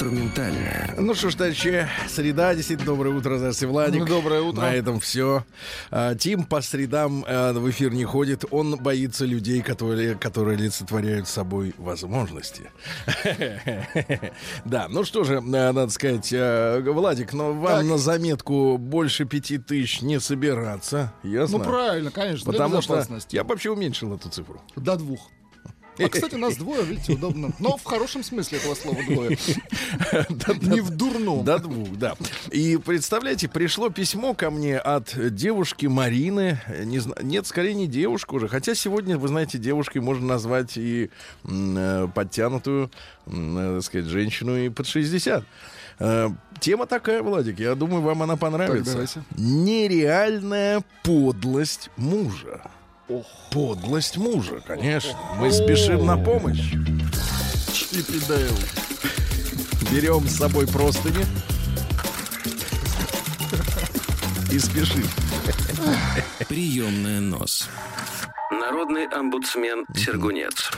Инструментальная. Ну что ж, товарищи, среда, действительно, доброе утро, здравствуйте, Владик. Ну, доброе утро. На этом все. Тим по средам а, в эфир не ходит, он боится людей, которые, которые олицетворяют собой возможности. Да, ну что же, а, надо сказать, а, Владик, но вам Так. на заметку больше пяти тысяч не собираться, ясно? Ну, правильно, конечно, Потому что я бы вообще уменьшил эту цифру. До двух. А, кстати, нас двое, видите, удобно. Но в хорошем смысле этого слова двое. Не в дурном. До двух, да. И представляете, пришло письмо ко мне от девушки Марины. Нет, скорее не девушка уже. Хотя сегодня, вы знаете, девушкой можно назвать и э, подтянутую, э, так сказать, женщину и под 60. Э, Тема такая, Владик, я думаю, вам она понравится. Нереальная подлость мужа. Ох. Подлость мужа, конечно. Мы спешим на помощь. Чип и Дейл. Берем с собой простыни и спешим. Приемная нос. Народный омбудсмен Сергунец.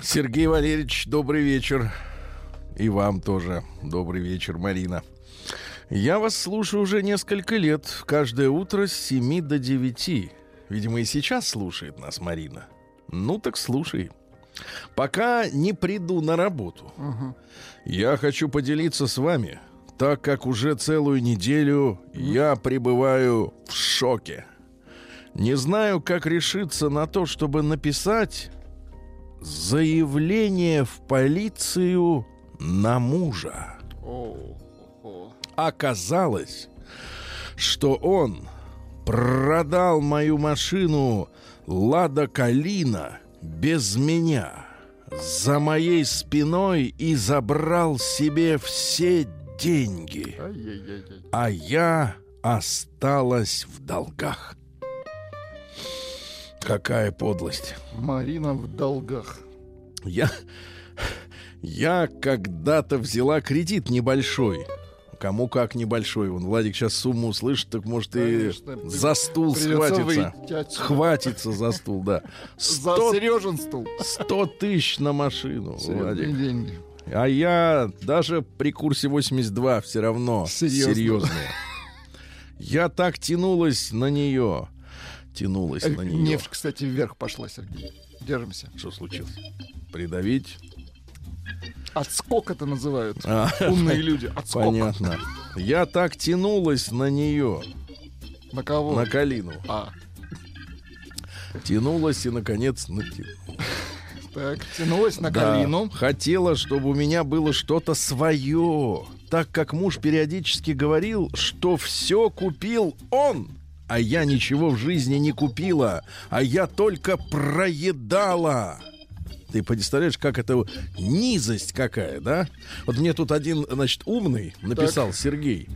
Сергей Валерьевич, добрый вечер. И вам тоже добрый вечер, Марина. Я вас слушаю уже несколько лет, каждое утро с 7 до 9. Видимо, и сейчас слушает нас Марина. Ну так слушай. Пока не приду на работу. Я хочу поделиться с вами, так как уже целую неделю я пребываю в шоке. Не знаю, как решиться на то, чтобы написать заявление в полицию на мужа. Оказалось, что он продал мою машину Лада Калина без меня за моей спиной и забрал себе все деньги, а я осталась в долгах. Какая подлость. Марина в долгах. Я, я когда-то взяла кредит небольшой. Кому как небольшой. Вон Владик сейчас сумму услышит, так может Конечно, и за стул схватится. Схватится за стул, да. За 100, Сережин стул. 100 тысяч на машину, Серьезные Владик. деньги. А я даже при курсе 82 все равно Серьезно. серьезные. Я так тянулась на нее. Тянулась на нее. Нефть, кстати, вверх пошла, Сергей. Держимся. Что случилось? Придавить? Отскок это называют. А, Умные люди. Отскок. Понятно. Я так тянулась на нее, На кого? на Калину. А, Тянулась и, наконец, натянула. так, тянулась на Да, Калину. хотела, чтобы у меня было что-то свое. Так как муж периодически говорил, что все купил он, а я ничего в жизни не купила, а я только проедала. Ты представляешь, как это низость какая, да? Вот мне тут один, значит, умный написал, Сергей,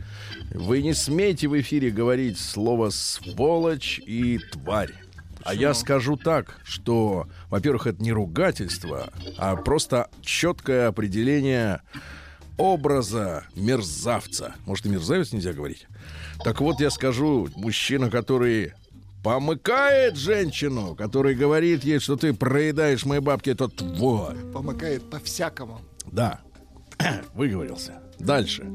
вы не смейте в эфире говорить слово «сволочь» и «тварь». А я скажу так, что, во-первых, это не ругательство, а просто четкое определение образа мерзавца. Может, и мерзавец нельзя говорить? Так вот, я скажу, мужчина, который помыкает женщину, который говорит ей, что ты проедаешь мои бабки, это тварь. Помыкает по-всякому. Да, выговорился. Дальше.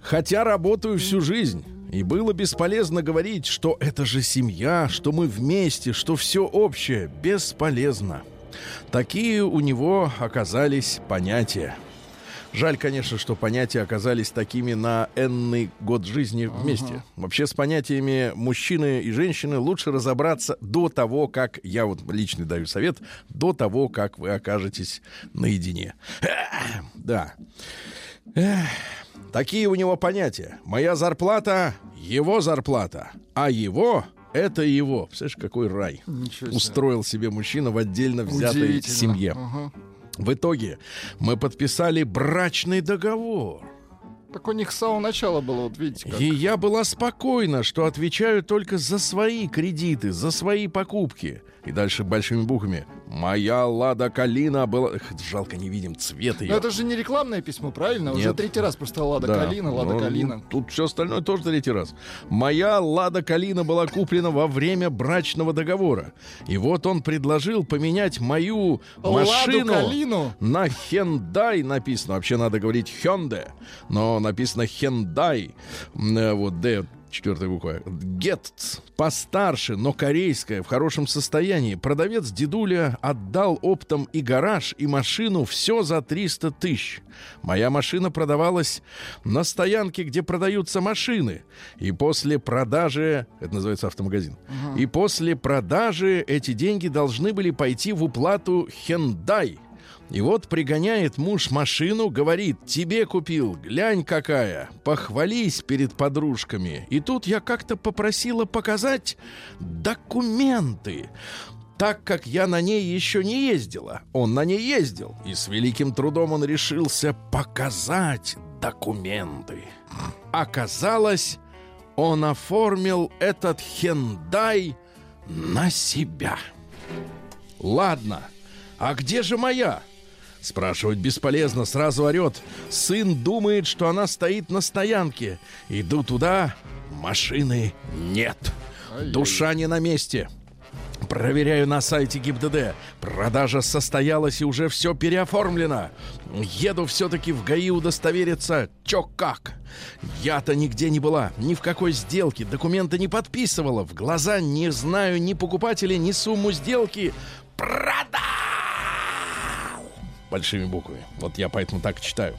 Хотя работаю всю жизнь, и было бесполезно говорить, что это же семья, что мы вместе, что все общее. Бесполезно. Такие у него оказались понятия. Жаль, конечно, что понятия оказались такими на энный год жизни вместе. Вообще с понятиями мужчины и женщины лучше разобраться до того, как, я вот лично даю совет, до того, как вы окажетесь наедине. Да. Такие у него понятия. Моя зарплата — его зарплата, а его — это его. Представляешь, какой рай себе. устроил себе мужчина в отдельно взятой семье. Ага. В итоге мы подписали брачный договор. Так у них с самого начала было, вот видите, как. И я была спокойна, что отвечаю только за свои кредиты, за свои покупки. И дальше большими буквами. Моя Лада Калина была... Эх, жалко, не видим цвет ее. Но это же не рекламное письмо, правильно? Уже Нет. третий раз просто Лада Да. Калина, Лада Ну, Калина. Тут все остальное тоже третий раз. Моя Лада Калина была куплена во время брачного договора. И вот он предложил поменять мою машину Ладу Калину. на Hyundai написано. Вообще надо говорить Hyundai, но написано Hyundai. Э, Вот D четвертая буква. Getz. Постарше, но корейская, в хорошем состоянии. Продавец дедуля отдал оптом и гараж, и машину. Все за 300 тысяч. Моя машина продавалась на стоянке, где продаются машины. И после продажи... Это называется автомагазин. И после продажи эти деньги должны были пойти в уплату Hyundai. И вот пригоняет муж машину, говорит, тебе купил, глянь какая, похвались перед подружками. И тут я как-то попросила показать документы. Так как я на ней еще не ездила, он на ней ездил, и с великим трудом он решился показать документы. Оказалось, он оформил этот хендай на себя. Ладно, а где же моя? Спрашивать бесполезно, сразу орет. Сын думает, что она стоит на стоянке. Иду туда, машины нет. Душа не на месте. Проверяю на сайте ГИБДД. Продажа состоялась и уже все переоформлено. Еду все-таки в ГАИ удостовериться, чё как. Я-то нигде не была, ни в какой сделке, документы не подписывала. В глаза не знаю ни покупателя, ни сумму сделки. Продал! Большими буквами. Вот я поэтому так читаю.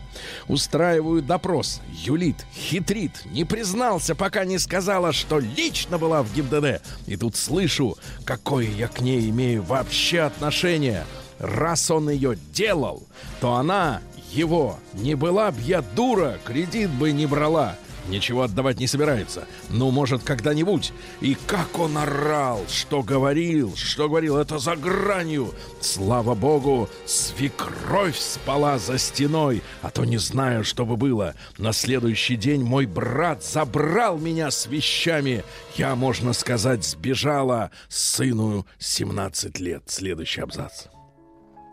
Устраиваю допрос. Юлит, хитрит, не признался, пока не сказала, что лично была в ГИБДД. И тут слышу, какое я к ней имею вообще отношение. Раз он ее делал, то она его. Не была б я дура, кредит бы не брала. Ничего отдавать не собирается. Ну, может, когда-нибудь. И как он орал, что говорил, что говорил, это за гранью. Слава богу, свекровь спала за стеной, а то не знаю, что бы было. На следующий день мой брат забрал меня с вещами. Я, можно сказать, сбежала сыну 17 лет. Следующий абзац.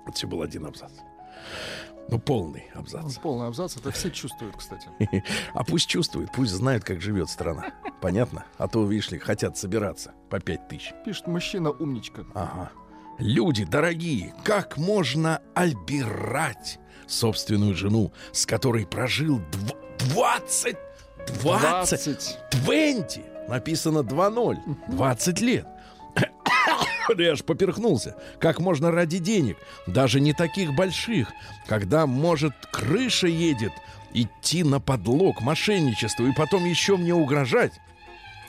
Это был один абзац. Ну, полный абзац. Полный абзац, это все чувствуют, кстати. А пусть чувствует, пусть знает, как живет страна. Понятно? А то, видишь ли, хотят собираться по пять тысяч. Пишет мужчина умничка. Ага. Люди дорогие, как можно обирать собственную жену, с которой прожил дв- 20, 20, 20. 20, написано 2-0, 20 лет. Я аж поперхнулся. Как можно ради денег, даже не таких больших, когда, может, крыша едет, идти на подлог, мошенничество и потом еще мне угрожать?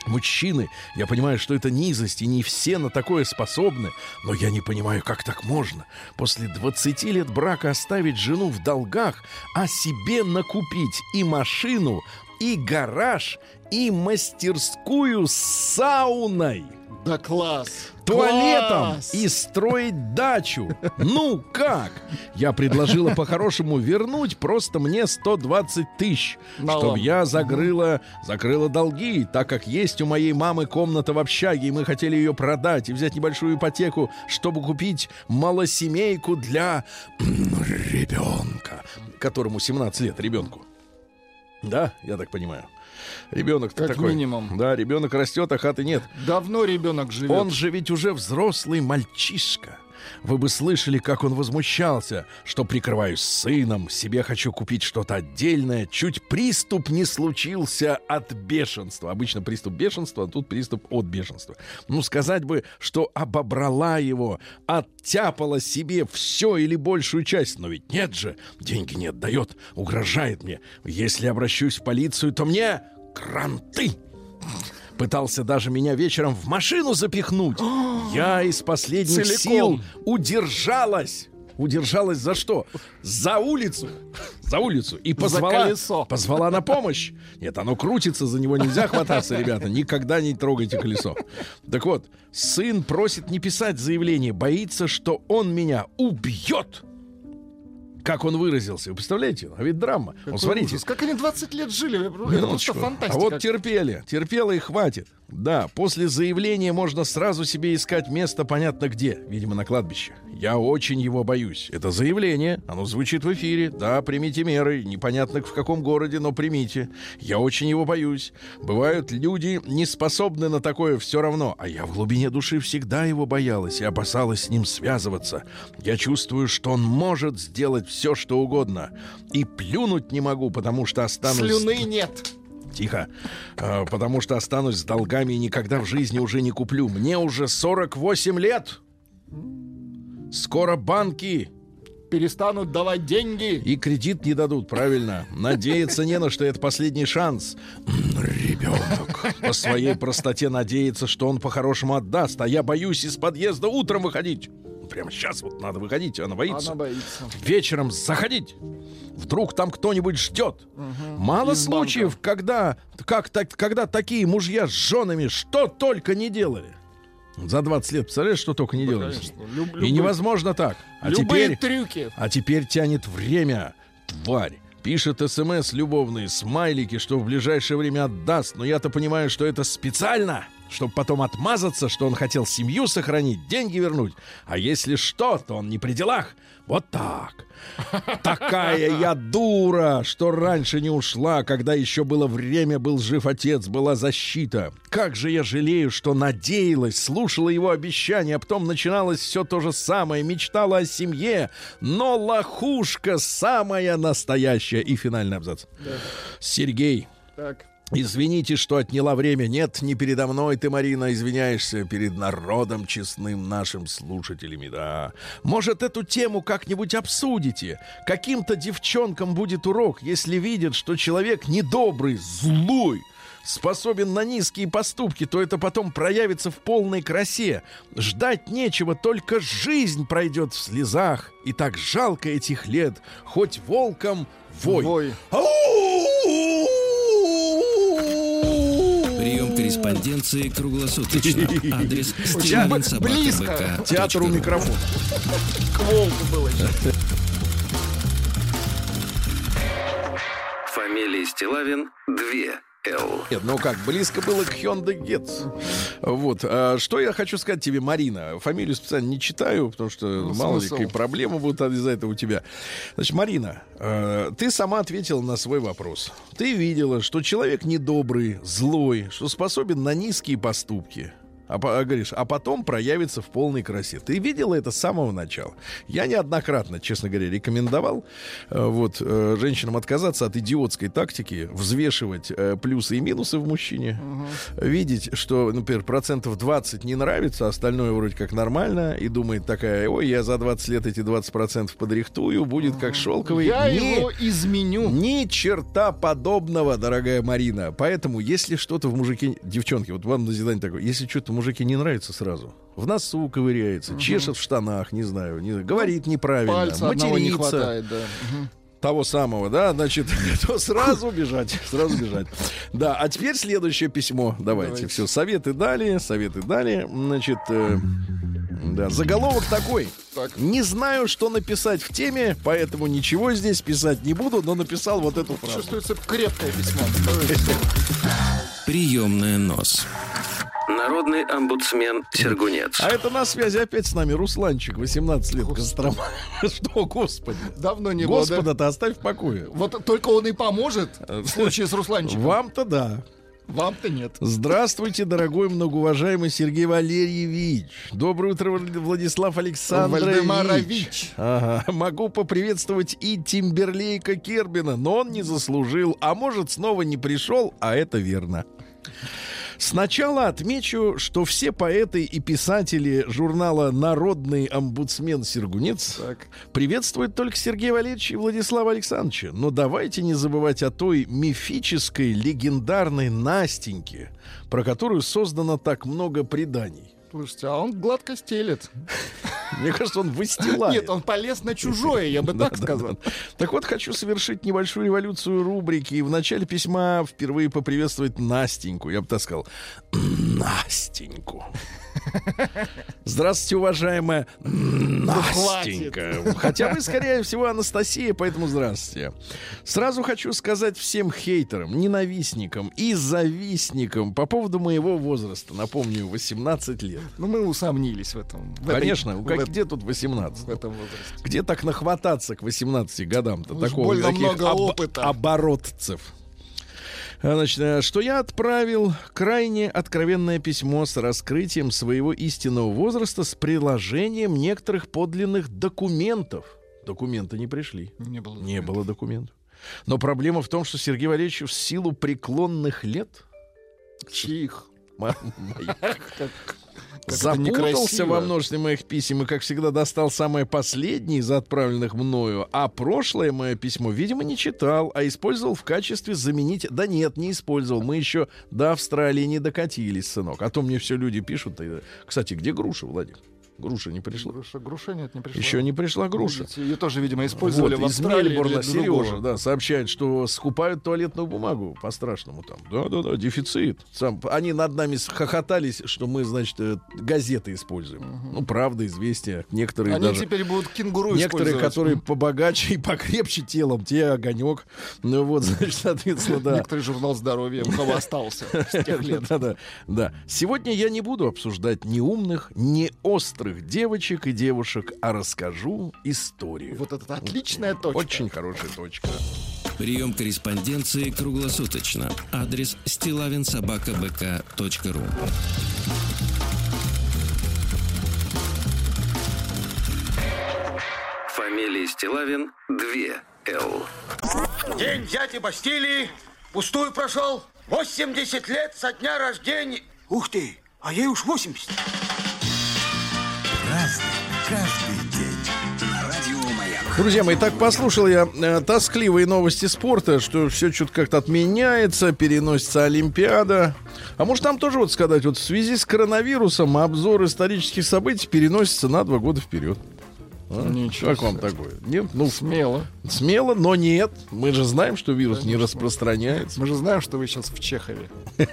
Мужчины, я понимаю, что это низость, и не все на такое способны, но я не понимаю, как так можно после 20 лет брака оставить жену в долгах, а себе накупить и машину, и гараж, и мастерскую с сауной Да класс! туалетом Класс! и строить дачу. Ну как? Я предложила по-хорошему вернуть просто мне 120 тысяч, чтобы я закрыла, закрыла долги, так как есть у моей мамы комната в общаге, и мы хотели ее продать и взять небольшую ипотеку, чтобы купить малосемейку для ребенка, которому 17 лет, ребенку. Да, я так понимаю. Ребенок-то Как такой. минимум. Да, ребенок растет, а хаты нет. Давно ребенок живет. Он же ведь уже взрослый мальчишка. Вы бы слышали, как он возмущался, что прикрываюсь сыном, себе хочу купить что-то отдельное. Чуть приступ не случился от бешенства. Обычно приступ бешенства, а тут приступ от бешенства. Ну, сказать бы, что обобрала его, оттяпала себе все или большую часть. Но ведь нет же, деньги не отдает, угрожает мне. Если обращусь в полицию, то мне кранты. Пытался даже меня вечером в машину запихнуть. Я из последних Целиком. сил удержалась. Удержалась за что? За улицу. За улицу. И позвала, позвала на помощь. Нет, оно крутится, за него нельзя хвататься, ребята. Никогда не трогайте колесо. Так вот, сын просит не писать заявление, боится, что он меня убьет. Как он выразился. Вы представляете? А ведь драма. Какой вот смотрите. ужас. Как они 20 лет жили? Это просто Минуточку. фантастика. А вот терпели, терпело и хватит. Да, после заявления можно сразу себе искать место понятно где, видимо, на кладбище. Я очень его боюсь. Это заявление, оно звучит в эфире. Да, примите меры, непонятно в каком городе, но примите. Я очень его боюсь. Бывают люди, не способны на такое все равно, а я в глубине души всегда его боялась и опасалась с ним связываться. Я чувствую, что он может сделать все, что угодно. И плюнуть не могу, потому что останусь... Слюны нет. Тихо. А, потому что останусь с долгами и никогда в жизни уже не куплю. Мне уже 48 лет. Скоро банки Перестанут давать деньги. и кредит не дадут, правильно. Надеяться не на что, это последний шанс. Ребенок по своей простоте надеется, что он по-хорошему отдаст, а я боюсь из подъезда утром выходить. Прямо сейчас вот надо выходить, она боится. Она боится. вечером заходить. Вдруг там кто-нибудь ждет. Мало Из банка. случаев, когда, как, так, когда такие мужья с женами что только не делали. За 20 лет, представляешь, что только не делали? Конечно. Люб- И невозможно так. А Любые теперь, трюки. а теперь тянет время. Тварь. Пишет СМС любовные, смайлики, что в ближайшее время отдаст. Но я-то понимаю, что это специально, чтобы потом отмазаться, что он хотел семью сохранить, деньги вернуть. А если что, то он не при делах. Вот так. Такая я дура, что раньше не ушла, когда еще было время, был жив отец, была защита. Как же я жалею, что надеялась, слушала его обещания, а потом начиналось все то же самое, мечтала о семье, но лохушка самая настоящая. И финальный абзац. Сергей, Так. Извините, что отняла время. Нет, не передо мной ты, Марина, извиняешься, перед народом честным нашим слушателями, да. Может, эту тему как-нибудь обсудите? Каким-то девчонкам будет урок, если видят, что человек недобрый, злой, способен на низкие поступки, то это потом проявится в полной красе. Ждать нечего, только жизнь пройдет в слезах. И так жалко этих лет, хоть волком вой. Вой. Прием корреспонденции круглосуточно. Адрес стилавин близко. Театр у микрофона. К волку было. Фамилия Стилавин 2 Л. Нет, ну как, близко было к Hyundai Getz. Вот. а что я хочу сказать тебе, Марина? Фамилию специально не читаю, потому что Ну, мало ли смысл? какие проблемы будут из-за этого у тебя. Значит, Марина, э, ты сама ответила на свой вопрос. Ты видела, что человек недобрый, злой, что способен на низкие поступки. А, а говоришь, а потом проявится в полной красе. Ты видела это с самого начала. Я неоднократно, честно говоря, рекомендовал э, вот, э, женщинам отказаться от идиотской тактики, взвешивать э, плюсы и минусы в мужчине, видеть, что, например, процентов 20 не нравится, а остальное вроде как нормально, и думает такая, ой, я за 20 лет эти 20 процентов подрихтую, будет как шелковый. Я Не- его изменю. ни черта подобного, дорогая Марина. Поэтому, если что-то в мужике... Девчонки, вот вам назидание такое. Если что-то в мужике не нравится сразу, в носу ковыряется, чешет в штанах, не знаю, не знаю, говорит неправильно, Пальца одного не матерится, хватает, да. Мгм. того самого, да, значит, то сразу бежать, сразу бежать. Да, а теперь следующее письмо. Давайте, Давайте. все, советы дали, советы дали. Значит, э, да, заголовок такой. Так. Не знаю, что написать в теме, поэтому ничего здесь писать не буду, но написал вот эту фразу. Чувствуется крепкое письмо. Приемная нос. Народный омбудсмен Сергунец. А это на связи опять с нами Русланчик, 18 лет, Кострома. Что, господи? Давно не было, да? Господа-то оставь в покое. Вот только он и поможет в случае с Русланчиком. Вам-то да. Вам-то нет. Здравствуйте, дорогой многоуважаемый Сергей Валерьевич. Доброе утро, Владислав Александрович. Вальдемарович. Ага. Могу поприветствовать и Тимберлейка Кербина, но он не заслужил, а может снова не пришел, а это верно. Сначала отмечу, что все поэты и писатели журнала «Народный омбудсмен Сергунец» Так. приветствуют только Сергея Валерьевича и Владислава Александровича. Но давайте не забывать о той мифической, легендарной Настеньке, про которую создано так много преданий. Слушайте, а он гладко стелет. Мне кажется, он выстилает. Нет, он полез на чужое, я бы так сказал. Так вот, хочу совершить небольшую революцию рубрики. И в начале письма впервые поприветствовать Настеньку. Я бы так сказал, Настеньку. Здравствуйте, уважаемая Настенька. Хотя вы, скорее всего, Анастасия, поэтому здравствуйте. Сразу хочу сказать всем хейтерам, ненавистникам и завистникам по поводу моего возраста. Напомню, 18 лет. Ну, мы усомнились в этом. В этой- Конечно, в как, эт- где тут 18? в этом возрасте. Где так нахвататься к 18 годам-то? Уж Такого, таких много об- опыта. оборотцев. А, Значит, э, что я отправил крайне откровенное письмо с раскрытием своего истинного возраста с приложением некоторых подлинных документов. Документы не пришли. Не было. Не было документов. Но проблема в том, что Сергей Валерьевич в силу преклонных лет Чьих? мо- моих, запутался во множестве моих писем и, как всегда, достал самое последнее из отправленных мною, а прошлое мое письмо, видимо, не читал, а использовал в качестве заменить... Да нет, не использовал. Мы еще до Австралии не докатились, сынок. А то мне все люди пишут. Кстати, где груша, Владик? Груша не пришла. Груша, груша нет, не пришла. Еще не пришла груша. Видите, Ее тоже, видимо, использовали Вот, в из Австралии Мельбурна для другого. Сережа, да, сообщает, что скупают туалетную бумагу по-страшному там. Да-да-да, дефицит. Сам, они над нами хохотались, что мы, значит, э, газеты используем. Ну, правда, известия. Некоторые Они даже... теперь будут кенгуру Некоторые, которые побогаче и покрепче телом, те огонек. Ну вот, значит, соответственно, да. Некоторый журнал здоровья у кого остался с тех лет. Да, да, да. Сегодня я не буду обсуждать ни умных, ни острых девочек и девушек, а расскажу историю. Вот это отличная точка. Очень хорошая точка. Прием корреспонденции круглосуточно. Адрес стилавинсобакабк.ру Фамилия Стилавин 2 Л. День дяди Бастилии пустую прошел. 80 лет со дня рождения. Ух ты, а ей уж 80. Друзья мои, так послушал я э, тоскливые новости спорта, что все что-то как-то отменяется, переносится Олимпиада. А может там тоже вот сказать, вот в связи с коронавирусом обзор исторических событий переносится на два года вперед. А? Ничего Как вам такое? Нет? Ну, Смело. смело, но нет. Мы же знаем, что вирус не распространяется. Мы же знаем, что вы сейчас в Чехове.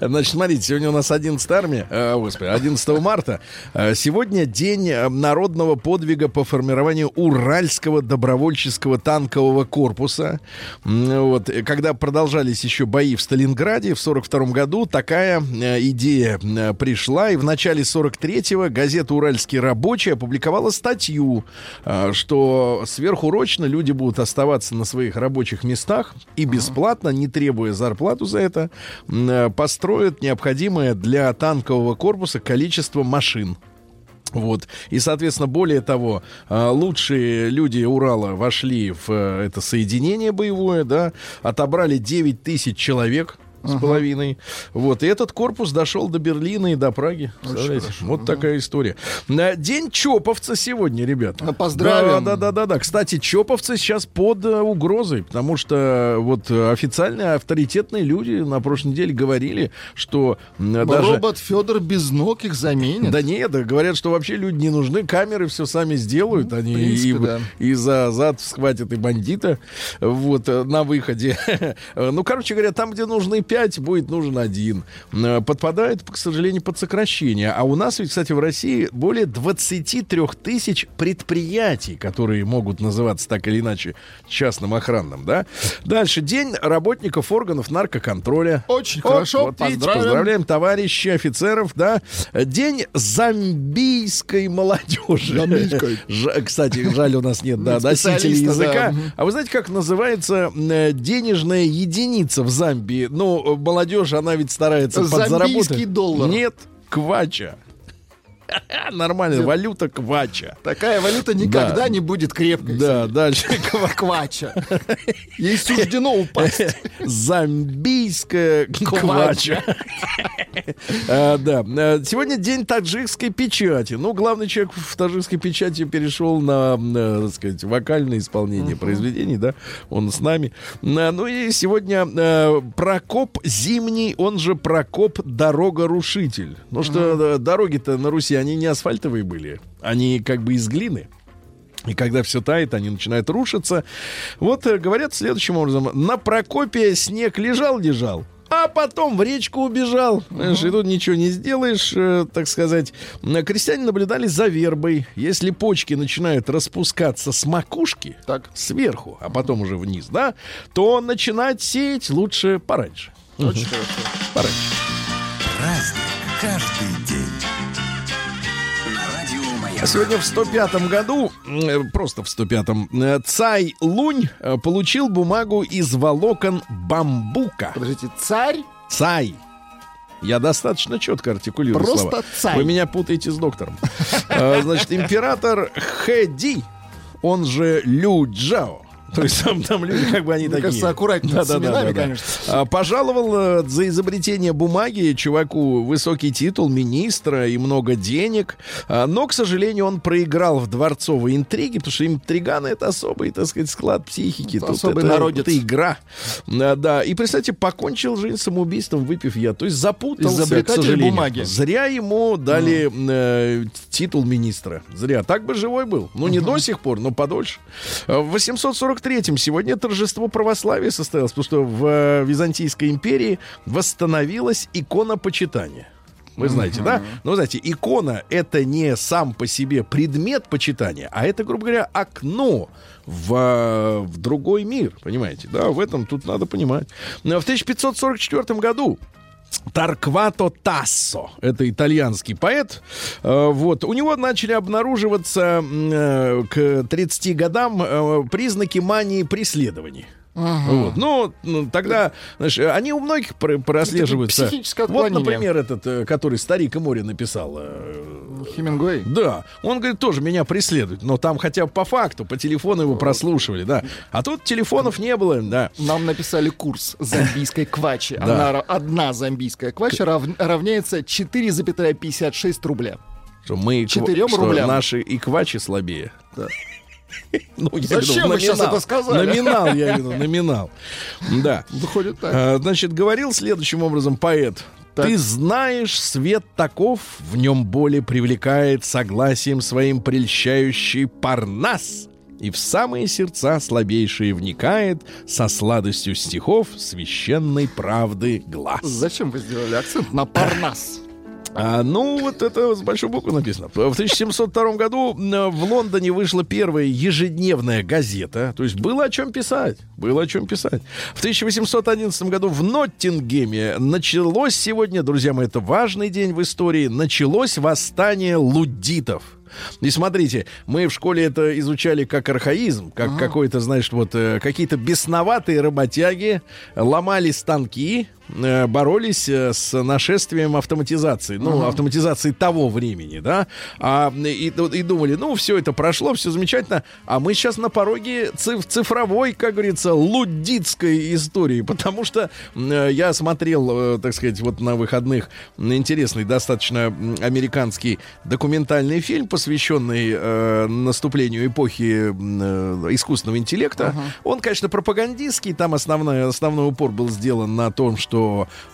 Значит, смотрите, сегодня у нас 11 армия, э, господи, 11 марта. Э, Сегодня день э, народного подвига по формированию Уральского добровольческого танкового корпуса. Вот, э, когда продолжались еще бои в Сталинграде в 42 году, такая э, идея пришла, и в начале 43-го газета «Уральский рабочий» опубликовала статью, э, что сверхурочно люди будут оставаться на своих рабочих местах и бесплатно, не требуя зарплату за это, э, построят необходимое для танкового корпуса количество машин. Вот. И, соответственно, более того, э, лучшие люди Урала вошли в это соединение боевое, да, отобрали 9 тысяч человек с половиной. Вот. И этот корпус дошел до Берлина и до Праги. Вот такая история. День Чоповца сегодня, ребята. Ну, поздравим. Да, да, да, да, да. Кстати, Чоповцы сейчас под э, угрозой, потому что вот э, официальные авторитетные люди на прошлой неделе говорили, что даже... Робот Федор без ног их заменит. Да нет, говорят, что вообще люди не нужны, камеры все сами сделают, они Ну, принципе, и, да. и за зад схватят и бандита, вот, э, на выходе. Ну, короче говоря, там, где нужны пять, будет нужен один. Э, Подпадает, к сожалению, под сокращение. А у нас ведь, кстати, в России более 23 тысяч предприятий, которые могут называться так или иначе частным охранным, да? Дальше. День работников органов наркоконтроля. Очень хорошо, вот поздравим. поздравляем товарищи офицеров, да. День замбийской молодежи. Замбийской. Ж- кстати, жаль, у нас нет да, носителей языка. да. А вы знаете, как называется э, денежная единица в Замбии? Ну, молодежь, она ведь старается подзаработать. Замбийский доллар. Нет, квача. Нормальная валюта квача. Такая валюта никогда Да. не будет крепкой. Да, дальше. Квача. Ей суждено упасть. Замбийская квача. А, Да. А, Сегодня день таджикской печати. Ну, главный человек в таджикской печати перешел на, э, так сказать, вокальное исполнение произведений, да. Он с нами. А, Ну и сегодня Прокоп Зимний, он же Прокоп Дорогорушитель. Ну что, дороги-то на Руси, они не асфальтовые были. Они как бы из глины. И когда все тает, они начинают рушиться. Вот э, говорят следующим образом. На Прокопе снег лежал-лежал, а потом в речку убежал. Знаешь, и тут ничего не сделаешь, э, так сказать. Крестьяне наблюдали за вербой. Если почки начинают распускаться с макушки, Так. сверху, а потом уже вниз, да, то начинать сеять лучше пораньше. Очень хорошо. Пораньше. Праздник каждый день. А Сегодня в 105 году, э, просто в 105-м, э, Цай Лунь э, получил бумагу из волокон бамбука. Подождите, царь? Цай. Я достаточно четко артикулирую Просто слова. цай. Вы меня путаете с доктором. Значит, император Хэди, он же Лю Джао, то есть там, там люди, как бы они Мне такие. кажется, аккуратнее с именами, конечно. А, Пожаловал э, за изобретение бумаги чуваку высокий титул министра и много денег. А, Но, к сожалению, он проиграл в дворцовой интриге, потому что интриганы — это особый, так сказать, склад психики. Это Тут особый это, народец. это игра. А, Да, и, представьте, покончил жизнь самоубийством, выпив я. То есть запутался, Изобретатель к сожалению. бумаги. Зря ему дали э, титул министра. Зря. Так бы живой был. Ну, не до сих пор, но подольше. А В 843-м сегодня торжество православия состоялось, потому что в э, Византийской империи восстановилась икона почитания. Вы знаете, да? Ну, знаете, икона — это не сам по себе предмет почитания, а это, грубо говоря, окно в, э, в другой мир, понимаете? Да, в этом тут надо понимать. Но В 1544 году Тарквато Тассо, это итальянский поэт. Э, Вот. У него начали обнаруживаться э, к 30 годам э, признаки мании преследований. Вот. Ну, ну, тогда, знаешь, они у многих про- прослеживаются. психическое Вот, отклонение. например, этот, э, который «Старик и море» написал. э, Хемингуэй? Да, он говорит, тоже меня преследует, но там хотя бы по факту, по телефону его прослушивали, да. А тут телефонов не было, да. Нам написали курс зомбийской квачи. Да. Она одна зомбийская квача рав- равняется 4,56 рубля. Что мы Четырем что рублям. наши иквачи слабее. Да. Ну, Зачем вы номинал. это сказали? Номинал, я имею в виду, номинал. Да. Выходит так. А, Значит, говорил следующим образом поэт. Так. Ты знаешь, свет таков, в нем более привлекает согласием своим прельщающий парнас. И в самые сердца слабейшие вникает со сладостью стихов священной правды глаз. Зачем вы сделали акцент на Парнас? А, ну, вот это с большой буквы написано. В 1702 году в Лондоне вышла первая ежедневная газета. То есть было о чем писать. Было о чем писать. В 1811 году в Ноттингеме началось сегодня, друзья мои, это важный день в истории, началось восстание луддитов. И смотрите, мы в школе это изучали как архаизм, как какой-то, знаешь, вот э, какие-то бесноватые работяги ломали станки, боролись э, с нашествием автоматизации, ну, автоматизации того времени, да, а, и, и думали, ну, все это прошло, все замечательно, а мы сейчас на пороге циф- цифровой, как говорится, луддитской истории, потому что э, я смотрел, э, так сказать, вот на выходных интересный достаточно американский документальный фильм, посвященный э, наступлению эпохи э, искусственного интеллекта. Он, конечно, пропагандистский, там основной, основной упор был сделан на том, что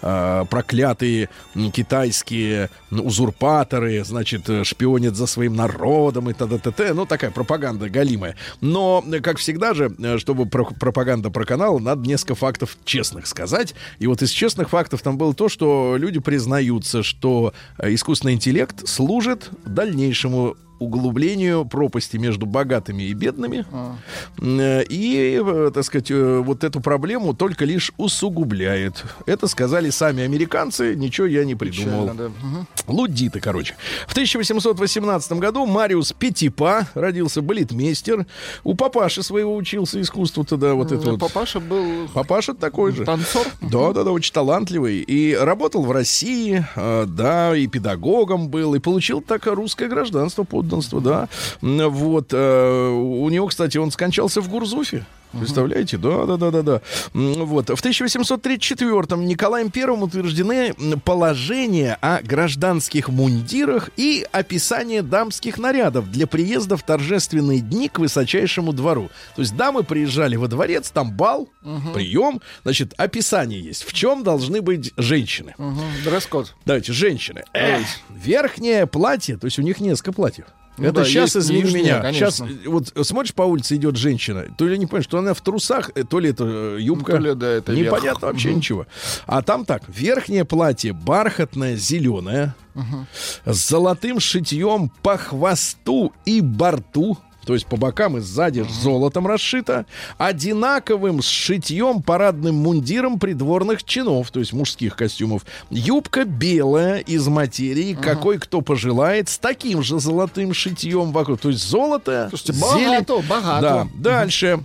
э, проклятые китайские узурпаторы, значит, э, шпионят за своим народом и т.д. т.т. Ну, такая пропаганда галимая. Но, э, как всегда же, э, чтобы про- пропаганда про канал, надо несколько фактов честных сказать. И вот из честных фактов там было то, что люди признаются, что искусственный интеллект служит дальнейшему углублению пропасти между богатыми и бедными. Э, И, э, так сказать, э, вот эту проблему только лишь усугубляет. Это сказали сами американцы, ничего я не придумал. Печально, да. Лудиты, короче. В 1818 году Мариус Петипа родился балетмейстер. У папаши своего учился искусству тогда вот это вот. Папаша был Папаша такой же. танцор. Да, да, да, очень талантливый. И работал в России, да, и педагогом был, и получил так русское гражданство, подданство, да. Вот. э, У него, кстати, он скончался в Гурзуфе. Представляете? Да, да, да, да, да. Вот. В 1834-м Николаем Первым утверждены положения о гражданских мундирах и описание дамских нарядов для приезда в торжественные дни к высочайшему двору. То есть дамы приезжали во дворец, там бал, прием, значит, описание есть. В чем должны быть женщины? Мгм. Дресс-код. Давайте, женщины. Эх, верхнее платье, то есть у них несколько платьев. Ну это да, сейчас, извини меня, конечно. сейчас вот смотришь по улице идет женщина, то ли не понимаешь, что она в трусах, э, то ли это э, юбка, Ну, то ли, да, это верх. непонятно вообще ничего. А там так, верхнее платье бархатное, зеленое, с золотым шитьем по хвосту и борту. То есть по бокам и сзади золотом расшито, одинаковым с шитьем парадным мундиром придворных чинов, то есть мужских костюмов. Юбка белая из материи, какой кто пожелает, с таким же золотым шитьем вокруг. То есть золото, Слушайте, зелень. богато, богато. Да, дальше.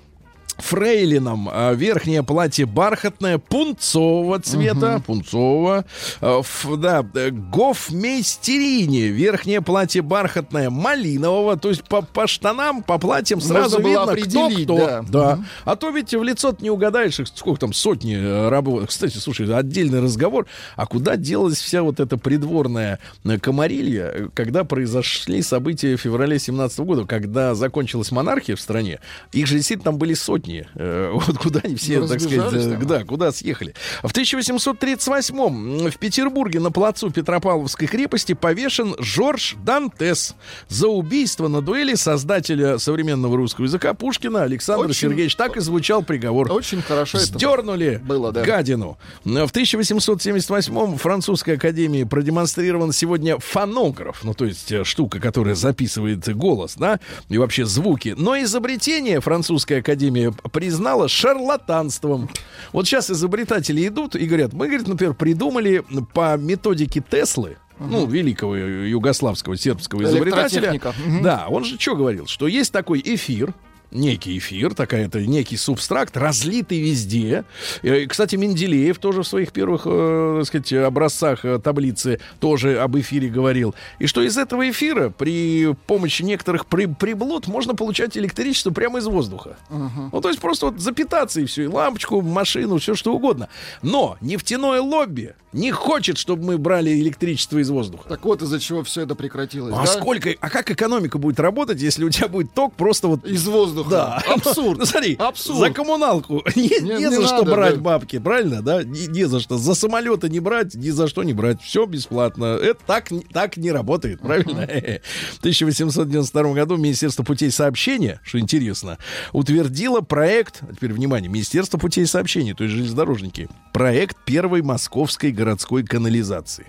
Фрейлином а, верхнее платье бархатное пунцового цвета, пунцового. А, ф- да, э, гофмейстерине верхнее платье бархатное малинового. То есть по, по штанам, по платьям Можно сразу было видно, кто кто. да. А то ведь в лицо не угадаешь, их сколько там сотни э, работ. Кстати, слушай, отдельный разговор. А куда делась вся вот эта придворная э, комарилья, когда произошли события в феврале 17 года, когда закончилась монархия в стране? Их же действительно там были сотни. Э, Вот куда они все, Ну, так сказать, э, там. да, куда съехали. В 1838 в Петербурге на плацу Петропавловской крепости повешен Жорж Дантес за убийство на дуэли создателя современного русского языка Пушкина Александра Очень- Сергеевича. Так и звучал приговор. Очень хорошо это Сдернули было, да. гадину. В 1878 в Французской академии продемонстрирован сегодня фонограф, ну то есть э, штука, которая записывает голос, да, и вообще звуки. Но изобретение Французская академия признала шарлатанством. Вот сейчас изобретатели идут и говорят, мы, говорит, например, придумали по методике Теслы, ну, великого югославского сербского изобретателя. Да, он же что говорил, что есть такой эфир, некий эфир, такая это некий субстракт, разлитый везде. Э, Кстати, Менделеев тоже в своих первых, э, так сказать, образцах э, таблицы тоже об эфире говорил. И что из этого эфира при помощи некоторых при- приблуд можно получать электричество прямо из воздуха. Ну, то есть просто вот запитаться и все, и лампочку, машину, все что угодно. Но нефтяное лобби не хочет, чтобы мы брали электричество из воздуха. Так вот из-за чего все это прекратилось. А да? сколько, а как экономика будет работать, если у тебя будет ток просто вот Из воздуха. Да. Абсурд. Ну, смотри, Абсурд. за коммуналку не, Не- не за что надо, брать да. бабки, правильно, да? Не, не за что. За самолеты не брать, ни за что не брать. Все бесплатно. Это так, так не работает, правильно? В 1892 году Министерство путей сообщения, что интересно, утвердило проект, теперь внимание, Министерство путей сообщения, то есть железнодорожники, проект первой московской городской канализации.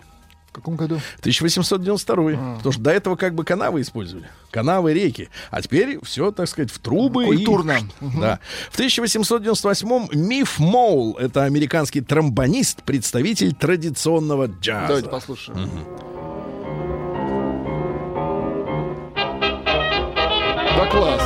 В каком году? 1892. Потому что до этого как бы канавы использовали. Канавы, реки. А теперь все, так сказать, в трубы. и- Культурно. Да. В 1898-м Миф Моул, это американский тромбонист, представитель традиционного джаза. Давайте послушаем. Да класс.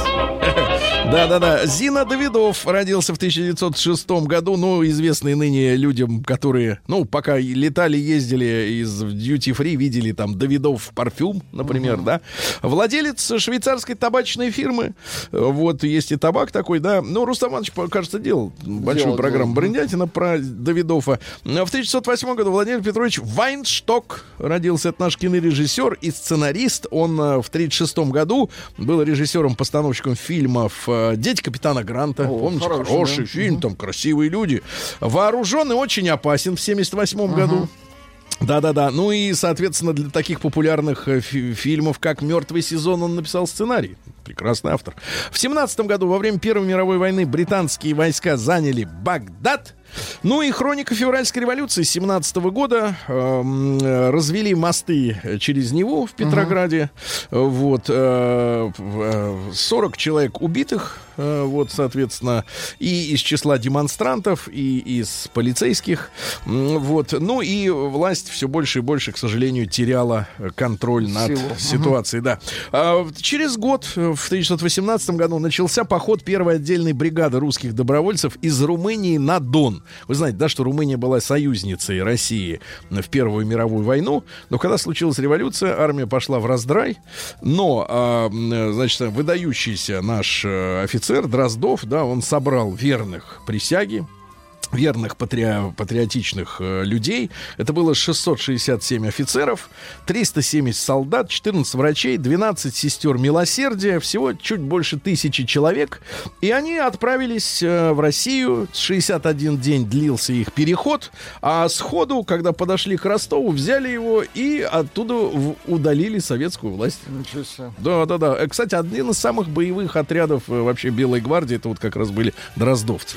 Да-да-да. Зина Давидов родился в 1906 году, ну, известный ныне людям, которые, ну, пока летали, ездили из duty free, видели там Давидов парфюм, например, да. Владелец швейцарской табачной фирмы. Вот, есть и табак такой, да. Ну, Рустам Иванович, кажется, делал большую Делал, программу делал. Брендятина про Давидова. В 1908 году Владимир Петрович Вайншток родился. Это наш кинорежиссер и сценарист. Он э, в 1936 году был режиссером-постановщиком фильмов э, «Дети капитана Гранта». О, Помните, хороший, хороший, да. фильм, там красивые люди. Вооружен и очень опасен в 1978 году. Да-да-да. Ну и, соответственно, для таких популярных э, фи- фильмов, как «Мертвый сезон», он написал сценарий. Прекрасный автор. В 17 году, во время Первой мировой войны, британские войска заняли Багдад. Ну и хроника февральской революции 17 года. эм, э, развели мосты через Неву в Петрограде. Вот. э, в- э, 40 человек убитых. э, Вот, соответственно, и из числа демонстрантов, и из полицейских. Вот. Ну и власть все больше и больше, к сожалению, теряла контроль над Силу. ситуацией. Да. А, через год, э, в 1918 году, начался поход первой отдельной бригады русских добровольцев из Румынии на Дон. Вы знаете, да, что Румыния была союзницей России в Первую мировую войну. Но когда случилась революция, армия пошла в раздрай. Но, э, значит, выдающийся наш э, офицер Дроздов, да, он собрал верных присяги, верных патри- патриотичных э, людей. Это было 667 офицеров, 370 солдат, 14 врачей, 12 сестер милосердия, всего чуть больше тысячи человек. И они отправились э, в Россию. 61 день длился их переход, а сходу, когда подошли к Ростову, взяли его и оттуда в- удалили советскую власть. Ничего себе. Да, да, да. Э, Кстати, один из самых боевых отрядов э, вообще Белой гвардии, это вот как раз были дроздовцы.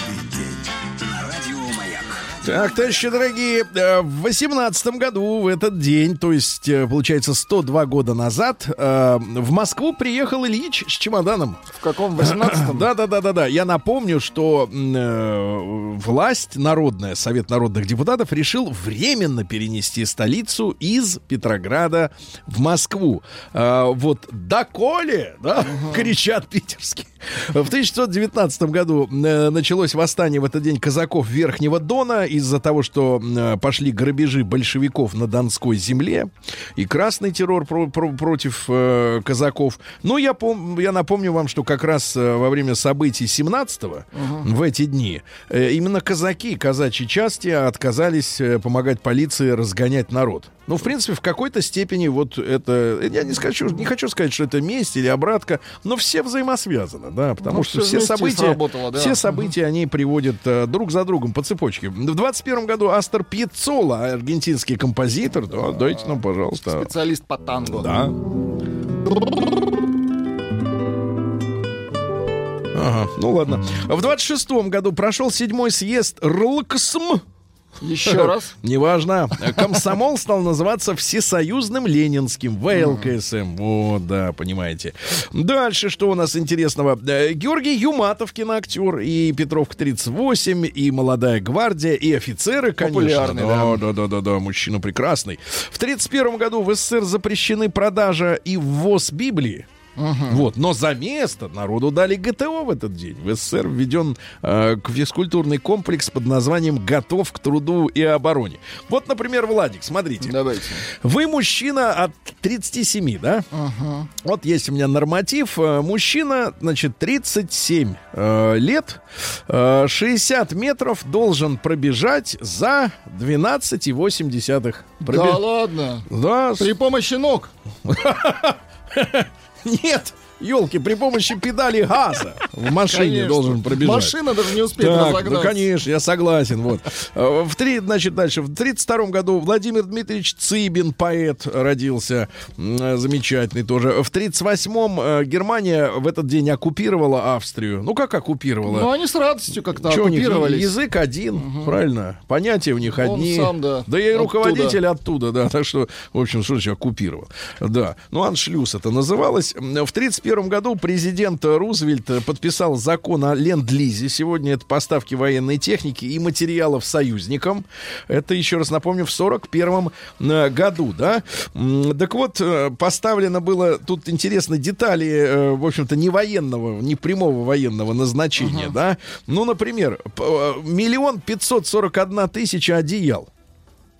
Так, товарищи дорогие, э, в восемнадцатом году в этот день, то есть, э, получается, 102 года назад, э, в Москву приехал Ильич с чемоданом. В каком 18-м? Да, да, да, да, да. Я напомню, что власть народная, Совет народных депутатов, решил временно перенести столицу из Петрограда в Москву. Вот доколе, да, кричат питерские. В 1919 году э, началось восстание в этот день казаков Верхнего Дона из-за того, что э, пошли грабежи большевиков на Донской земле и красный террор про- про- против э, казаков. Ну, я, пом- я напомню вам, что как раз э, во время событий 17-го, в эти дни, э, именно казаки, казачьи части отказались помогать полиции разгонять народ. Ну, в принципе, в какой-то степени вот это... Я не, скажу, не хочу сказать, что это месть или обратка, но все взаимосвязано, да, потому Ну, что все события, сработало, да. все события, они приводят э, друг за другом по цепочке. В 21 году Астер Пьецола, аргентинский композитор, да, дайте нам, пожалуйста. Специалист по танго. Да. Ага, ну ладно. В 26-м году прошел седьмой съезд РЛКСМ. Еще раз. Неважно. Комсомол стал называться Всесоюзным Ленинским, ВЛКСМ. Вот, да, понимаете. Дальше, что у нас интересного? Э, Георгий Юматов, киноактер, и Петровка 38, и Молодая гвардия, и офицеры, конечно. Да, да, да, да, да, мужчина прекрасный. В 31 году в СССР запрещены продажа и ввоз Библии. Вот, но за место народу дали ГТО в этот день. В СССР введен э, к- физкультурный комплекс под названием «Готов к труду и обороне». Вот, например, Владик, смотрите. Давайте. Вы мужчина от 37, да? Вот есть у меня норматив. Э, Мужчина, значит, 37 э, лет, э, 60 метров должен пробежать за 12,8. Пробе- Да ладно. Да, При помощи ног. Нет, елки, при помощи педали газа в машине Конечно. должен пробежать. Машина даже не успеет Так, разогнаться. ну, конечно, я согласен. Вот. Э, В три, значит, дальше. В 32 году Владимир Дмитриевич Цыбин, поэт, родился. Э, Замечательный тоже. В 38-м э, Германия в этот день оккупировала Австрию. Ну, как оккупировала? Ну, они с радостью как-то Чё них оккупировались. язык один, правильно? Понятия у них Он одни. сам, да, и оттуда. руководитель оттуда, да. Так что, в общем, что значит оккупировал? Да. Ну, аншлюз это называлось. В 31 году президент Рузвельт подписал закон о ленд-лизе. Сегодня это поставки военной техники и материалов союзникам. Это, еще раз напомню, в 41 году, да. Так вот, э, поставлено было, тут интересно, детали, э, в общем-то, не военного, не прямого военного назначения, да. Ну, например, э, миллион пятьсот сорок одна тысяча одеял.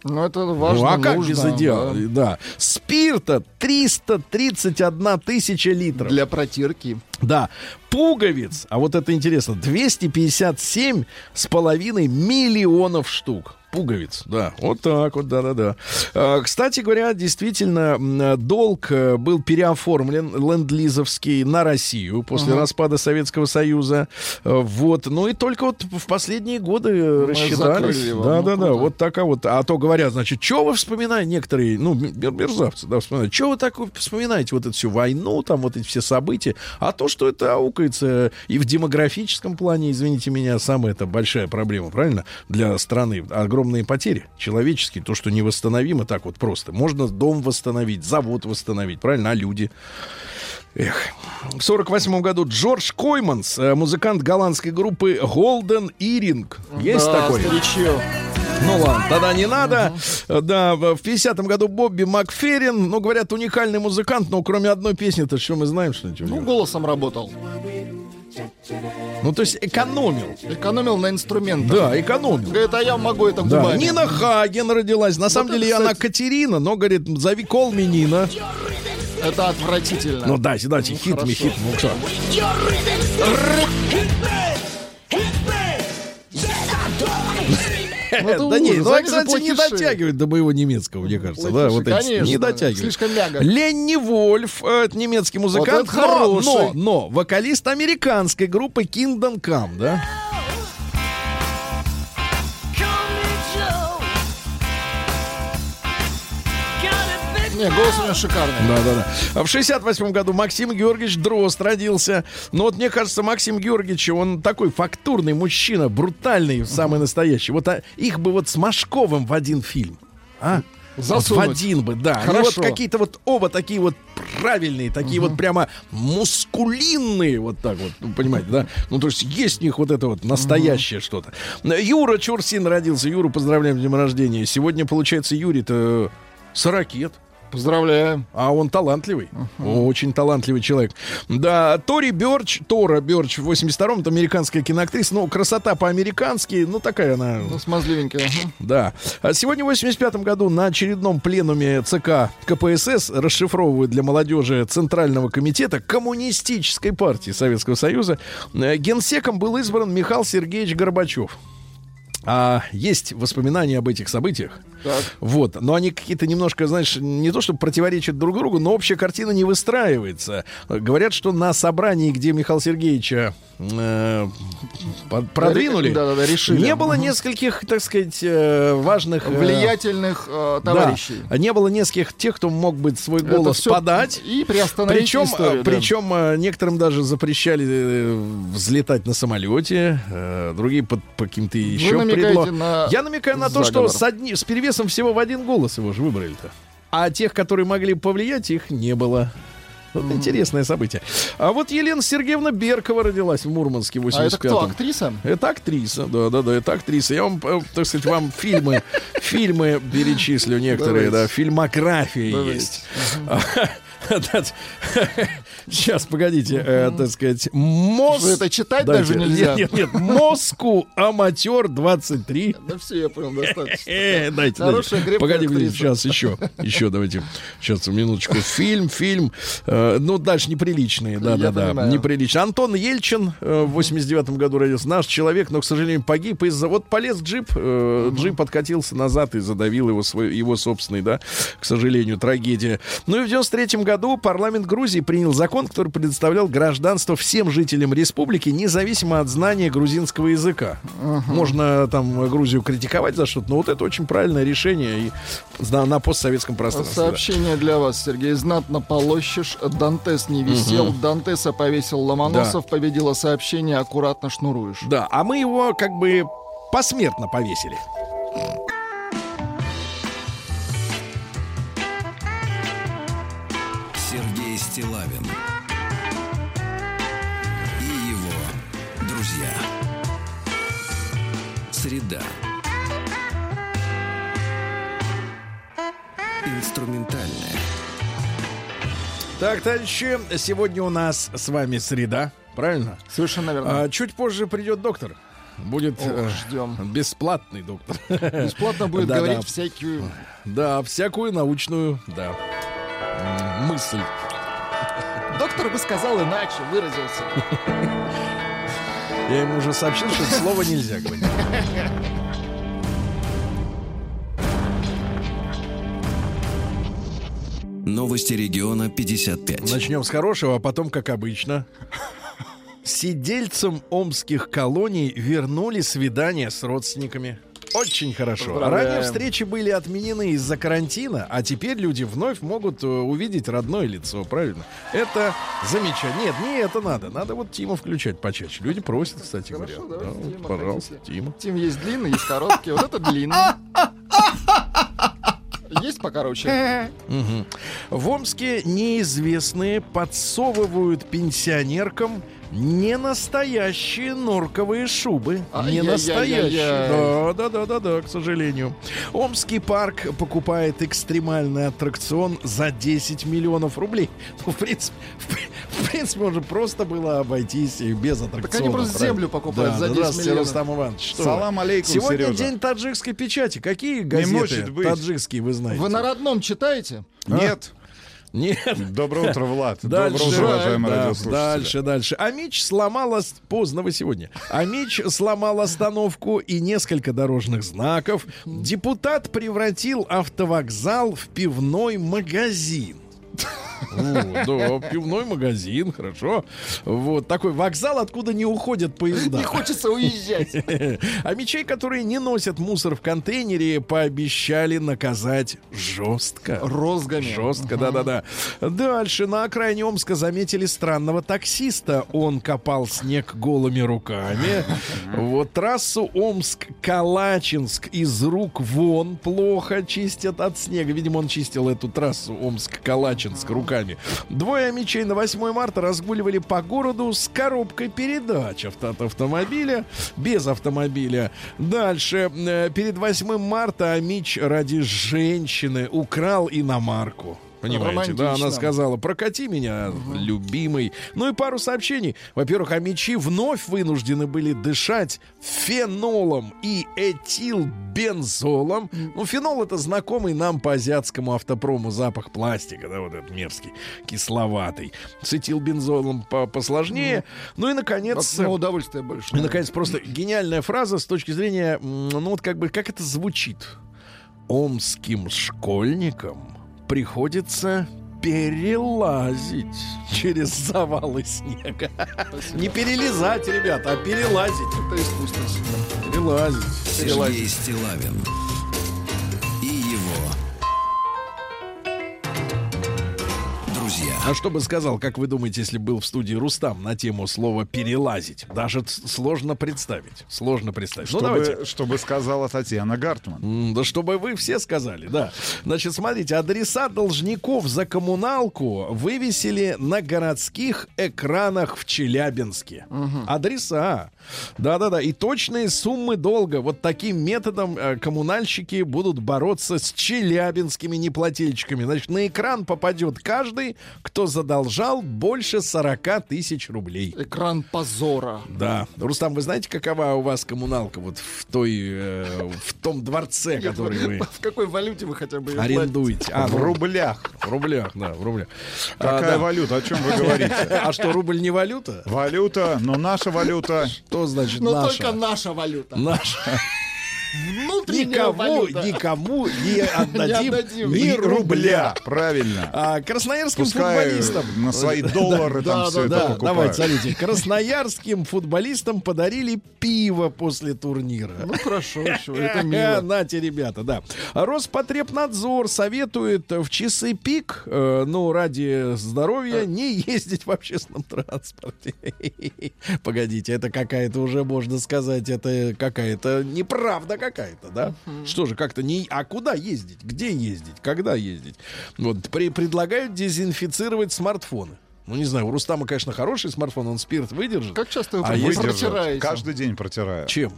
Ну, это важно, ну, а как нужно, без идеала? да. Да. Спирта 331 тысяча литров. Для протирки. Да. Пуговиц, а вот это интересно, 257 с половиной миллионов штук. Пуговиц, да, вот так вот, да-да-да. А, Кстати говоря, действительно, долг э, был переоформлен ленд-лизовский на Россию после распада Советского Союза. Э, Вот, ну и только вот в последние годы э, рассчитались. ну, Да-да-да, вот так а вот. А то говорят, значит, что вы вспоминаете, некоторые, ну, мер- мерзавцы, да, вспоминают, что вы так вспоминаете вот эту всю войну, там вот эти все события, а то, что это аукается и в демографическом плане, извините меня, самая это большая проблема, правильно, для страны. Огромные потери человеческие, то, что невосстановимо так вот просто. Можно дом восстановить, завод восстановить, правильно, а люди... Эх. В сорок восьмом году Джордж Койманс, э, музыкант голландской группы Golden Earring. Есть да, такой? старичок. Ну ладно, тогда не надо. Да, в 50-м году Бобби Макферрин, ну, говорят, уникальный музыкант, но кроме одной песни-то что мы знаем, что нибудь Ну, голосом работал. Ну, то есть экономил. Экономил на инструментах. Да, экономил. Говорит, а я могу это Да, губами. Нина Хаген родилась. На самом это, деле она кстати- Катерина, но говорит, зови кол Нина. Это отвратительно. Ну дайте, дайте, хит хорошо. ми хит. Ну что? Да не, ужас, ну, кстати, не дотягивает до моего немецкого, мне кажется. Да, вот эти, не дотягивает. слишком. Ленни Вольф, э, это немецкий музыкант, хороший. но, но вокалист американской группы Kingdom Come, да? Не, голос у него шикарный. Да, да, да. В 68 году Максим Георгиевич Дрозд родился. Но вот мне кажется, Максим Георгиевич, он такой фактурный мужчина, брутальный, самый настоящий. Вот а, их бы вот с Машковым в один фильм. А? Вот в Засунуть. один бы, да. Они Хорошо. вот какие-то вот оба такие вот правильные, такие вот прямо мускулинные, вот так вот, ну, понимаете, да? Ну, то есть есть в них вот это вот настоящее что-то. Юра Чурсин родился. Юру поздравляем с днем рождения. Сегодня, получается, Юрий-то 40 лет. Поздравляем. А он талантливый. Очень талантливый человек. Да, Тори Бёрч, Тора Бёрч в 82-м, это американская киноактриса. Ну, красота по-американски, ну, такая она... Ну, смазливенькая. ага. Да. А сегодня в 85 году на очередном пленуме ЦК КПСС расшифровывают для молодежи Центрального комитета Коммунистической партии Советского Союза. э, Генсеком был избран Михаил Сергеевич Горбачев. А есть воспоминания об этих событиях. Так. Вот, но они какие-то немножко, знаешь, не то чтобы противоречат друг другу, но общая картина не выстраивается. Говорят, что на собрании, где Михаила Сергеевича э, продвинули, решили. не было нескольких, так сказать, э, важных... э, Влиятельных э, да, товарищей. не было нескольких тех, кто мог бы свой голос подать. И приостановить Причем, историю. да. причем некоторым даже запрещали взлетать на самолете, другие по каким-то еще на Я намекаю на то, что с, одни- с перевесом всего в один голос его же выбрали-то. А тех, которые могли повлиять, их не было. Вот интересное событие. А вот Елена Сергеевна Беркова родилась в Мурманске в А это 85 кто, актриса? это актриса, да, да, да, это актриса. Я вам, э, так сказать, вам фильмы, фильмы перечислю некоторые, да, фильмография есть. Сейчас, погодите, э, так сказать. Что, это читать Дайте. даже нельзя? Нет, нет, нет, Моску Аматер 23. Да все, я понял, достаточно. Э, дайте, Хорошая дайте. крепкая Погоди, актриса. сейчас еще, еще давайте, сейчас минуточку. Фильм, фильм, э, ну дальше неприличные, да, Я да, да, понимаю. неприличные. Антон Ельчин э, в 89 году родился, наш человек, но к сожалению погиб из-за вот полез джип, э, джип откатился назад и задавил его свой, его собственный, да, к сожалению, трагедия. Ну и в 93 году парламент Грузии принял закон, который предоставлял гражданство всем жителям республики, независимо от знания грузинского языка. Можно там Грузию критиковать за что-то, но вот это очень правильное решение и на, на постсоветском пространстве. да. Сообщение для вас, Сергей. Знатно полощешь. Дантес не висел. Дантеса повесил Ломоносов. Победило сообщение. Аккуратно шнуруешь. Да, а мы его как бы посмертно повесили. Среда. Инструментальная. Так, товарищи, сегодня у нас с вами среда, правильно? Совершенно верно. А, чуть позже придет доктор. Будет Ох, э, ждем. бесплатный доктор. Бесплатно будет Да, говорить да. всякую... Да, всякую научную, да, мысль. Доктор бы сказал иначе, выразился. Я ему уже сообщил, что это слово нельзя говорить. Новости региона 55. Начнем с хорошего, а потом, как обычно. Сидельцам омских колоний вернули свидания с родственниками. Очень хорошо. Ранее встречи были отменены из-за карантина, а теперь люди вновь могут э, увидеть родное лицо, правильно? Это замечательно. Нет, не это надо. Надо вот Тима включать почаще. Люди просят, кстати говоря. Да, вот, пожалуйста. Тима. Тим есть длинный, есть короткий. Вот это длинный. Есть покороче? В Омске неизвестные подсовывают пенсионеркам не настоящие норковые шубы. Не Ай-яй-яй-яй-яй. настоящие. Да, да, да, да, да, к сожалению. Омский парк покупает экстремальный аттракцион за 10 миллионов рублей. Ну, в принципе, в, в принципе, можно просто было обойтись и без аттракциона. просто правильно? землю покупают да, за 10 здравствуйте, миллионов. Рустам Иванович. Что Салам алейкум, Сегодня Сережа. день таджикской печати. Какие газеты таджикские вы знаете? Вы на родном читаете? Нет. Нет. Доброе утро, Влад. Дальше, Доброе утро, уважаемые да, дальше, дальше. Амич сломал... ос- Поздно вы сегодня. Амич сломал остановку и несколько дорожных знаков. Депутат превратил автовокзал в пивной магазин. О, да, пивной магазин, хорошо. Вот такой вокзал, откуда не уходят поезда. Не хочется уезжать. А мечей, которые не носят мусор в контейнере, пообещали наказать жестко. Розгами. Жестко, да-да-да. Дальше на окраине Омска заметили странного таксиста. Он копал снег голыми руками. Вот трассу Омск-Калачинск из рук вон плохо чистят от снега. Видимо, он чистил эту трассу Омск-Калачинск руками. Двое мечей на 8 марта разгуливали по городу с коробкой передач от автомобиля, без автомобиля. Дальше, э, перед 8 марта Амич ради женщины украл иномарку. Понимаете, да, она Романтично. сказала, прокати меня, любимый. Ну и пару сообщений. Во-первых, амичи вновь вынуждены были дышать фенолом и этилбензолом. Ну, фенол это знакомый нам по азиатскому автопрому запах пластика, да, вот этот мерзкий, кисловатый. С этилбензолом по- посложнее. Ну и, наконец... На удовольствие больше. И, наконец, просто гениальная фраза с точки зрения, ну вот как бы, как это звучит? Омским школьникам приходится перелазить через завалы снега. Не перелезать, ребята, а перелазить. Это искусство. Перелазить. Сергей Перелазить. Стилавин друзья. А что бы сказал, как вы думаете, если был в студии Рустам на тему слова «перелазить»? Даже сложно представить. Сложно представить. Ну, давайте. Чтобы, чтобы сказала Татьяна Гартман. Да чтобы вы все сказали, да. Значит, смотрите, адреса должников за коммуналку вывесили на городских экранах в Челябинске. Адреса. Да-да-да. И точные суммы долга. Вот таким методом э, коммунальщики будут бороться с челябинскими неплательщиками. Значит, на экран попадет каждый, кто задолжал больше 40 тысяч рублей. Экран позора. Да. Рустам, вы знаете, какова у вас коммуналка вот в той, э, в том дворце, который вы В какой валюте вы хотя бы арендуете? А, в ну, рублях. в рублях, да, в рублях. А, Какая да. валюта? О чем вы говорите? А что, рубль не валюта? Валюта, но наша валюта. Что значит Но наша? только наша валюта. Наша. Внутренняя Никому, валюта. никому не отдадим, отдадим. ни рубля. Правильно. А, красноярским Пускай футболистам на свои доллары там да, все да, это да. покупают. Давайте, смотрите. Красноярским футболистам подарили пиво после турнира. Ну хорошо, еще. Это Э, мило. Нате, ребята, да. Роспотребнадзор советует в часы пик, э, ну, ради здоровья, не ездить в общественном транспорте. Погодите, это какая-то уже, можно сказать, это какая-то неправда какая-то, да? Что же, как-то не... А куда ездить? Где ездить? Когда ездить? Вот, при- предлагают дезинфицировать смартфоны. Ну, не знаю, у Рустама, конечно, хороший смартфон, он спирт выдержит. Как часто вы А протираете? Каждый день протираю. Чем?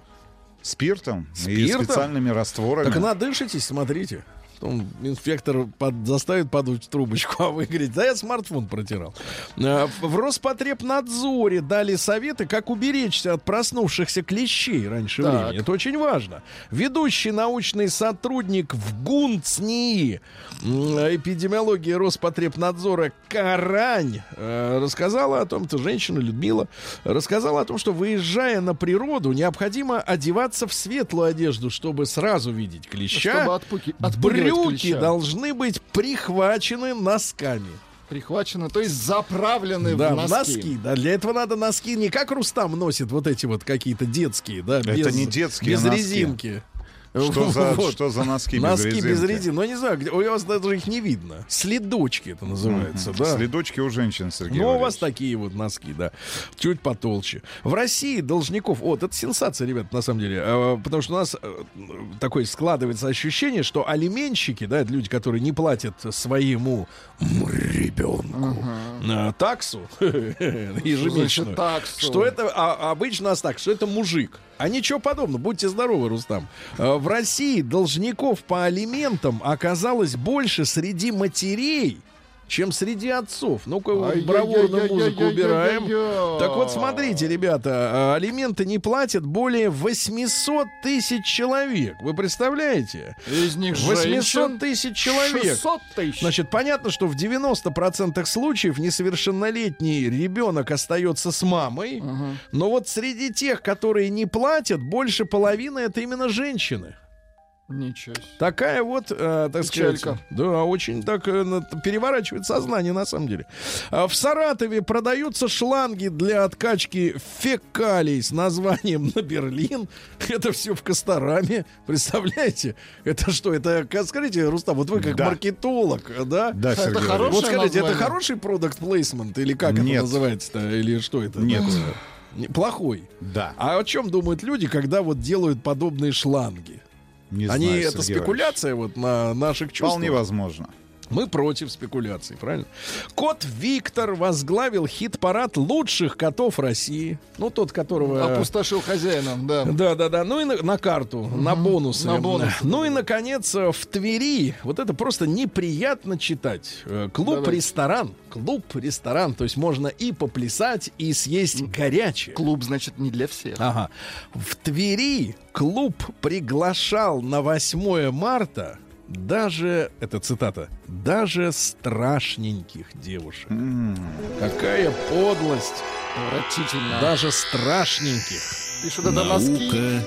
Спиртом, и Спиртом? специальными растворами. Так надышитесь, смотрите. Потом инспектор под- заставит подуть трубочку, а вы говорите, да я смартфон протирал. А, В Роспотребнадзоре дали советы, как уберечься от проснувшихся клещей раньше Так. времени. Это очень важно. Ведущий научный сотрудник в ГУНЦНИИ эпидемиологии Роспотребнадзора Карань э, рассказала о том, что женщина Людмила рассказала о том, что выезжая на природу, необходимо одеваться в светлую одежду, чтобы сразу видеть клеща. Чтобы отпуки- отпугивать Брюки должны быть прихвачены носками. Прихвачены, то есть заправлены да, в носки. Да, для этого надо носки не как Рустам носит вот эти вот какие-то детские, да, Это без, не детские без носки. резинки. Что за, Вот. что за носки, Носки без без резинки? резинки. Ну, не знаю, где, у вас даже их не видно. Следочки это называется, Мгм. да. Следочки у женщин, Сергей Ну, у вас такие вот носки, да. Чуть потолще. В России должников... Вот, это сенсация, ребят, на самом деле. э, Потому что у нас э, такое складывается ощущение, что алименщики, да, это люди, которые не платят своему ребенку э, таксу ежемесячную. Таксу. Что это а, обычно у нас так, что это мужик. А ничего подобного. Будьте здоровы, Рустам. В России должников по алиментам оказалось больше среди матерей, чем среди отцов. Ну-ка, вот бравурную музыку убираем. Так вот, смотрите, ребята, э, алименты не платят более 800 тысяч человек. Вы представляете? Из них 800 женщин тысяч человек. 600 тысяч. Значит, понятно, что в 90% случаев несовершеннолетний ребенок остается с мамой, Мгм. но вот среди тех, которые не платят, больше половины это именно женщины. Ничего себе. Такая вот, э, так Печалька. сказать, да, очень так э, переворачивает сознание на самом деле. А в Саратове продаются шланги для откачки фекалий с названием на Берлин. Это все в Костораме, представляете? Это что? Это, скажите, Рустам, вот вы как Да. маркетолог, да? Да, Сергей хорошее Валерьевич. Вот скажите, это название. хороший продукт плейсмент или как Нет. это называется-то? Или что это? Нет. такое? Плохой. Да. А о чем думают люди, когда вот делают подобные шланги? Не Они знаю, это Сергей спекуляция вот на наших чувствах. Вполне возможно. Мы против спекуляций, правильно? Кот Виктор возглавил хит-парад лучших котов России. Ну, тот, которого... Опустошил хозяина, да. Да, да, да. Ну и на, на карту, на бонусы. на бонусы, Ну и, наконец, в Твери, вот это просто неприятно читать. Э, Клуб-ресторан. Клуб-ресторан. То есть можно и поплясать, и съесть горячее. Клуб, значит, не для всех. Ага. В Твери клуб приглашал на 8 марта даже, это цитата, даже страшненьких девушек. М, Какая подлость. Отвратительно. Даже страшненьких. Пишут это носки Наука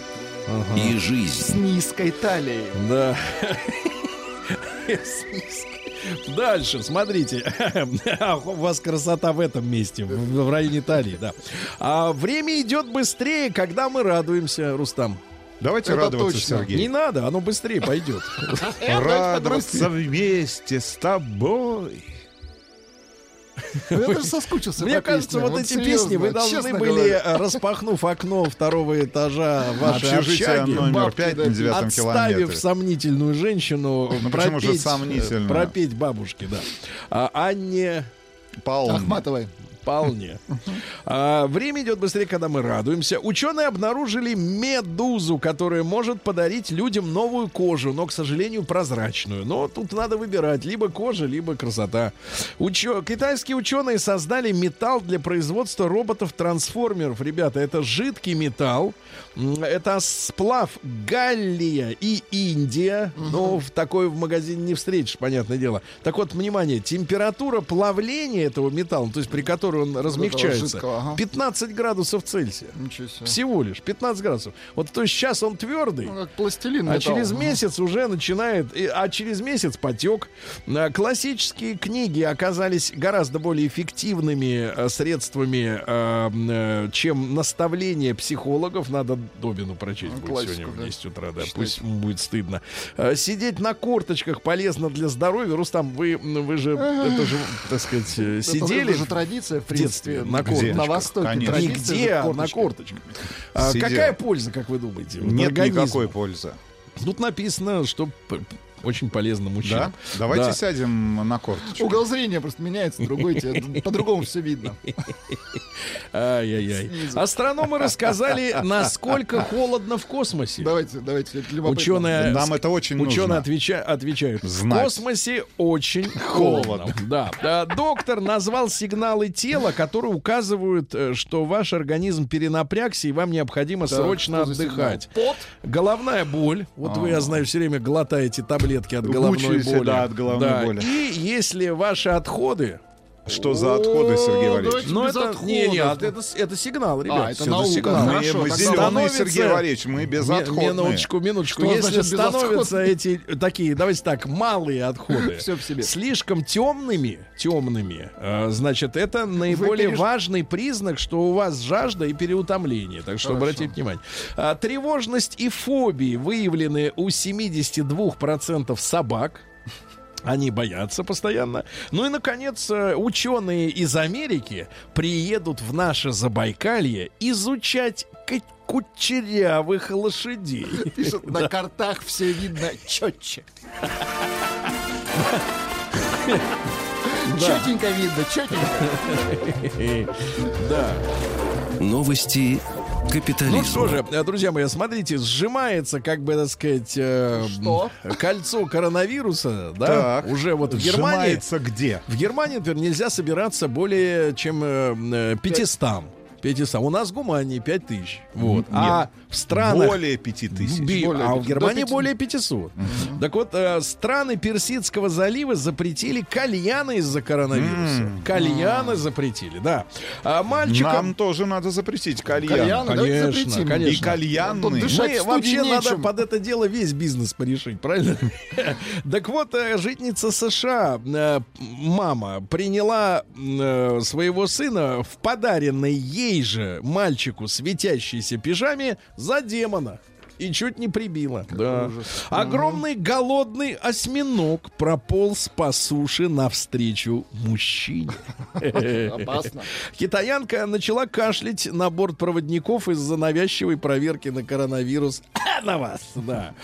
Ага. и с жизнь. низкой талией. Да. Дальше, смотрите. А, У вас красота в этом месте, в, в районе талии, да. А время идет быстрее, когда мы радуемся, Рустам. Давайте Это радоваться, точно. Сергей. Не надо, оно быстрее пойдет. Радоваться вместе с тобой. Я даже соскучился Мне кажется, вот эти серьезно, песни вы должны были, говоря. э, распахнув окно второго этажа вашей общаги, номер бабки, 5 да, на девятом отставив километре. сомнительную женщину, Ну, почему же пропеть, сомнительную? э, пропеть бабушке, да. А Анне Паунд. Ахматовой. Вполне. А, время идет быстрее, когда мы радуемся. Ученые обнаружили медузу, которая может подарить людям новую кожу, но, к сожалению, прозрачную. Но тут надо выбирать либо кожа, либо красота. Учё- Китайские ученые создали металл для производства роботов-трансформеров. Ребята, это жидкий металл. Это сплав Галлия и Индия. Но в такой в магазине не встретишь, понятное дело. Так вот, внимание, температура плавления этого металла, то есть при он размягчается, ага. 15 градусов Цельсия. Ничего себе. Всего лишь 15 градусов. Вот то есть сейчас он твердый. Ну, как пластилин А металл. через месяц уже начинает, а через месяц потек. А, Классические книги оказались гораздо более эффективными э, средствами, э, э, чем наставление психологов. Надо Добину прочесть Ну, будет сегодня в да. 10 утра, да, Читайте. пусть будет стыдно. Сидеть на корточках полезно для здоровья. Рустам, вы, вы же, это же, так сказать, э, Это сидели же традиция, в принципе. на корточках. На Востоке Конечно. Нигде, на корточках. А какая польза, как вы думаете? Нет организму? никакой пользы. Тут написано, что очень полезно Да? мужчинам. Давайте Да. сядем на корточки. Угол зрения просто меняется, другой тебе по-другому все видно. Ай-яй-яй. Астрономы рассказали, насколько холодно в космосе. Давайте, давайте. Ученые, Нам это очень ученые нужно. отвеча- отвечают, в Знать. космосе очень холодно. Да. А, Доктор назвал сигналы тела, которые указывают, э, что ваш организм перенапрягся и вам необходимо Так, срочно отдыхать. Пот? Головная боль. Вот вы, я знаю, все время глотаете таблетки от головной Мучаешься, боли. да, от головной Да. боли. И если ваши отходы Что за отходы, Сергей Валерьевич? Ну, это, не, не, это, это сигнал, ребят. это всё, наука, сигнал. хорошо. Мы, зеленые, Сергей Валерьевич, мы безотходные. Минуточку, минуточку. Что Если значит становятся эти такие, давайте так, малые отходы, Всё в себе. слишком темными, темными, э, значит, это наиболее переш- важный признак, что у вас жажда и переутомление. Так что Хорошо. обратите внимание. А, тревожность и фобии выявлены у 72% собак. Они боятся постоянно. Ну и, наконец, э, ученые из Америки приедут в наше Забайкалье изучать кучерявых лошадей. Пишут, на картах все видно четче. Четенько видно, четенько. Да. Новости капитализма. Ну что же, э, друзья мои, смотрите, сжимается, как бы, так сказать, э, Что? кольцо коронавируса, да, Так. уже вот в Германии. Сжимается где? В Германии, например, нельзя собираться более чем э, э, 500. 500. У нас в Гумании 5000. Вот. А в странах... Более пяти тысяч. Би- Более а в Германии до пяти. более 500. Так вот, э, страны Персидского залива запретили кальяны из-за коронавируса. Кальяны запретили, да. А мальчикам... Нам тоже надо запретить кальян. Кальян, давайте Конечно, запретим. конечно. И дышать Мы вообще надо нечем. под это дело весь бизнес порешить, правильно? Так вот, э, житница США, э, мама, приняла э, своего сына в подаренной ей же мальчику светящейся пижаме за демона. И чуть не прибила. Да. Огромный голодный осьминог прополз по суше навстречу мужчине. Опасно. Китаянка начала кашлять на борт проводников из-за навязчивой проверки на коронавирус на вас. Да.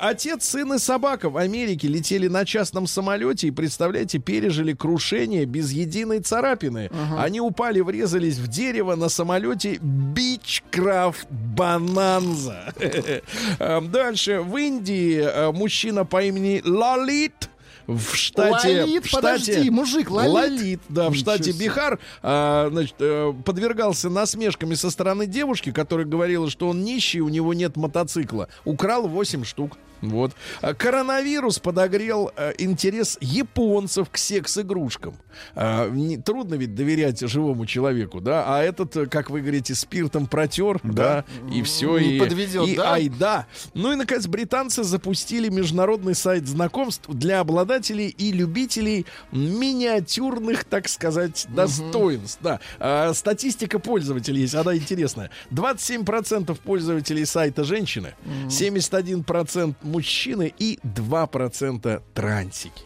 Отец, сын и собака в Америке летели на частном самолете и, представляете, пережили крушение без единой царапины. Они упали, врезались в дерево на самолете Бичкрафт Бананза. Эм, Дальше. В Индии э, мужчина по имени Лалит в штате... Лалит, в штате подожди, мужик, Лалит? Лалит, да, в Ничего штате себе. Бихар, а, значит, э, подвергался насмешками со стороны девушки, которая говорила, что он нищий, у него нет мотоцикла. Украл 8 штук. Вот. А Коронавирус подогрел э, интерес японцев к секс-игрушкам. А, трудно ведь доверять живому человеку, да? А этот, э, как вы говорите, спиртом протер, да, и все, Не и, подведет, и да? ай да. Ну и, наконец, британцы запустили международный сайт знакомств для обладателей и любителей миниатюрных, так сказать, достоинств. Да. А, статистика пользователей есть, она интересная. 27% пользователей сайта женщины, 71% мужчины и 2% трансики.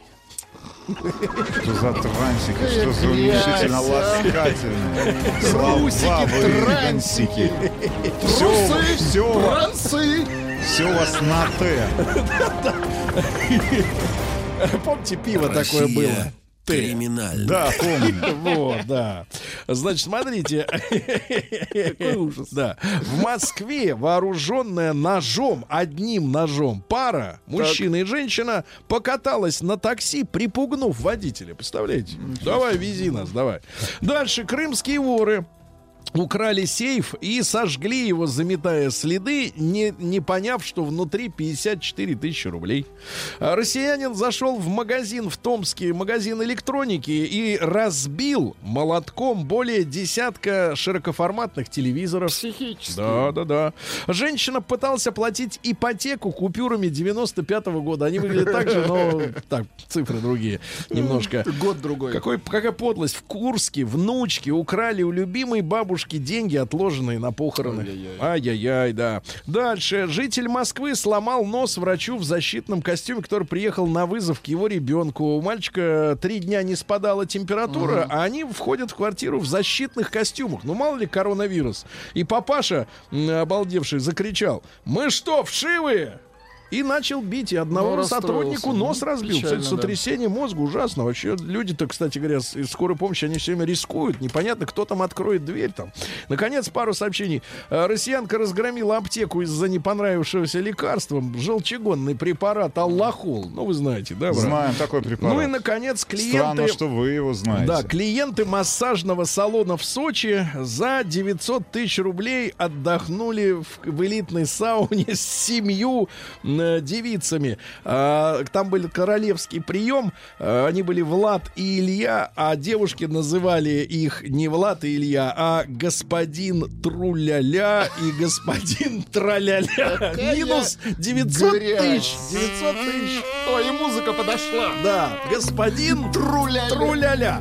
Что за трансики, что за уменьшительно ласкательные. Трусики, Слова трансики. Все, Трусы, все, трансы. все у вас на Т. Помните, пиво Россия такое было? Криминально. Да, помню. Вот, да. Значит, смотрите. Да. В Москве вооруженная ножом, одним ножом пара, мужчина и женщина, покаталась на такси, припугнув водителя. Представляете? Давай, вези нас, давай. Дальше. Крымские воры украли сейф и сожгли его, заметая следы, не, не поняв, что внутри 54 тысячи рублей. А Россиянин зашел в магазин в Томске, магазин электроники, и разбил молотком более десятка широкоформатных телевизоров. Психически. Да, да, да. Женщина пыталась оплатить ипотеку купюрами 95-го года. Они выглядят так же, но так, цифры другие немножко. Год другой. Какой, какая подлость. В Курске внучки украли у любимой бабушки деньги, отложенные на похороны. Ай-яй-яй, да. Дальше. Житель Москвы сломал нос врачу в защитном костюме, который приехал на вызов к его ребенку. У мальчика три дня не спадала температура, а они входят в квартиру в защитных костюмах. Ну, мало ли коронавирус. И папаша, обалдевший, закричал, мы что, вшивые? И начал бить, и одного Ну, сотруднику нос разбил. Печально, Кстати, да. сотрясение мозга ужасно. Вообще, люди-то, кстати говоря, с- из скорой помощи, они все время рискуют. Непонятно, кто там откроет дверь там. Наконец, пару сообщений. Э, Россиянка разгромила аптеку из-за не понравившегося лекарства. Желчегонный препарат Аллахол. Ну, вы знаете, да, брат? Знаем такой препарат. Ну и, наконец, клиенты... Странно, что вы его знаете. Да, клиенты массажного салона в Сочи за 900 тысяч рублей отдохнули в, в элитной сауне с семью девицами. А, Там был королевский прием. А, Они были Влад и Илья, а девушки называли их не Влад и Илья, а господин Труляля и господин Траляля. Минус 900 грязь. тысяч. 900 тысяч. О, и музыка подошла. Да, господин Труляля. Труляля.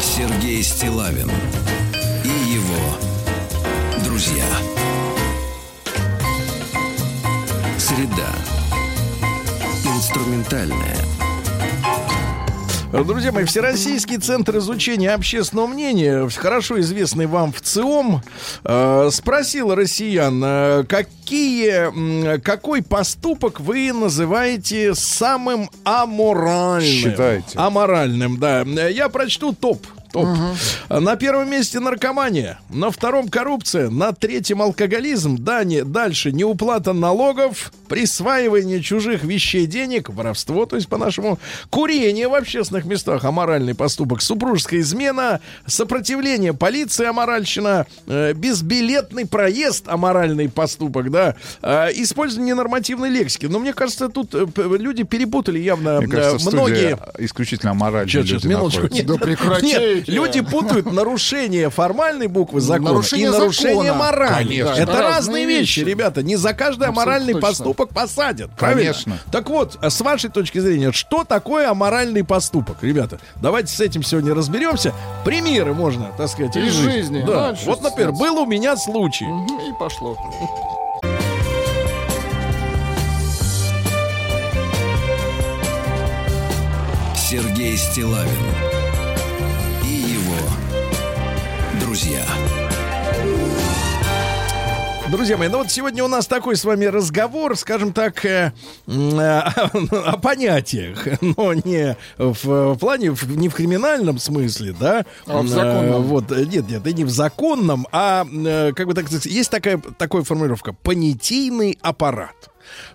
Сергей Стилавин и его друзья. Среда. Инструментальная. Друзья мои, Всероссийский центр изучения общественного мнения, хорошо известный вам в ЦИОМ, э, спросил россиян, э, какие, какой поступок вы называете самым аморальным? Считаете. Аморальным, да. Я прочту топ. Топ. На первом месте наркомания, на втором коррупция, на третьем алкоголизм, да, не, дальше неуплата налогов, присваивание чужих вещей денег, воровство, то есть по-нашему, курение в общественных местах, аморальный поступок, супружеская измена, сопротивление полиции, аморальщина, э, безбилетный проезд, аморальный поступок, да, э, использование ненормативной лексики. Но мне кажется, тут э, люди перепутали явно Мне кажется, э, многие... студия исключительно моральные Чё, чё, люди минуточку. находятся. Нет, Да прекратите. Нет, люди путают нарушение формальной буквы закона Нарушение и нарушение закона. морали. Конечно. Это Да, разные разные вещи, ребята. Не за каждый Абсолютно аморальный точно. поступок посадят. Правильно? Конечно. Так вот, с вашей точки зрения, что такое аморальный поступок, ребята? Давайте с этим сегодня разберемся. Примеры можно, так сказать, Из жизни. Да. Ну, что вот, например, был у меня случай. Мгм, И пошло. Сергей Стилавин друзья. Друзья мои, ну вот сегодня у нас такой с вами разговор, скажем так, э, э, о понятиях, но не в плане, в- не в криминальном смысле, да? А в Э, законном. Вот, э, нет, нет, и не в законном, а, э, как бы так сказать, есть такая, такая формулировка, понятийный аппарат.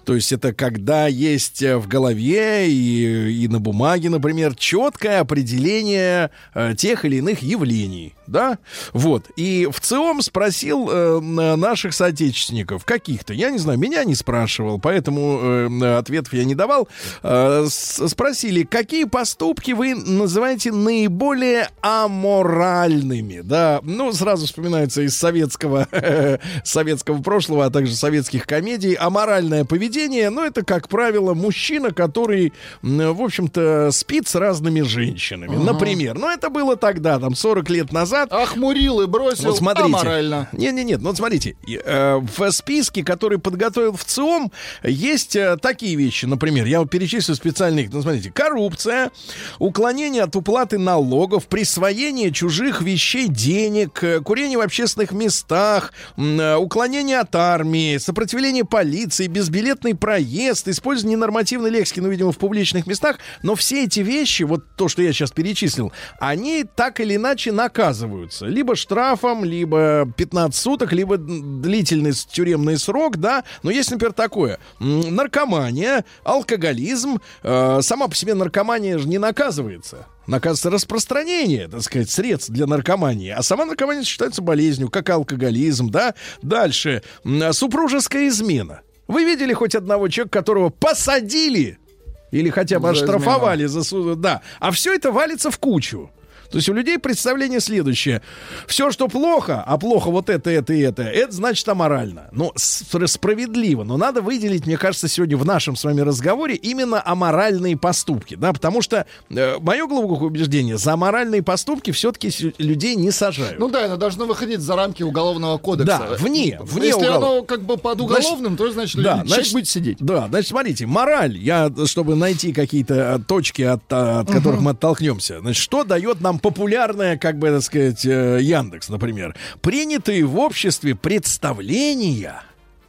То есть это когда есть э, в голове и, и на бумаге, например, четкое определение э, тех или иных явлений, да? Вот. И в ЦИОМ спросил э, наших соотечественников, каких-то, я не знаю, меня не спрашивал, поэтому э, ответов я не давал. Э, спросили, какие поступки вы называете наиболее аморальными, да? Ну, сразу вспоминается из советского, советского прошлого, а также советских комедий, аморальное поведение, ну, это, как правило, мужчина, который, в общем-то, спит с разными женщинами. Например, ну, это было тогда, там, 40 лет назад. Охмурил и бросил Вот смотрите. аморально. Не-не-нет, ну вот смотрите, э, в списке, который подготовил в ЦИОМ, есть э, такие вещи, например, я вот перечислю специальных, ну смотрите, коррупция, уклонение от уплаты налогов, присвоение чужих вещей денег, э, курение в общественных местах, уклонение от армии, сопротивление полиции, безбилетный проезд, использование ненормативной лексики, ну, видимо, в публичных местах, но все эти вещи, вот то, что я сейчас перечислил, они так или иначе наказываются. Либо штрафом, либо 15 суток, либо длительный тюремный срок, да. Но есть, например, такое. Наркомания, алкоголизм. э, сама по себе наркомания же не наказывается. Наказывается распространение, так сказать, средств для наркомании. А сама наркомания считается болезнью, как алкоголизм, да. Дальше. Супружеская измена. Вы видели хоть одного человека, которого посадили или хотя бы За оштрафовали за су- да. А все это валится в кучу. То есть у людей представление следующее. Все, что плохо, а плохо вот это, это и это, это значит аморально. Ну, справедливо. Но надо выделить, мне кажется, сегодня в нашем с вами разговоре именно аморальные поступки. Да, потому что э, мое глубокое убеждение, за аморальные поступки все-таки людей не сажают. Ну да, оно должно выходить за рамки уголовного кодекса. Да, вне, вне Если уголов- оно как бы под уголовным, то значит, да, значит, будет сидеть. Да, значит, смотрите, мораль, я, чтобы найти какие-то а, точки, от, от которых мы оттолкнемся, значит, что дает нам популярная, как бы, так сказать, э, Яндекс, например, принятые в обществе представления,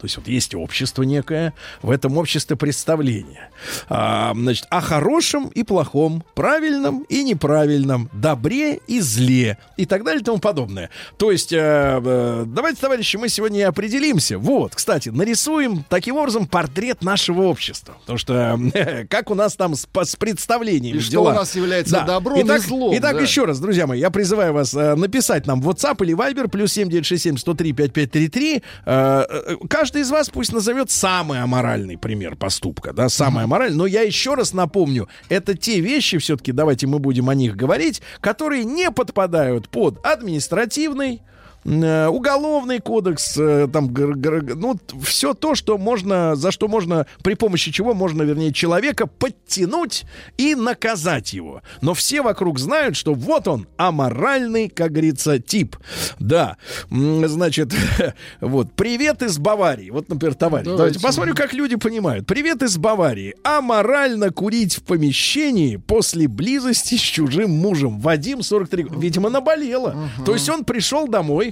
то есть вот есть общество некое, в этом обществе представление. А, значит, о хорошем и плохом, правильном и неправильном, добре и зле и так далее и тому подобное. То есть, э, э, давайте, товарищи, мы сегодня и определимся. Вот, кстати, нарисуем таким образом портрет нашего общества. Потому что э, как у нас там с, с представлениями И что дела. у нас является добром и итак, злом, Итак, да. еще раз, друзья мои, я призываю вас э, написать нам в WhatsApp или Viber плюс 7967 103 5533. Э, э, каждый каждый из вас пусть назовет самый аморальный пример поступка, да, самый аморальный. Но я еще раз напомню, это те вещи, все-таки давайте мы будем о них говорить, которые не подпадают под административный, уголовный кодекс, э, там, ну, все то, что можно, за что можно, при помощи чего можно, вернее, человека подтянуть и наказать его. Но все вокруг знают, что вот он, аморальный, как говорится, тип. Да, значит, вот, привет из Баварии. Вот, например, товарищ. Давайте, Давайте. посмотрим, как люди понимают. Привет из Баварии. Аморально курить в помещении после близости с чужим мужем. Вадим, 43 года. Видимо, наболело. То есть он пришел домой,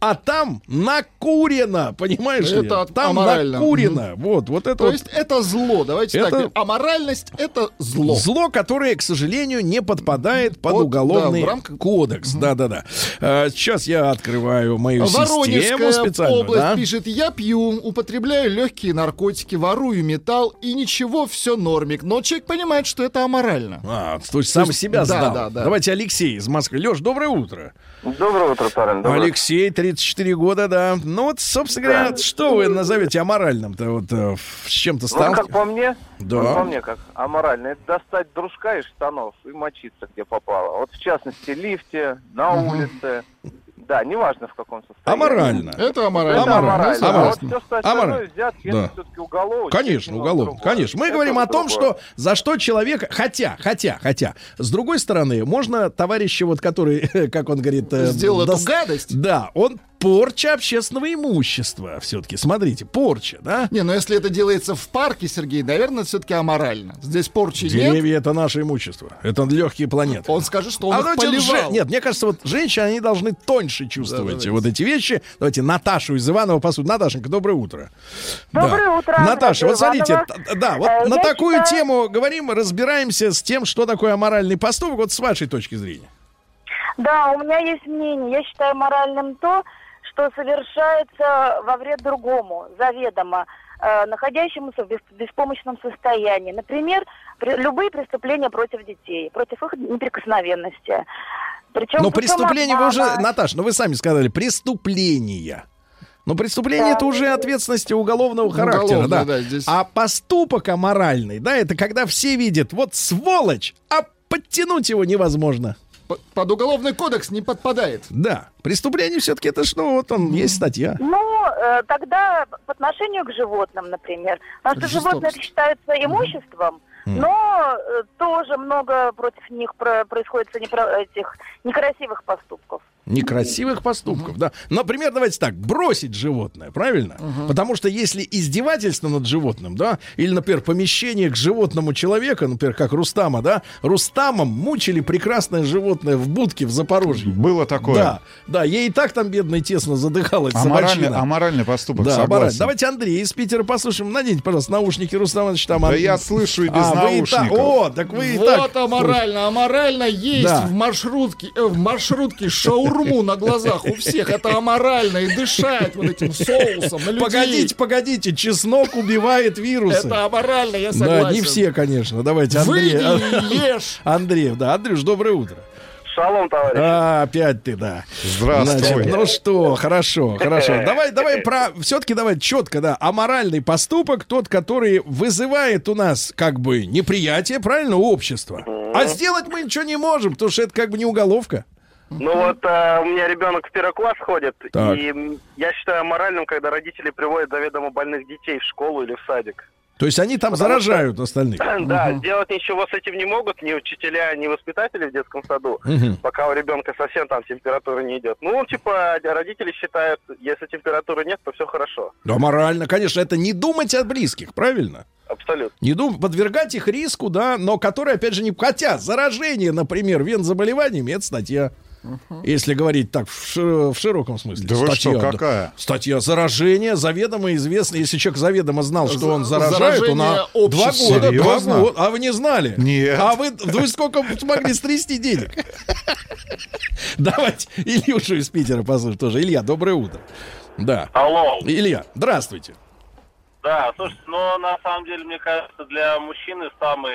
а там накурено, понимаешь ли? Это Там аморально. накурено. Вот, вот это То вот есть это зло. Давайте Это- так. Аморальность — это зло. Зло, которое, к сожалению, не подпадает под Под- уголовный да, рамках- кодекс. Да-да-да. А, сейчас я открываю мою систему Воронежская специально. область да. пишет, я пью, употребляю легкие наркотики, ворую металл, и ничего, все нормик. Но человек понимает, что это аморально. А, то есть сам есть- себя да, сдал. да, да. Давайте Алексей из Москвы. Леш, доброе утро. Доброе утро, парень. Доброе. Алексей, 34 года, да. Ну вот, собственно говоря, что вы назовете аморальным-то? Вот э, с чем-то Ну, как по мне, Да. ну, по мне как аморально, это достать дружка из штанов и мочиться, где попало. Вот в частности, лифте, на улице. Да, неважно в каком состоянии. Аморально. Это Это аморально. аморально. Аморально. А вот все остальное Аморально. взятки, Да. это все-таки уголовно. Конечно, уголовно. Конечно. Мы говорим о том, что за что человек... Хотя, хотя, хотя. С другой стороны, можно товарища, вот который, как он говорит... э, Сделал эту дос- гадость. Да, он порча общественного имущества все-таки. Смотрите, порча, да? Не, ну если это делается в парке, Сергей, наверное, все-таки аморально. Здесь порчи нет. Деревья это наше имущество. Это легкие планеты. Он скажет, что он А их поливал. же- Нет, мне кажется, вот женщины, они должны тоньше чувствовать давайте. вот эти вещи. Давайте Наташу из Иванова посуд. Наташенька, доброе утро. Доброе утро, Наташа, вот смотрите, да, вот Э, на такую считаю- тему говорим, разбираемся с тем, что такое аморальный поступок, вот с вашей точки зрения. Да, у меня есть мнение. Я считаю моральным то, что совершается во вред другому, заведомо, э, находящемуся в бес- беспомощном состоянии. Например, при- любые преступления против детей, против их неприкосновенности. Причем Но путем преступление вы уже. Наташа, ну вы сами сказали, преступления. Но преступление Да. это уже ответственности уголовного характера, Уголовное, да. да, здесь- А поступок аморальный, да, это когда все видят, вот сволочь, а подтянуть его невозможно. Под уголовный кодекс не подпадает. Да, преступление все-таки это что, вот он, есть статья. Ну, э, тогда по отношению к животным, например. Потому что животные это считаются имуществом, но э, тоже много против них про- происходит непро- этих некрасивых поступков. Некрасивых поступков, да. Например, давайте так, бросить животное, правильно? Потому что если издевательство над животным, да, или, например, помещение к животному человека, например, как Рустама, да, Рустамом мучили прекрасное животное в будке в Запорожье. Было такое. Да, да, ей и так там бедно тесно задыхалась Аморальный, аморальный поступок, Да, согласен. Давайте Андрей из Питера послушаем. Наденьте, пожалуйста, наушники Рустам Иванович, там. Да я слышу и без А, вы и наушников. О, так вы и вот так. аморально. Аморально есть Да. в маршрутке, э, в маршрутке шаурму на глазах у всех. Это аморально. И дышать вот этим соусом на людей. Погодите, погодите, чеснок убивает вирусы. Это аморально, я согласен. Да, не все, конечно. Давайте, Андрей. И ешь. Андрей, да, Андрюш, доброе утро. Шалом, товарищ. А, опять ты, да. Здравствуй. Значит, ну что, хорошо, хорошо. Давай, давай про, все-таки давай четко, да, аморальный поступок, тот, который вызывает у нас как бы неприятие, правильно, общества. А сделать мы ничего не можем, потому что это как бы не уголовка. Ну вот э, у меня ребенок в первый класс ходит, Так. и я считаю моральным, когда родители приводят заведомо больных детей в школу или в садик. То есть они там заражают остальных. Да, сделать ничего с этим не могут ни учителя, ни воспитатели в детском саду, Мгм. пока у ребенка совсем там температура не идет. Ну, типа, родители считают, если температуры нет, то все хорошо. Да, морально, конечно, это не думать о близких, правильно? Абсолютно. Не дум... подвергать их риску, да, но который, опять же, не... Хотя заражение, например, вен заболеваниями, это статья. Если говорить так в, в широком смысле. Да вы статья, что, да. какая? Статья заражение, заведомо известно. Если человек заведомо знал, что он заражает, то на два года, два Серьезно? года. А вы не знали? Нет. А вы, вы сколько смогли стрясти денег? Давайте Ильюшу из Питера послушаем тоже. Илья, доброе утро. Да. Алло. Илья, здравствуйте. Да, слушайте, но на самом деле, мне кажется, для мужчины самый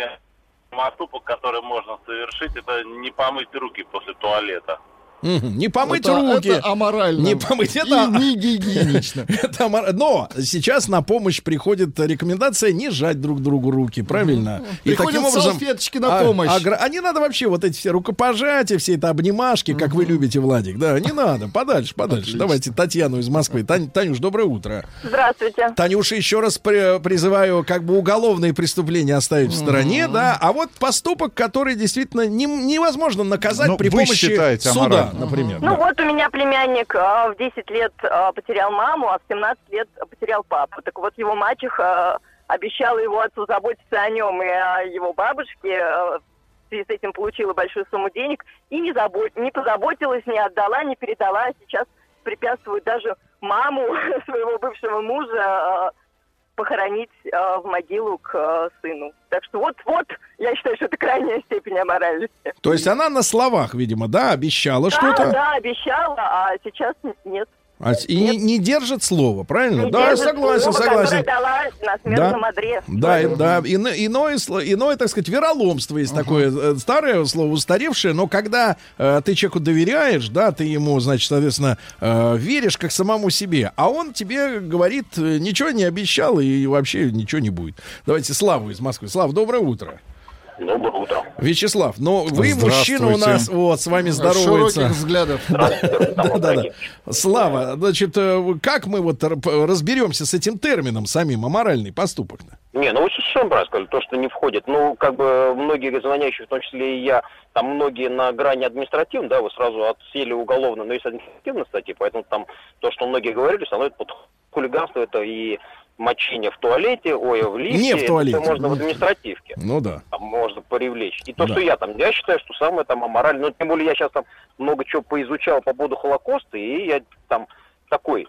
поступок, который можно совершить, это не помыть руки после туалета. Не помыть это, руки. это аморально. Не помыть, И это- не гигиенично. Это амор- Но сейчас на помощь приходит рекомендация не жать друг другу руки, правильно? Приходят салфеточки на а- помощь. агра- А не надо вообще вот эти все рукопожатия, все это обнимашки, как вы любите, Владик. Да, не надо. Подальше, подальше. Давайте Татьяну из Москвы. Тань- Танюш, доброе утро. Здравствуйте. Танюша, еще раз при- призываю как бы уголовные преступления оставить в стороне, да, а вот поступок, который действительно не- невозможно наказать Ну, при вы помощи считаете суда. Например. Ну да. вот у меня племянник а, в 10 лет а, потерял маму, а в 17 лет потерял папу. Так вот его мачеха а, обещала его отцу заботиться о нем и о его бабушке. а, в связи с этим получила большую сумму денег и не, забо- не позаботилась, не отдала, не передала. Сейчас препятствует даже маму своего бывшего мужа а, похоронить а, в могилу к а, сыну. Так что вот-вот, я считаю, что это крайняя степень аморальности. То есть она на словах, видимо, да, обещала что-то. Да, да, обещала, а сейчас нет. А и не, не держит слово, правильно? Не да, держит согласен, слово, согласен. дала на смертном Да. одре. Да, и- да, ино- иное, иное, так сказать, вероломство есть такое э, старое слово, устаревшее, но когда э, ты человеку доверяешь, да, ты ему, значит, соответственно, э, веришь как самому себе, а он тебе говорит, э, ничего не обещал и вообще ничего не будет. Давайте Славу из Москвы. Слав, доброе утро. Доброе утро. Вячеслав, ну вы мужчина у нас, вот, с вами здоровается. Широких взглядов. Да-да-да. Слава, значит, э, как мы вот разберемся с этим термином самим, аморальный поступок? Не, ну вы совершенно правильно сказали, то, что не входит. Ну, как бы многие звонящие, в том числе и я, там многие на грани административной, да, вы сразу отсели уголовно, но есть административные статьи, поэтому там то, что многие говорили, становится под хулиганство, это и мочение в туалете, ой, в лифте. Не в туалете. Это можно в административке. Ну да. Там можно привлечь. И то, Да. что я там, я считаю, что самое там аморальное, ну, тем более я сейчас там много чего поизучал по поводу Холокоста, и я там такой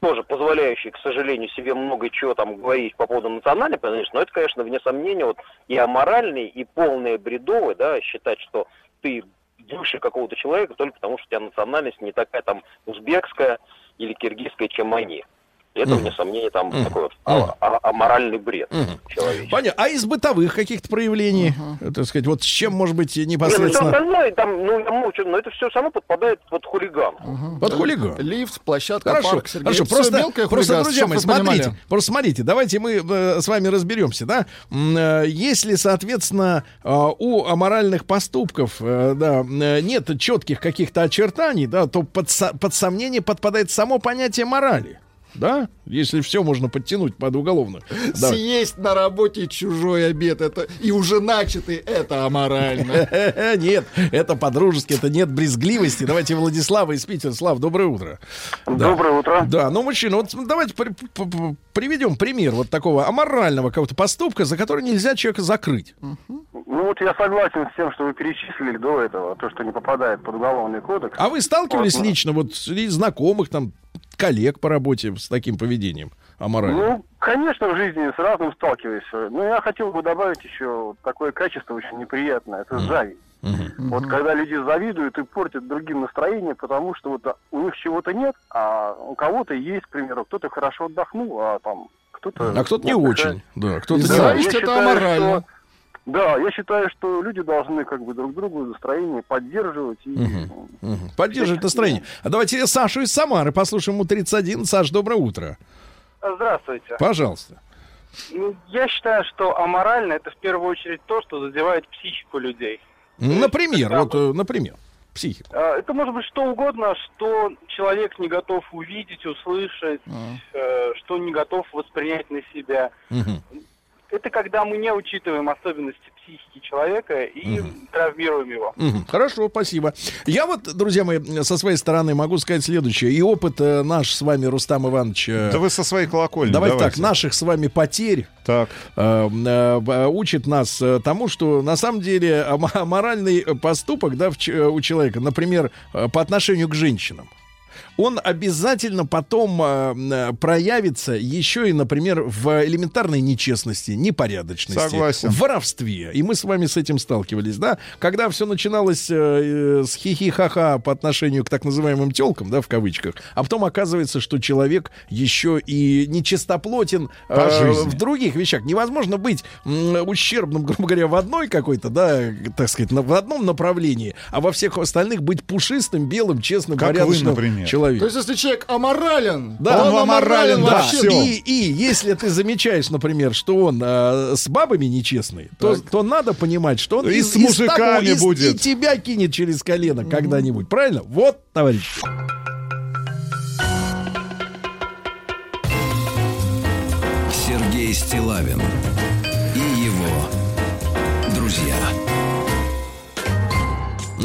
тоже позволяющий, к сожалению, себе много чего там говорить по поводу национальной принадлежности, но это, конечно, вне сомнения, вот и аморальный, и полное бредовое, да, считать, что ты выше какого-то человека только потому, что у тебя национальность не такая там узбекская или киргизская, чем они. Это, Мгм. вне сомнения, там такой вот Мгм. а- а- аморальный бред человеческий. Понятно. А из бытовых каких-то проявлений, э, так сказать, вот с чем, может быть, Не, ну, непосредственно остальное, там, ну, я молчу, но это все само подпадает под хулиган. под хулиган? Лифт, площадка, Хорошо, парк, Сергей. хорошо, просто, мелкое просто, друзья мои, понимали. смотрите, просто смотрите, давайте мы э, с вами разберемся, да, э, если, соответственно, э, у аморальных поступков, э, да, нет четких каких-то очертаний, да, то под, со- под сомнение подпадает само понятие морали, да, если все можно подтянуть под уголовную. Давай. Съесть на работе чужой обед, это и уже начатый, это аморально. Нет, это по-дружески, это нет брезгливости. Давайте Владислава из Питера. Слав, доброе утро. Да. Доброе утро. Да, ну, мужчина, вот давайте при- приведем пример вот такого аморального какого-то поступка, за который нельзя человека закрыть. Ну вот я согласен с тем, что вы перечислили до этого, то, что не попадает под уголовный кодекс. А вы сталкивались Вот, ну. лично, вот, среди знакомых, там, коллег по работе с таким поведением аморальным? Ну, конечно, в жизни с разным сталкиваешься. Но я хотел бы добавить еще такое качество очень неприятное. Это зависть. Мгм. Вот когда люди завидуют и портят другим настроение, потому что вот у них чего-то нет, а у кого-то есть, к примеру, кто-то хорошо отдохнул, а там кто-то... А кто-то не отдыхает. очень. Да, кто-то не зависть очень. это считаю, аморально. что- Да, я считаю, что люди должны как бы друг другу настроение поддерживать и Мгм. Мгм. Поддерживать настроение. А давайте Сашу из Самары послушаем. Ему 31. Саш, доброе утро. Здравствуйте. Пожалуйста. Ну, Я считаю, что аморально это в первую очередь то, что задевает психику людей. Например, когда вот, э, например, психику. А, Это может быть что угодно, что человек не готов увидеть, услышать, э, что не готов воспринять на себя. Мгм. Это когда мы не учитываем особенности психики человека и травмируем его. Мгм. Хорошо, спасибо. Я вот, друзья мои, со своей стороны могу сказать следующее. И опыт э, наш с вами, Рустам Иванович... э, Да вы со своей колокольни. Давайте, давайте. так, наших с вами потерь Так. э, э, учит нас тому, что на самом деле аморальный поступок да, в у человека, например, по отношению к женщинам. Он обязательно потом э, э, проявится еще и, например, в элементарной нечестности, непорядочности, Согласен. в воровстве. И мы с вами с этим сталкивались, да? Когда все начиналось э, э, с хихи-ха-ха по отношению к так называемым телкам, да, в кавычках, а потом оказывается, что человек еще и нечистоплотен э, в других вещах. Невозможно быть м, ущербным, грубо говоря, в одной какой-то, да, так сказать, в одном направлении, а во всех остальных быть пушистым, белым, честным, Как вы, порядочным например. То есть, если человек аморален, Да, он он аморален, да, вообще. всё. И, и если ты замечаешь, например, что он э, с бабами нечестный, то, то надо понимать, что он И из- с из мужиками из- будет. и тебя кинет через колено когда-нибудь. Правильно? Вот, товарищ. Сергей Стилавин и его друзья.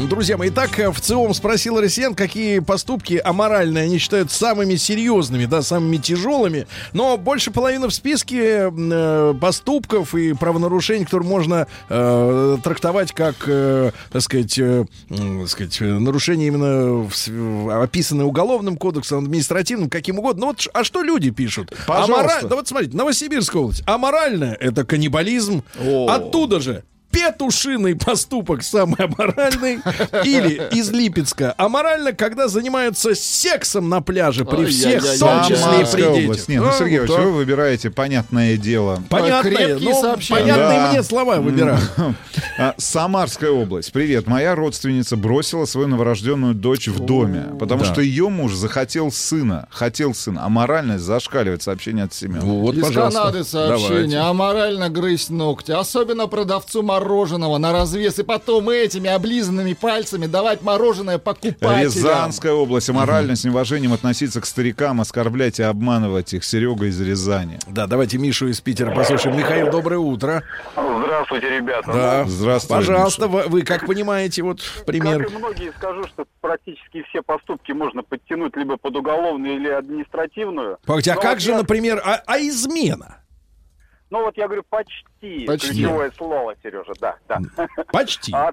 Друзья мои, итак, э, в ЦИОМ спросил россиян, какие поступки аморальные они считают самыми серьезными, да, самыми тяжелыми. Но больше половины в списке э, поступков и правонарушений, которые можно э, трактовать как, э, так сказать, э, так сказать, э, нарушение именно в описанное уголовным кодексом, административным, каким угодно. Ну вот, а что люди пишут? Пожалуйста. Амора- Да вот смотрите, Новосибирская область. Аморальное — это каннибализм. Оттуда же петушиный поступок самый аморальный. Или из Липецка. Аморально, когда занимаются сексом на пляже при всех, в том числе и при детях. ну, А, Сергей вы выбираете понятное дело. Понятные, крепкие ну, сообщения. понятные мне слова выбираю. А, Самарская область. Привет. Моя родственница бросила свою новорожденную дочь в доме, потому что ее муж захотел сына. Хотел сына. А моральность зашкаливает. Сообщение от Семена. Вот, Из. Канады сообщение. Аморально грызть ногти. Особенно продавцу мороженого на развес. И потом этими облизанными пальцами давать мороженое покупателям. Рязанская область. Аморально с неуважением относиться к старикам, оскорблять и обманывать их. Серега из Рязани. Да, давайте Мишу из Питера послушаем. Михаил, доброе утро. Здравствуйте, ребята. Да. Здравствуй, Пожалуйста, вы, вы как понимаете, вот пример. Как и многие скажу, что практически все поступки можно подтянуть либо под уголовную или административную. Погодите, а Но как вот же, я- например, а, а измена? Ну вот я говорю почти, Почти. ключевое слово, Сережа, да, да. Почти. А,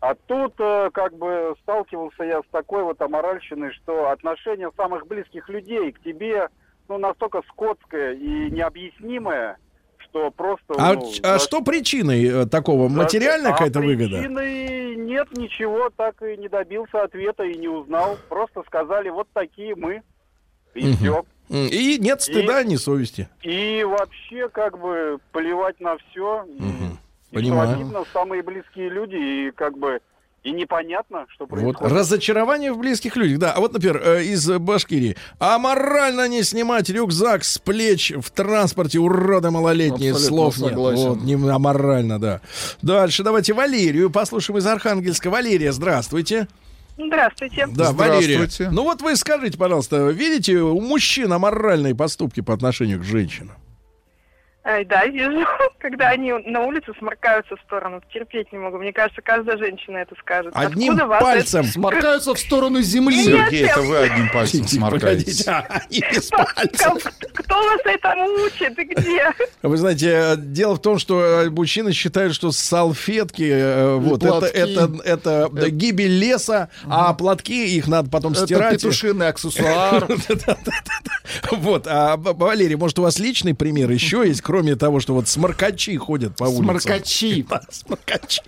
а тут э, как бы сталкивался я с такой вот аморальщиной, что отношение самых близких людей к тебе ну настолько скотское и необъяснимое, что просто... А, ну, а за- что причиной э, такого? Материальная а какая-то выгода? причины нет ничего, так и не добился ответа и не узнал. Просто сказали, вот такие мы. И Мгм. все. И нет стыда, ни совести. И вообще, как бы, плевать на все. И Понимаю. противно самые близкие люди, и как бы и непонятно, что Вот происходит. разочарование в близких людях. Да, а вот, например, э, из Башкирии. А морально не снимать рюкзак с плеч в транспорте урода малолетние. Абсолютно Слов нет. согласен. Вот, не аморально, да. Дальше давайте Валерию послушаем из Архангельска. Валерия, здравствуйте. Здравствуйте. Да, Валерия. Здравствуйте. Ну вот вы скажите, пожалуйста, видите у мужчин аморальные поступки по отношению к женщинам? Ай, да, вижу, когда они на улице сморкаются в сторону, терпеть не могу. Мне кажется, каждая женщина это скажет. Одним Откуда вас пальцем. Сморкаются в сторону земли. Сергей, это вы одним пальцем Погодите, сморкаетесь. а, это-. Кто- вас этому учит и где? Вы знаете, э, дело в том, что э, мужчины считают, что салфетки, э, вот это, это, это гибель леса, а платки их надо потом Это стирать. петушиный аксессуар. Вот, а Валерий, может, у вас личный пример еще есть, кроме того, что вот сморкачи ходят по улицам? Сморкачи. Да, сморкачи.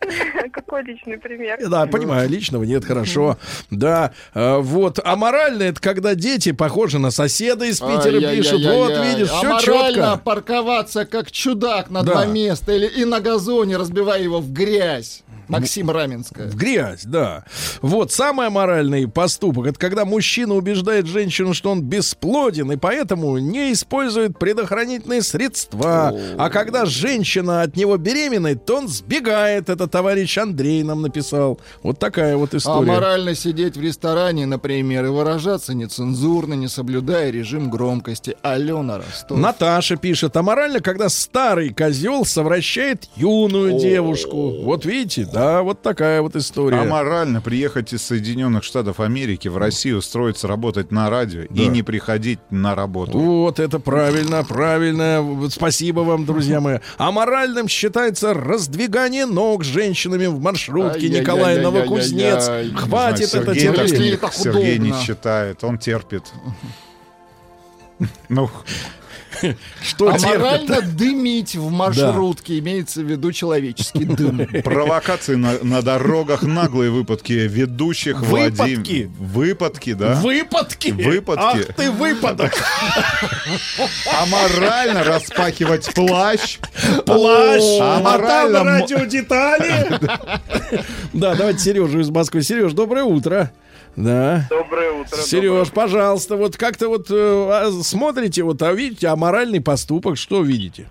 Какой личный пример? Да, понимаю, личного нет, хорошо. Да, э, вот. А морально это когда дети похожи на соседа из Питера пишут. Вот, видишь, все Аморально четко. парковаться как чудак на два места или и на газоне, разбивая его в грязь. Максим Раменская. В грязь, да. Вот, самый аморальный поступок, это когда мужчина убеждает женщину, что он бесплоден, и поэтому не использует предохранительные средства. А когда женщина от него беременна, то он сбегает. Это товарищ Андрей нам написал. Вот такая вот А история. морально сидеть в ресторане, например, и выражаться нецензурно, не соблюдая режим громкости. Алена Ростов. Наташа пишет, а морально, когда старый козел совращает юную девушку. Вот видите, Да, вот такая вот история. Аморально приехать из Соединенных Штатов Америки в Россию, устроиться работать на радио и не приходить на работу. Вот это правильно, правильно. Спасибо вам, друзья мои. Аморальным считается раздвигание ног с женщинами в маршрутке. Николай Новокузнец. Не Хватит это терпеть. Сергей не считает, он терпит. Ну, Что терпит? Аморально дымить в маршрутке, имеется в виду человеческий дым. провокации на, на дорогах, наглые выпадки ведущих, Выпадки? Выпадки, да? Выпадки. Выпадки. Ах ты выпадок. Аморально распакивать плащ. Плащ. А А морально радиодетали. Да, давайте Сережу из Москвы. Сереж, доброе утро. Да. Доброе утро. Сереж, пожалуйста, вот как-то вот э, а, смотрите, вот, а видите, аморальный поступок, что видите?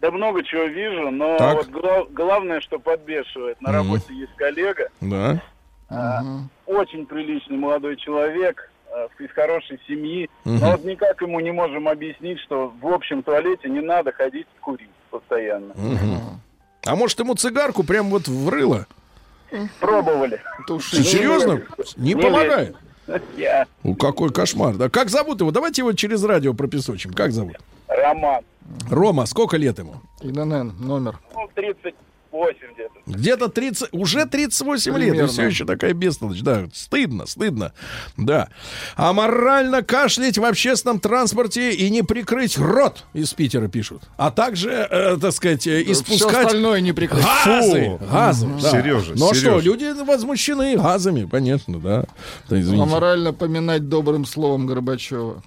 Да много чего вижу, но Так. вот гла- главное, что подбешивает. На Мгм. работе есть коллега, Да. а, очень приличный молодой человек, а, из хорошей семьи, Мгм. но вот никак ему не можем объяснить, что в общем туалете не надо ходить курить постоянно. Мгм. А может ему цигарку прям вот врыло? Пробовали. Ты серьезно? Не Не помогает? Я Ну, какой кошмар. Да как зовут его? Давайте его через радио пропесочим. Как зовут? Роман. Рома, сколько лет ему? ИНН, номер. Ну, 38 где-то. Где-то 30, уже 38 лет, и Примерно. все еще такая бестолочь. Да, стыдно, стыдно. Да. А морально кашлять в общественном транспорте и не прикрыть рот, из Питера пишут. А также, э, так сказать, э, Все испускать остальное не прикрыть. газы. Газы, да. Сережа, Ну а что, Сережа. люди возмущены газами, конечно, да. Да, извините. Аморально поминать добрым словом Горбачева.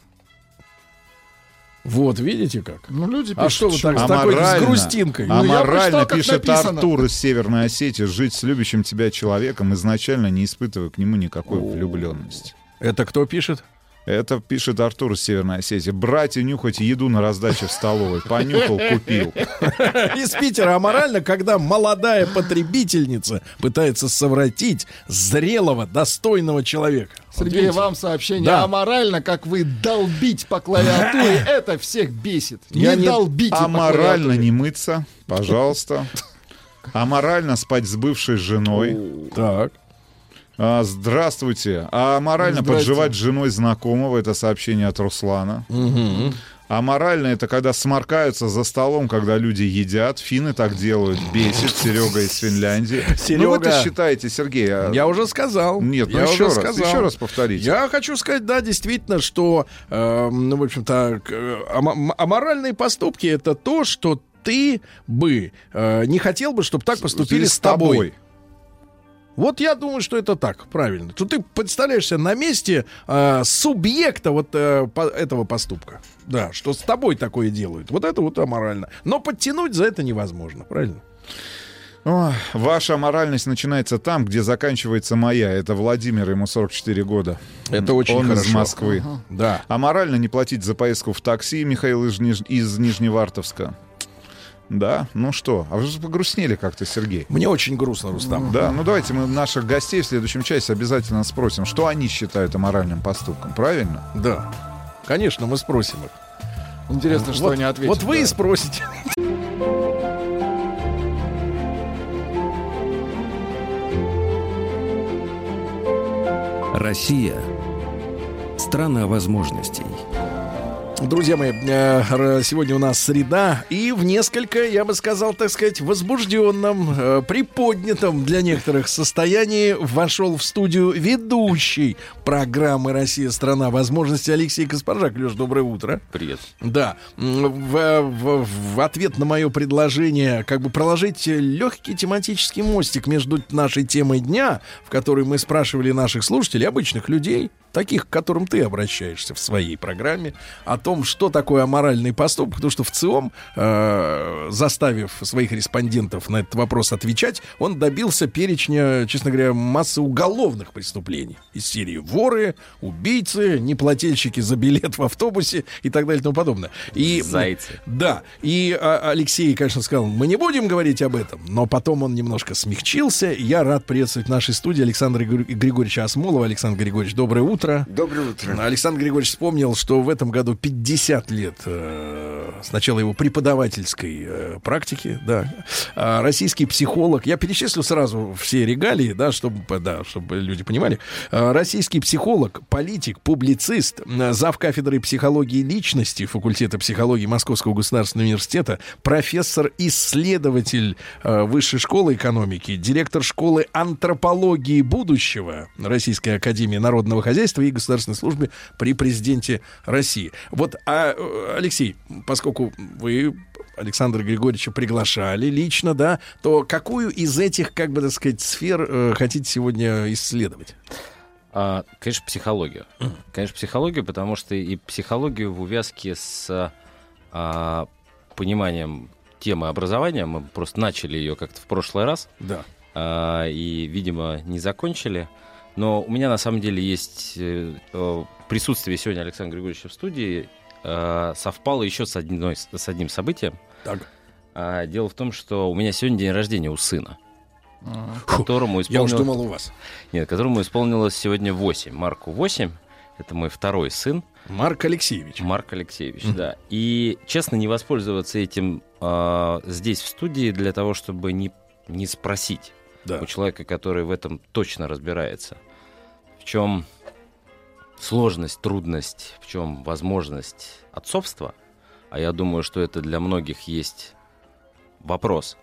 Вот, видите как? Ну, люди А пишут, что вы так с такой с Аморально, грустинкой? Ну, я аморально прочитал, как пишет написано. Артур из Северной Осетии, жить с любящим тебя человеком, изначально не испытывая к нему никакой влюбленности. Это кто пишет? Это пишет Артур из Северной Осетии. Брать и нюхать еду на раздаче в столовой. Понюхал, купил. Из Питера аморально, когда молодая потребительница пытается совратить зрелого, достойного человека. Сергей, вам сообщение. Да. Аморально, как вы долбить по клавиатуре, это всех бесит. Я не не- долбите по Аморально клавиатуре. не мыться, пожалуйста. Аморально спать с бывшей женой. Так. А, здравствуйте. А морально Здрасте. подживать с женой знакомого. Это сообщение от Руслана. А морально это когда сморкаются за столом, когда люди едят. Финны так делают. Бесит. Серега из Финляндии. Ну Серега. считаете, Сергей. а- Я уже сказал. Нет, ну я еще уже раз, сказал. еще раз повторите. Я хочу сказать, да, действительно, что, э, ну, в общем-то, э, аморальные поступки это то, что ты бы э, не хотел бы, чтобы так поступили с тобой. Вот я думаю, что это так, правильно. Что ты представляешься на месте э, субъекта вот э, по- этого поступка. Да, что с тобой такое делают. Вот это вот аморально. Но подтянуть за это невозможно, правильно? Ваша аморальность начинается там, где заканчивается моя. Это Владимир, ему 44 года. Это очень Он из хорошо. Москвы. Да. Аморально не платить за поездку в такси, Михаил из, Ниж- из Нижневартовска. Да, ну что, а вы же погрустнели как-то, Сергей. Мне очень грустно, Рустам. Да, ну давайте мы наших гостей в следующем часе обязательно спросим, что они считают аморальным поступком, правильно? Да. Конечно, мы спросим их. Интересно, что вот, они ответят. Вот вы да. и спросите. Россия – страна возможностей. Друзья мои, э, сегодня у нас среда, и в несколько, я бы сказал, так сказать, возбужденном, э, приподнятом для некоторых состоянии вошел в студию ведущий программы «Россия. Страна возможностей» Алексей Каспаржак. Леш, доброе утро. Привет. Да, в, в- в ответ на мое предложение как бы проложить легкий тематический мостик между нашей темой дня, в которой мы спрашивали наших слушателей, обычных людей, таких, к которым ты обращаешься в своей программе, о том, что такое аморальный поступок, потому что в ЦИОМ, э, заставив своих респондентов на этот вопрос отвечать, он добился перечня, честно говоря, массы уголовных преступлений из серии воры, убийцы, неплательщики за билет в автобусе и так далее и тому подобное. И, Зайцы. Да, и а, Алексей, конечно, сказал, мы не будем говорить об этом, но потом он немножко смягчился. Я рад приветствовать в нашей студии Александра Гри- Григорьевича Осмолова. Александр Григорьевич, доброе утро. Утро. Доброе утро. Александр Григорьевич вспомнил, что в этом году 50 лет э, с начала его преподавательской э, практики, да. А российский психолог, я перечислю сразу все регалии, да, чтобы, да, чтобы люди понимали. А российский психолог, политик, публицист, э, зав. кафедры психологии личности факультета психологии Московского государственного университета, профессор-исследователь э, Высшей школы экономики, директор школы антропологии будущего Российской академии народного хозяйства и государственной службы при президенте России. Вот, а, э, Алексей, поскольку вы Александра Григорьевича приглашали лично, да, то какую из этих, как бы так сказать, сфер э, хотите сегодня исследовать? А, конечно, психологию. Конечно, психологию, потому что и психологию в увязке с а, пониманием темы образования, мы просто начали ее как-то в прошлый раз. Да. А, и, видимо, не закончили. Но у меня на самом деле есть э, э, присутствие сегодня Александра Григорьевича в студии э, совпало еще с, одной, с одним событием. Так. А, дело в том, что у меня сегодня день рождения у сына. Фу, которому Я уж исполнилось... думал у вас. Нет, которому исполнилось сегодня 8. Марку 8. Это мой второй сын. Марк Алексеевич. Марк Алексеевич, Мгм. да. И, честно, не воспользоваться этим а, здесь, в студии, для того, чтобы не, не спросить Да. у человека, который в этом точно разбирается, чем сложность, трудность, в чем возможность отцовства, а я думаю, что это для многих есть вопрос.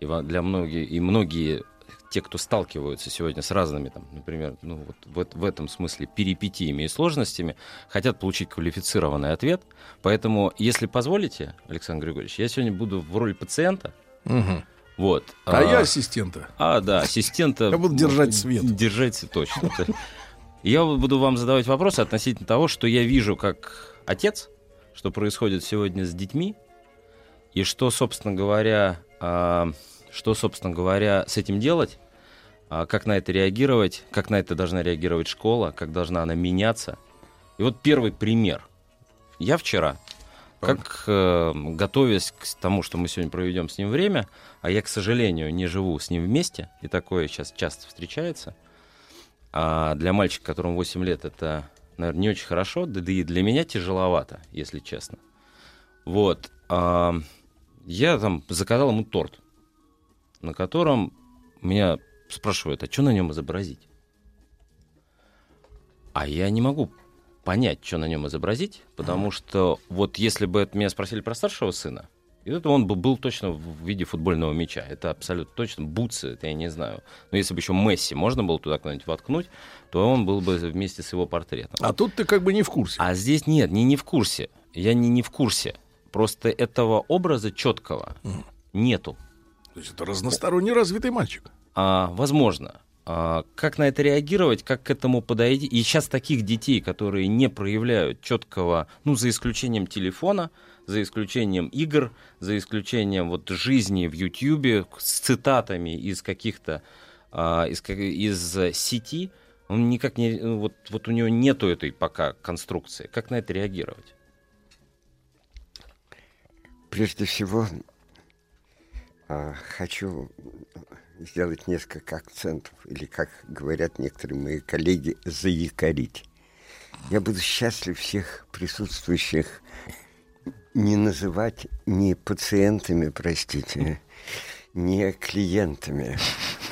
И для многих, и многие те, кто сталкиваются сегодня с разными, там, например, ну, вот в, в этом смысле перипетиями и сложностями, хотят получить квалифицированный ответ. Поэтому, если позволите, Александр Григорьевич, я сегодня буду в роли пациента. Мгм. Вот. А я ассистента. А, да, ассистента. Я буду держать свет. Держать точно. Я буду вам задавать вопросы относительно того, что я вижу как отец, что происходит сегодня с детьми, и что, собственно говоря, а, что, собственно говоря, с этим делать, а, как на это реагировать, как на это должна реагировать школа, как должна она меняться. И вот первый пример. Я вчера, как э, готовясь к тому, что мы сегодня проведем с ним время, а я, к сожалению, не живу с ним вместе, и такое сейчас часто встречается, а для мальчика, которому 8 лет, это, наверное, не очень хорошо, да, да и для меня тяжеловато, если честно. Вот. а, я там заказал ему торт, на котором меня спрашивают, а что на нем изобразить? А я не могу понять, что на нем изобразить, потому что вот если бы меня спросили про старшего сына, и это он бы был точно в виде футбольного мяча. Это абсолютно точно. Бутсы, это я не знаю. Но если бы еще Месси можно было туда куда-нибудь воткнуть, то он был бы вместе с его портретом. А тут ты как бы не в курсе. А здесь нет, не, не в курсе. Я не, не в курсе. Просто этого образа четкого нету. То есть это разносторонне развитый мальчик. А, возможно. А, как на это реагировать, как к этому подойти? И сейчас таких детей, которые не проявляют четкого, ну, за исключением телефона, за исключением игр, за исключением вот жизни в Ютьюбе с цитатами из каких-то, а, из, из сети, он никак не, вот, вот у него нету этой пока конструкции. Как на это реагировать? Прежде всего, а, хочу сделать несколько акцентов, или, как говорят некоторые мои коллеги, заякорить. Я буду счастлив всех присутствующих не называть не пациентами, простите, не клиентами,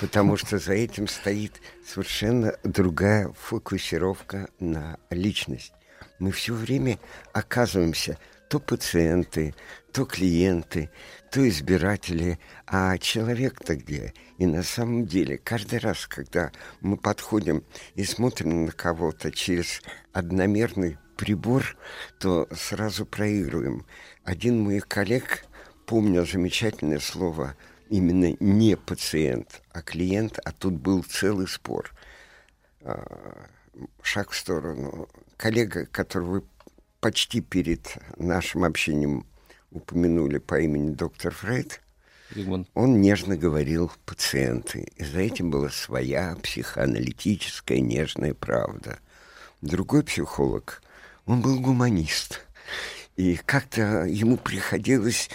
потому что за этим стоит совершенно другая фокусировка на личность. Мы все время оказываемся то пациенты, то клиенты, то избиратели, а человек-то где? И на самом деле, каждый раз, когда мы подходим и смотрим на кого-то через одномерный прибор, то сразу проигрываем. Один мой коллег помнил замечательное слово именно не пациент, а клиент, а тут был целый спор. А, Шаг в сторону. Коллега, которого вы почти перед нашим общением упомянули по имени доктор Фрейд, Зигмунд. он нежно говорил пациенты. И за этим была своя психоаналитическая нежная правда. Другой психолог, он был гуманист. И как-то ему приходилось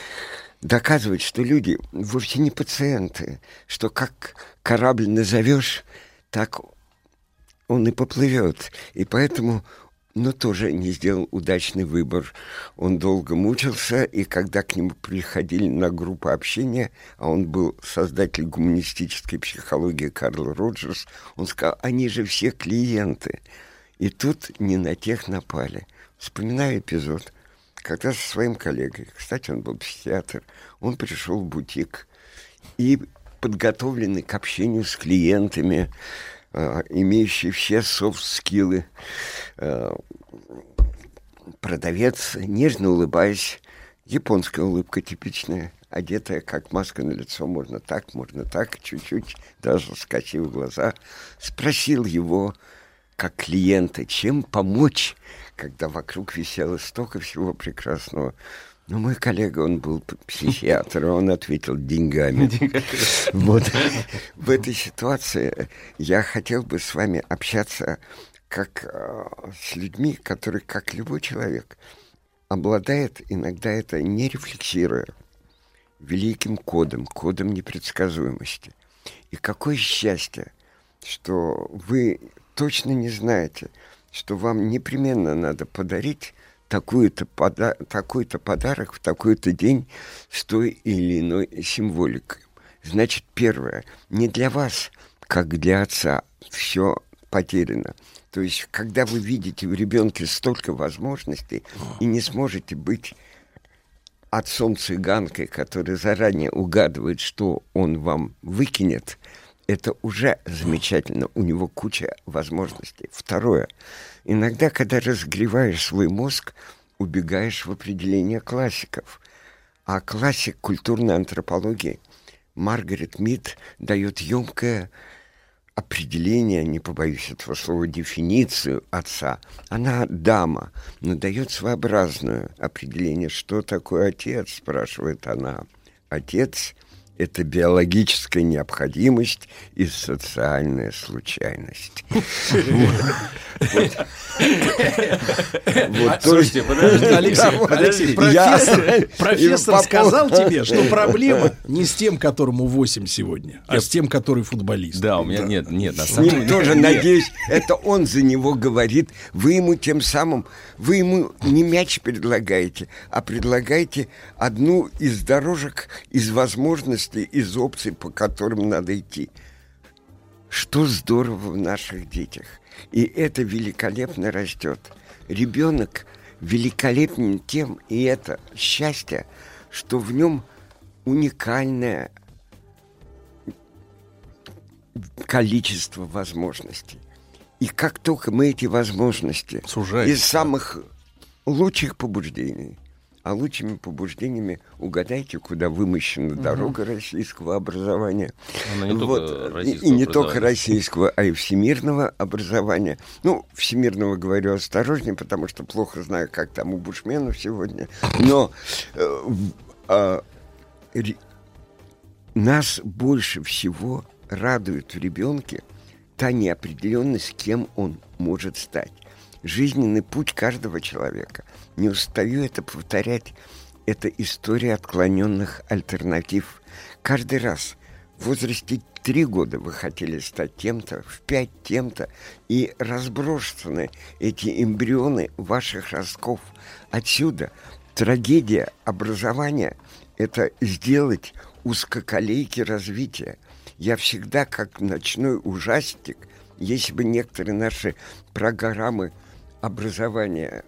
доказывать, что люди вовсе не пациенты, что как корабль назовешь, так он и поплывет. И поэтому но тоже не сделал удачный выбор. Он долго мучился, и когда к нему приходили на группу общения, а он был создатель гуманистической психологии Карл Роджерс, он сказал, они же все клиенты. И тут не на тех напали. Вспоминаю эпизод, когда со своим коллегой, кстати, он был психиатр, он пришел в бутик и подготовленный к общению с клиентами, имеющий все софт-скиллы, э, продавец, нежно улыбаясь, японская улыбка типичная, одетая как маска на лицо, можно так, можно так, чуть-чуть, даже скосив глаза, спросил его, как клиента, чем помочь, когда вокруг висело столько всего прекрасного. Но мой коллега, он был психиатр, он ответил деньгами. Вот в этой ситуации я хотел бы с вами общаться как э, с людьми, которые, как любой человек, обладает иногда это не рефлексируя великим кодом, кодом непредсказуемости. И какое счастье, что вы точно не знаете, что вам непременно надо подарить такой-то пода такой-то подарок в такой-то день с той или иной символикой. Значит, первое, не для вас, как для отца, все потеряно. То есть, когда вы видите в ребенке столько возможностей и не сможете быть отцом-цыганкой, который заранее угадывает, что он вам выкинет, это уже замечательно. У него куча возможностей. Второе. Иногда, когда разгреваешь свой мозг, убегаешь в определение классиков. А классик культурной антропологии Маргарет Мид дает емкое определение, не побоюсь этого слова, дефиницию отца. Она дама, но дает своеобразное определение, что такое отец, спрашивает она. Отец — это биологическая необходимость и социальная случайность. Слушайте, Алексей, профессор сказал тебе, что проблема не с тем, которому 8 сегодня, а с тем, который футболист. Да, у меня нет, нет, на самом деле. тоже, надеюсь, это он за него говорит. Вы ему тем самым, вы ему не мяч предлагаете, а предлагаете одну из дорожек, из возможностей возможностей, из опций, по которым надо идти. Что здорово в наших детях. И это великолепно растет. Ребенок великолепен тем, и это счастье, что в нем уникальное количество возможностей. И как только мы эти возможности Сужаете, из самых лучших побуждений – а лучшими побуждениями угадайте, куда вымощена угу. дорога российского образования. не вот. и, и не только российского, а и всемирного образования. Ну, всемирного говорю осторожнее, потому что плохо знаю, как там у Бушменов сегодня. Но э, э, ре, нас больше всего радует в ребенке та неопределенность, кем он может стать жизненный путь каждого человека. Не устаю это повторять. Это история отклоненных альтернатив. Каждый раз в возрасте три года вы хотели стать тем-то, в пять тем-то, и разброшены эти эмбрионы ваших ростков. Отсюда трагедия образования – это сделать узкоколейки развития. Я всегда, как ночной ужастик, если бы некоторые наши программы – образования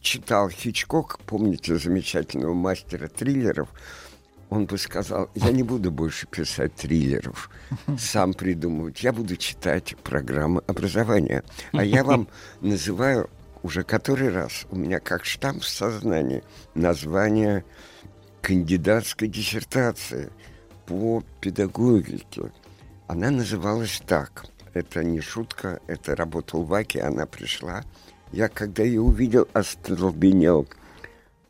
читал Хичкок, помните замечательного мастера триллеров, он бы сказал, я не буду больше писать триллеров, сам придумывать, я буду читать программы образования. А я вам называю уже который раз, у меня как штамп в сознании, название кандидатской диссертации по педагогике. Она называлась так это не шутка, это работал Ваки, она пришла. Я, когда ее увидел, остолбенел.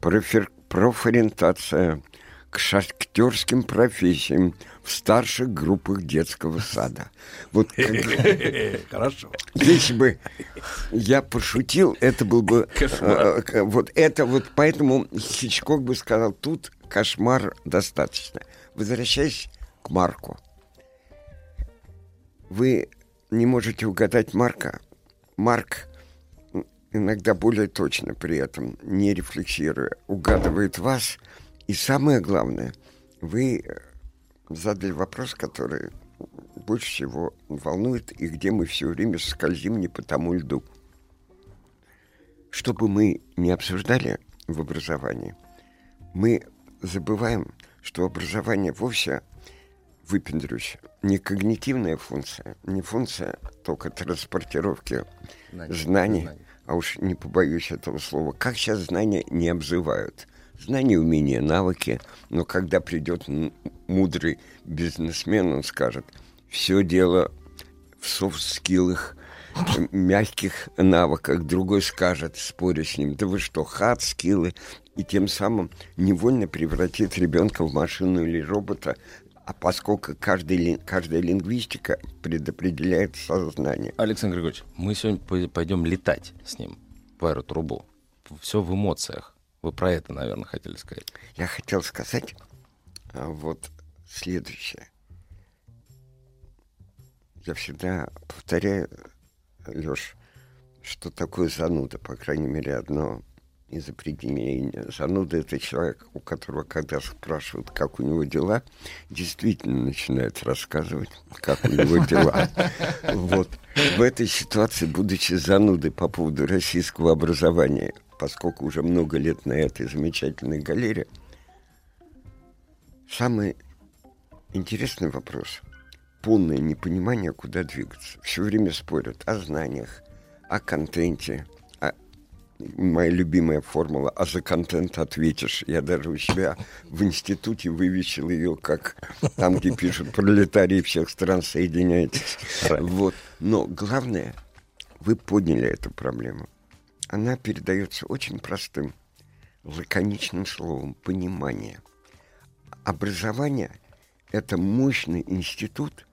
Профер, профориентация к шахтерским профессиям в старших группах детского сада. Вот Хорошо. Если бы я пошутил, это был бы... Э, э, вот это вот, поэтому Хичкок бы сказал, тут кошмар достаточно. Возвращаясь к Марку. Вы не можете угадать Марка, Марк иногда более точно при этом, не рефлексируя, угадывает вас. И самое главное, вы задали вопрос, который больше всего волнует и где мы все время скользим не по тому льду. Что бы мы не обсуждали в образовании, мы забываем, что образование вовсе выпендрюсь. Не когнитивная функция, не функция только транспортировки знаний, знаний, знаний, а уж не побоюсь этого слова. Как сейчас знания не обзывают? Знания, умения, навыки. Но когда придет мудрый бизнесмен, он скажет, все дело в софт-скиллах, мягких навыках. Другой скажет, споря с ним, да вы что, хат, скиллы. И тем самым невольно превратит ребенка в машину или робота, а поскольку каждый, каждая лингвистика предопределяет сознание. Александр Григорьевич, мы сегодня пойдем летать с ним по аэротрубу. Все в эмоциях. Вы про это, наверное, хотели сказать. Я хотел сказать а, вот следующее. Я всегда повторяю, Леш, что такое зануда, по крайней мере, одно из определений. Зануда — это человек, у которого, когда спрашивают, как у него дела, действительно начинает рассказывать, как у него дела. Вот. В этой ситуации, будучи занудой по поводу российского образования, поскольку уже много лет на этой замечательной галере, самый интересный вопрос — полное непонимание, куда двигаться. Все время спорят о знаниях, о контенте — моя любимая формула, а за контент ответишь. Я даже у себя в институте вывесил ее, как там, где пишут пролетарии всех стран, соединяйтесь. Вот. Но главное, вы подняли эту проблему. Она передается очень простым, лаконичным словом – понимание. Образование – это мощный институт,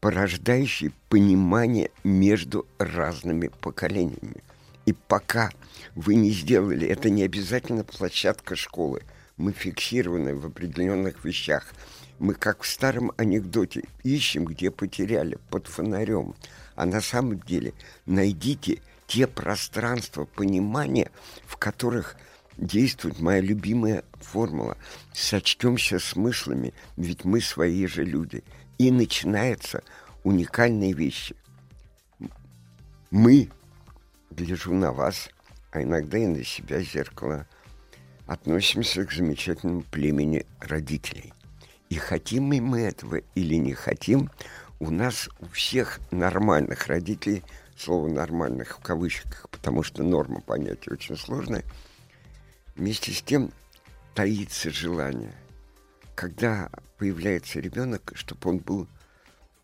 порождающий понимание между разными поколениями. И пока вы не сделали, это не обязательно площадка школы. Мы фиксированы в определенных вещах. Мы, как в старом анекдоте, ищем, где потеряли, под фонарем. А на самом деле найдите те пространства понимания, в которых действует моя любимая формула. Сочтемся смыслами, ведь мы свои же люди. И начинаются уникальные вещи. Мы гляжу на вас, а иногда и на себя зеркало, относимся к замечательному племени родителей. И хотим мы этого или не хотим, у нас у всех нормальных родителей, слово «нормальных» в кавычках, потому что норма понятия очень сложная, вместе с тем таится желание, когда появляется ребенок, чтобы он был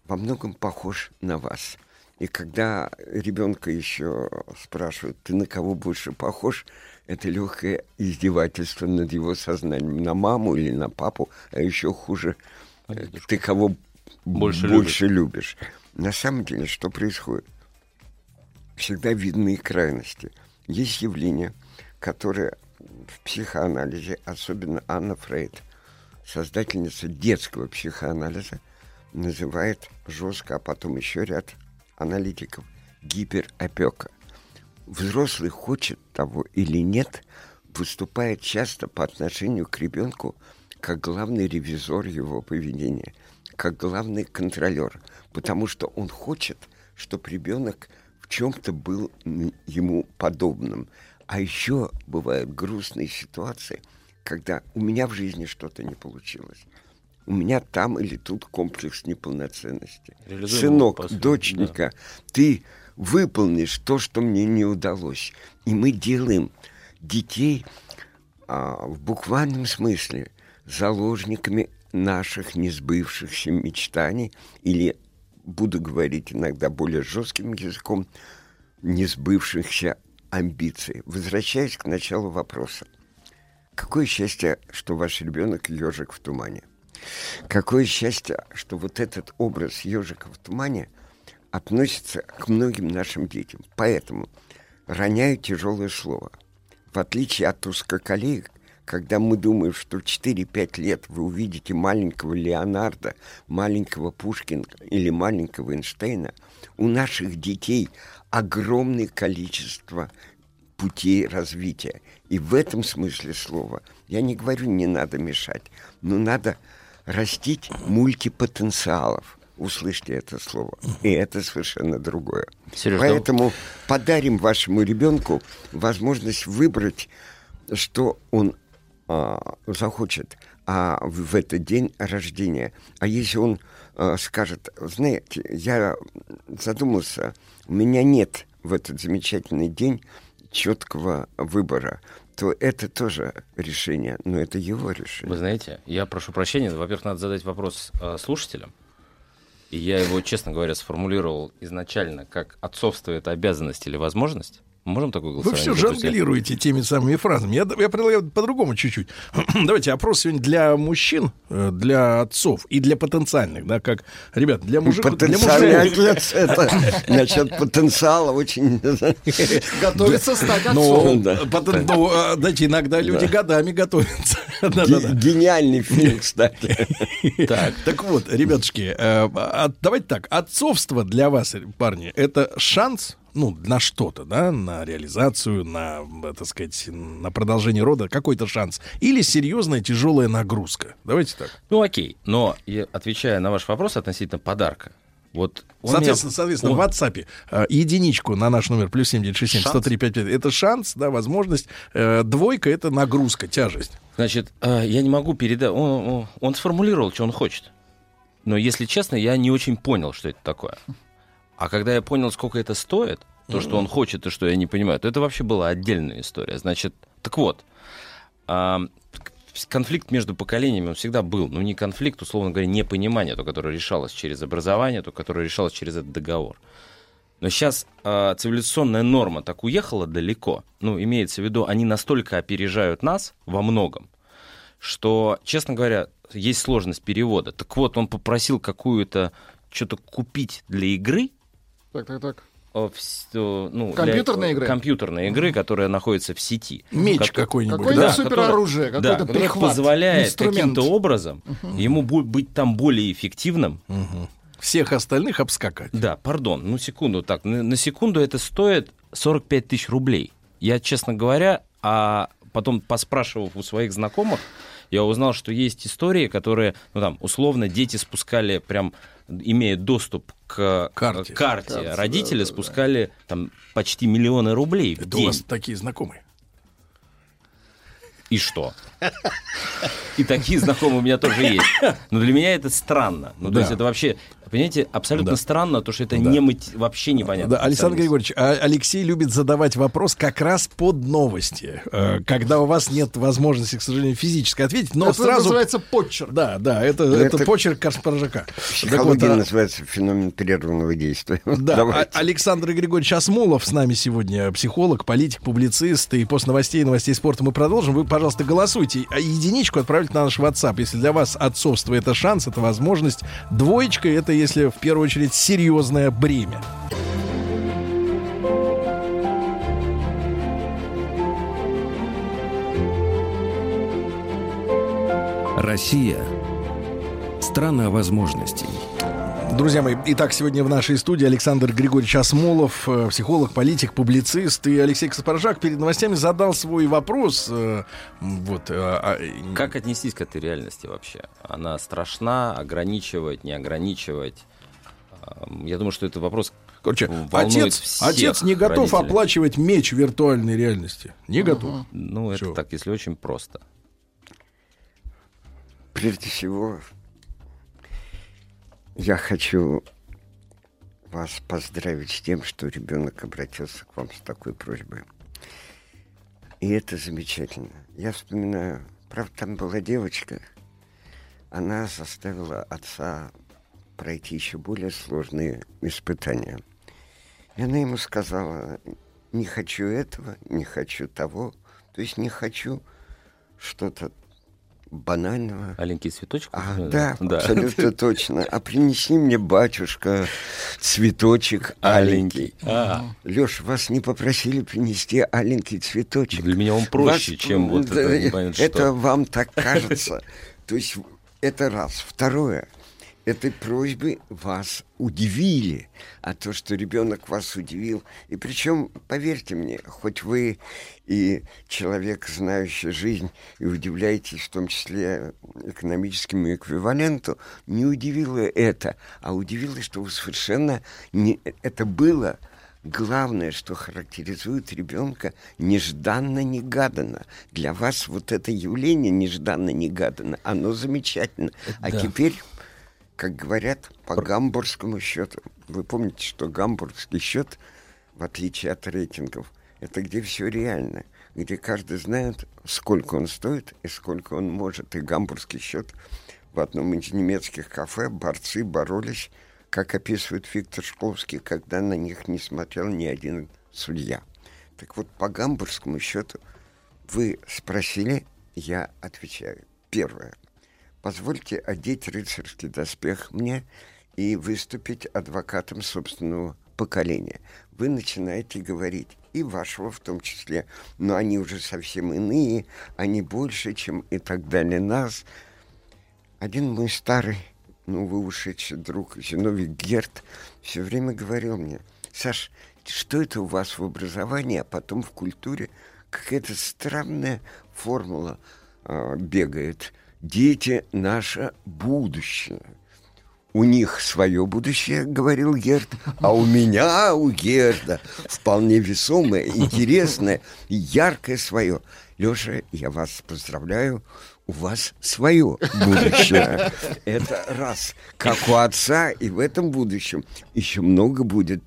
во многом похож на вас – и когда ребенка еще спрашивают, ты на кого больше похож, это легкое издевательство над его сознанием. На маму или на папу, а еще хуже, а ты кого больше, больше любишь. любишь. На самом деле, что происходит? Всегда видны крайности. Есть явления, которые в психоанализе, особенно Анна Фрейд, создательница детского психоанализа, называет жестко, а потом еще ряд аналитиков гиперопека. Взрослый хочет того или нет, выступает часто по отношению к ребенку как главный ревизор его поведения, как главный контролер, потому что он хочет, чтобы ребенок в чем-то был ему подобным. А еще бывают грустные ситуации, когда у меня в жизни что-то не получилось у меня там или тут комплекс неполноценности. Сынок, доченька, да. ты выполнишь то, что мне не удалось. И мы делаем детей а, в буквальном смысле заложниками наших несбывшихся мечтаний или, буду говорить иногда более жестким языком, несбывшихся амбиций. Возвращаясь к началу вопроса. Какое счастье, что ваш ребенок ежик в тумане. Какое счастье, что вот этот образ ежика в тумане относится к многим нашим детям. Поэтому роняю тяжелое слово. В отличие от узкоколеек, когда мы думаем, что в 4-5 лет вы увидите маленького Леонардо, маленького Пушкина или маленького Эйнштейна, у наших детей огромное количество путей развития. И в этом смысле слова я не говорю, не надо мешать, но надо растить мультипотенциалов. Услышьте это слово. И это совершенно другое. Сереж, Поэтому подарим вашему ребенку возможность выбрать, что он а, захочет а, в, в этот день рождения. А если он а, скажет, знаете, я задумался, у меня нет в этот замечательный день четкого выбора, то это тоже решение, но это его решение. Вы знаете, я прошу прощения, во-первых, надо задать вопрос э, слушателям. И я его, честно говоря, сформулировал изначально как отцовство это обязанность или возможность. Можем такой Вы голосование все запустить? жонглируете теми самыми фразами. Я, я предлагаю по-другому чуть-чуть. Давайте опрос сегодня для мужчин, э, для отцов и для потенциальных, да, как, ребят, для мужиков... Потенциальный отец, это, значит, потенциала очень... Готовится стать Ну, отцом. Ну, э, знаете, иногда люди годами готовятся. Гениальный фильм, кстати. Так, Так вот, ребятушки, э, а- давайте так. Отцовство для вас, парни, это шанс, ну, на что-то, да, на реализацию, на, так сказать, на продолжение рода, какой-то шанс. Или серьезная тяжелая нагрузка. Давайте так. ну окей, но отвечая на ваш вопрос относительно подарка, вот Соответственно, меня- соответственно, он- в WhatsApp э, единичку на наш номер плюс 7967 Шанс? 10355 это шанс, да, возможность. Э, двойка это нагрузка, тяжесть. Значит, э, я не могу передать. Он- он сформулировал, что он хочет. Но, если честно, я не очень понял, что это такое. А когда я понял, сколько это стоит, то, что он хочет и что я не понимаю, то это вообще была отдельная история. Значит, так вот, а, к- конфликт между поколениями он всегда был. Ну, не конфликт, условно говоря, непонимание, то, которое решалось через образование, то, которое решалось через этот договор. Но сейчас э, цивилизационная норма так уехала далеко. Ну, имеется в виду, они настолько опережают нас во многом, что, честно говоря, есть сложность перевода. Так вот, он попросил какую-то что-то купить для игры, Так, так, так. в ну, для- Компьютерной игры? Компьютерной игры, которая находится в сети. Меч Как- какой-нибудь. Какое-нибудь да? супероружие, да, какой-то которая прихват, позволяет инструмент. каким-то образом ему бу- быть там более эффективным. Мгм. Всех остальных обскакать. Да, пардон, ну секунду, так, на, на секунду это стоит 45 тысяч рублей. Я, честно говоря, а потом поспрашивав у своих знакомых, я узнал, что есть истории, которые, ну там, условно, дети спускали прям, имея доступ к Карте. к карте, Карте, родители да, да, да. спускали там почти миллионы рублей в Это у день. вас такие знакомые. И что? И такие знакомые у меня тоже есть. Но для меня это странно. Ну, то Да. есть это вообще, понимаете, абсолютно Да. странно, то, что это Да. не мати- вообще непонятно. Да, Александр. Григорьевич, а Алексей любит задавать вопрос как раз под новости, э, когда у вас нет возможности, к сожалению, физически ответить, но это сразу... называется подчерк. Да, да, это, это, это- почерк Каспаржака. В психологии называется феномен прерванного действия. Да, Давайте. А- Александр Григорьевич Осмолов с нами сегодня, психолог, политик, публицист. И после новостей и новостей спорта мы продолжим. Вы, пожалуйста, голосуйте. А единичку отправьте на наш WhatsApp. Если для вас отцовство — это шанс, это возможность. Двоечка — это, если в первую очередь, серьезное бремя. Россия – страна возможностей. Друзья мои, итак, сегодня в нашей студии Александр Григорьевич Осмолов, э, психолог, политик, публицист. И Алексей Каспаржак перед новостями задал свой вопрос. э, Вот, э, а, Как отнестись к этой реальности вообще? Она страшна, ограничивать, не ограничивать? Ам, Я думаю, что это вопрос Короче, отец, отец не готов родителей. оплачивать меч виртуальной реальности. Не готов. Ну, это Чё? так, если очень просто. Прежде всего, я хочу вас поздравить с тем, что ребенок обратился к вам с такой просьбой. И это замечательно. Я вспоминаю, правда, там была девочка, она заставила отца пройти еще более сложные испытания. И она ему сказала, не хочу этого, не хочу того, то есть не хочу что-то банального. Аленький цветочек? А, да, да, абсолютно точно. А принеси мне, батюшка, цветочек аленький. А. Леш, вас не попросили принести аленький цветочек. Для меня он проще, вас, чем вот это. Это вам так кажется. То есть это раз. Второе этой просьбы вас удивили, а то, что ребенок вас удивил, и причем, поверьте мне, хоть вы и человек, знающий жизнь, и удивляетесь в том числе экономическому эквиваленту, не удивило это, а удивило, что вы совершенно не... Это было главное, что характеризует ребенка нежданно-негаданно. Для вас вот это явление нежданно-негаданно, оно замечательно. А да. теперь как говорят, по гамбургскому счету. Вы помните, что гамбургский счет, в отличие от рейтингов, это где все реально, где каждый знает, сколько он стоит и сколько он может. И гамбургский счет в одном из немецких кафе борцы боролись, как описывает Виктор Шкловский, когда на них не смотрел ни один судья. Так вот, по гамбургскому счету вы спросили, я отвечаю. Первое. Позвольте одеть рыцарский доспех мне и выступить адвокатом собственного поколения. Вы начинаете говорить, и вашего в том числе, но они уже совсем иные, они больше, чем и так далее нас. Один мой старый, ну, вы ушедший друг, Зиновий Герт, все время говорил мне, Саш, что это у вас в образовании, а потом в культуре какая-то странная формула э, бегает – дети — наше будущее. У них свое будущее, говорил Герд, а у меня, у Герда, вполне весомое, интересное, яркое свое. Леша, я вас поздравляю, у вас свое будущее. Это раз. Как у отца, и в этом будущем еще много будет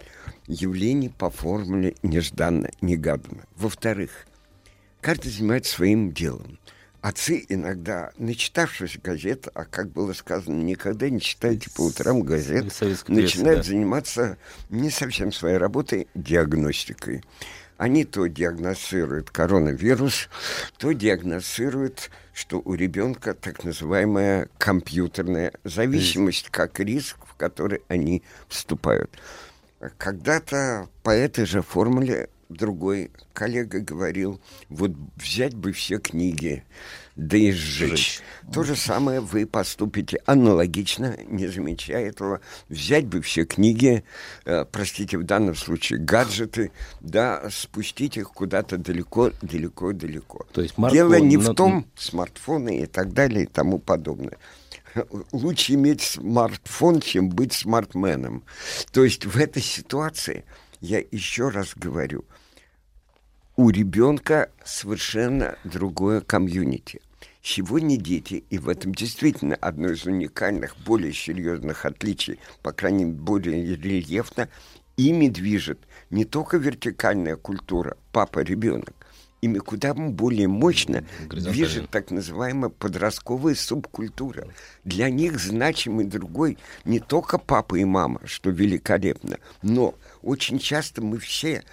явлений по формуле нежданно-негаданно. Во-вторых, каждый занимается своим делом отцы иногда, начитавшись газет, а как было сказано, никогда не читайте по утрам газет, начинают да. заниматься не совсем своей работой, диагностикой. Они то диагностируют коронавирус, то диагностируют, что у ребенка так называемая компьютерная зависимость, как риск, в который они вступают. Когда-то по этой же формуле другой коллега говорил, вот взять бы все книги, да и сжечь. Жечь. То же самое вы поступите аналогично, не замечая этого. Взять бы все книги, э, простите, в данном случае гаджеты, да, спустить их куда-то далеко, далеко, далеко. То есть Марко... Дело не в том, смартфоны и так далее и тому подобное лучше иметь смартфон, чем быть смартменом. То есть в этой ситуации, я еще раз говорю, у ребенка совершенно другое комьюнити. Сегодня дети, и в этом действительно одно из уникальных, более серьезных отличий, по крайней мере, более рельефно, ими движет не только вертикальная культура папа-ребенок, ими куда более мощно движет так называемая подростковая субкультура. Для них значимый другой не только папа и мама, что великолепно, но очень часто мы все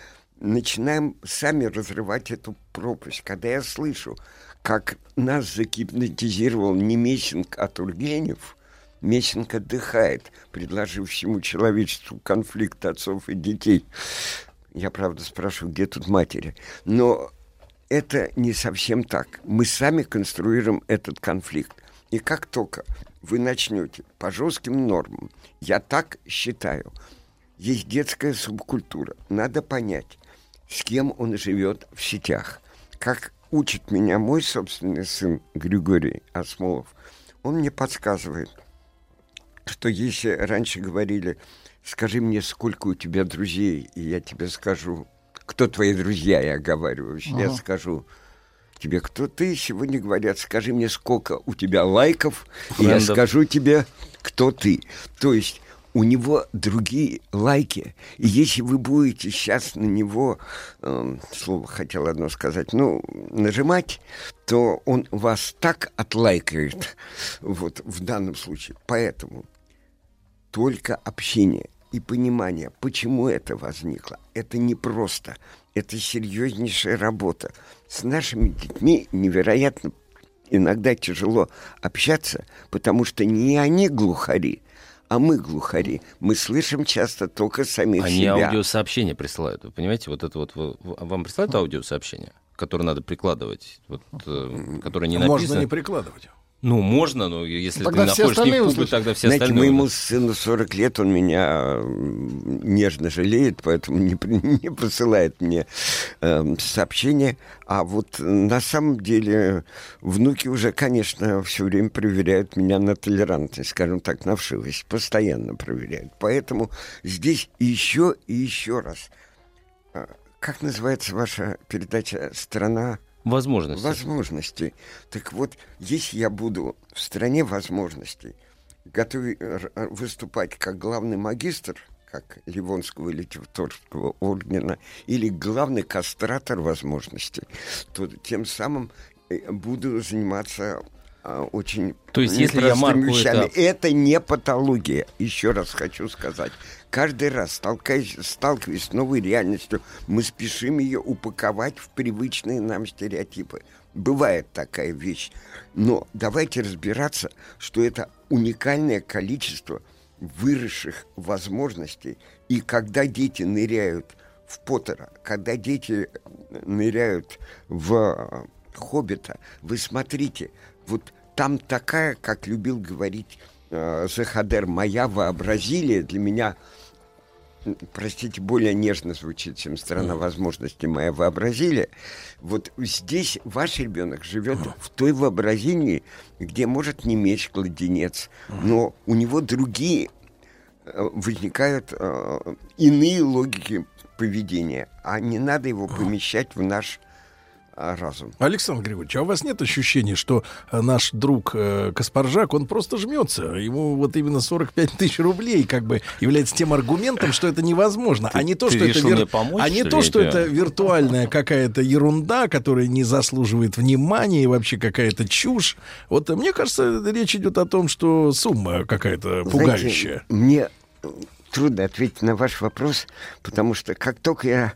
начинаем сами разрывать эту пропасть. Когда я слышу, как нас загипнотизировал не Мессинг, а Тургенев, Мессинг отдыхает, предложив всему человечеству конфликт отцов и детей. Я, правда, спрашиваю, где тут матери? Но это не совсем так. Мы сами конструируем этот конфликт. И как только вы начнете по жестким нормам, я так считаю, есть детская субкультура. Надо понять, с кем он живет в сетях. Как учит меня мой собственный сын Григорий Осмолов, он мне подсказывает, что если раньше говорили, скажи мне, сколько у тебя друзей, и я тебе скажу, кто твои друзья, я говорю, ага. я скажу, тебе, кто ты. Сегодня говорят, скажи мне, сколько у тебя лайков, Френдов. и я скажу тебе, кто ты. То есть у него другие лайки. И если вы будете сейчас на него, э, слово хотел одно сказать, ну, нажимать, то он вас так отлайкает, вот в данном случае. Поэтому только общение и понимание, почему это возникло, это не просто, это серьезнейшая работа. С нашими детьми невероятно иногда тяжело общаться, потому что не они глухари, а мы глухари. Мы слышим часто только самих Они себя. аудиосообщения присылают. Вы понимаете, вот это вот вам присылают аудиосообщение, которое надо прикладывать, вот, э, которое не Можно написано. не прикладывать. Ну, можно, но если Тогда ты все находишь не в услышат. тогда все Знаете, остальные. моему сыну 40 лет, он меня нежно жалеет, поэтому не, не посылает мне эм, сообщения. А вот на самом деле внуки уже, конечно, все время проверяют меня на толерантность, скажем так, на вшивость. Постоянно проверяют. Поэтому здесь еще и еще раз. А, Как называется ваша передача «Страна Возможности. возможностей. Так вот, если я буду в стране возможностей готовы р- р- выступать как главный магистр, как Ливонского литературского ордена, или главный кастратор возможностей, то тем самым э, буду заниматься а, очень То есть, если я марку вещами. это- Это не патология, еще раз хочу сказать. Каждый раз, сталкиваясь, сталкиваясь с новой реальностью, мы спешим ее упаковать в привычные нам стереотипы. Бывает такая вещь. Но давайте разбираться, что это уникальное количество выросших возможностей. И когда дети ныряют в Поттера, когда дети ныряют в э, Хоббита, вы смотрите, вот там такая, как любил говорить э, Захадер, моя вообразилия для меня, простите, более нежно звучит, чем страна возможностей моя вообразилия. Вот здесь ваш ребенок живет в той вообразении, где может не меч кладенец, но у него другие э, возникают э, иные логики поведения, а не надо его помещать в наш разум. Александр Григорьевич, а у вас нет ощущения, что э, наш друг э, Каспаржак, он просто жмется? Ему вот именно 45 тысяч рублей как бы является тем аргументом, что это невозможно, а не то, ты что это вир- мне помочь, а не что то, что это виртуальная какая-то ерунда, которая не заслуживает внимания и вообще какая-то чушь. Вот э, мне кажется, речь идет о том, что сумма какая-то Знаете, пугающая. мне э, трудно ответить на ваш вопрос, потому что как только я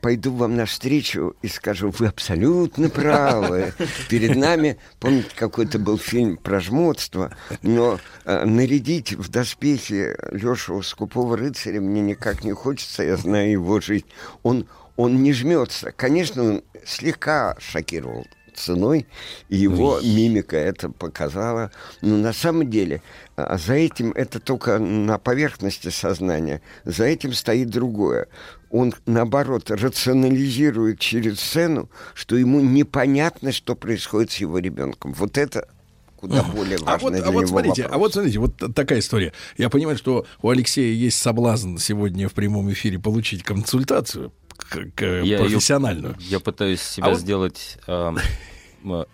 пойду вам навстречу и скажу, вы абсолютно правы, перед нами, помните, какой-то был фильм про жмотство, но э, нарядить в доспехи Лешу Скупого рыцаря мне никак не хочется, я знаю его жизнь. Он, он не жмется. Конечно, он слегка шокировал ценой, и его мимика это показала. Но на самом деле а, за этим это только на поверхности сознания, за этим стоит другое. Он, наоборот, рационализирует через сцену, что ему непонятно, что происходит с его ребенком. Вот это куда более важно А вот, для а вот него смотрите, вопрос. а вот смотрите, вот такая история. Я понимаю, что у Алексея есть соблазн сегодня в прямом эфире получить консультацию к- к- Я её- профессиональную. Я пытаюсь себя А вот- сделать эм,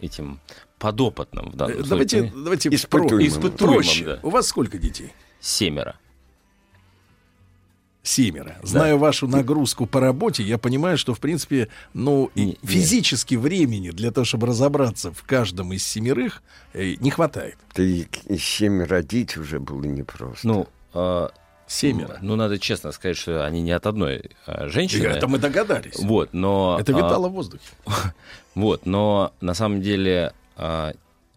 этим подопытным в данном Э, Давайте, случае. давайте Испытуемым. про- проще. да. У вас сколько детей? Семеро. Семеро. Зная вашу нагрузку по работе, я понимаю, что, в принципе, ну, Не- физически времени для того, чтобы разобраться в каждом из семерых, э, не хватает. Да и, семь родить уже было непросто. Ну, э, Семеро. ну, надо честно сказать, что они не от одной э, женщины. Это мы догадались. Вот, но... Это а, витало в воздухе. Вот, но на самом деле, а,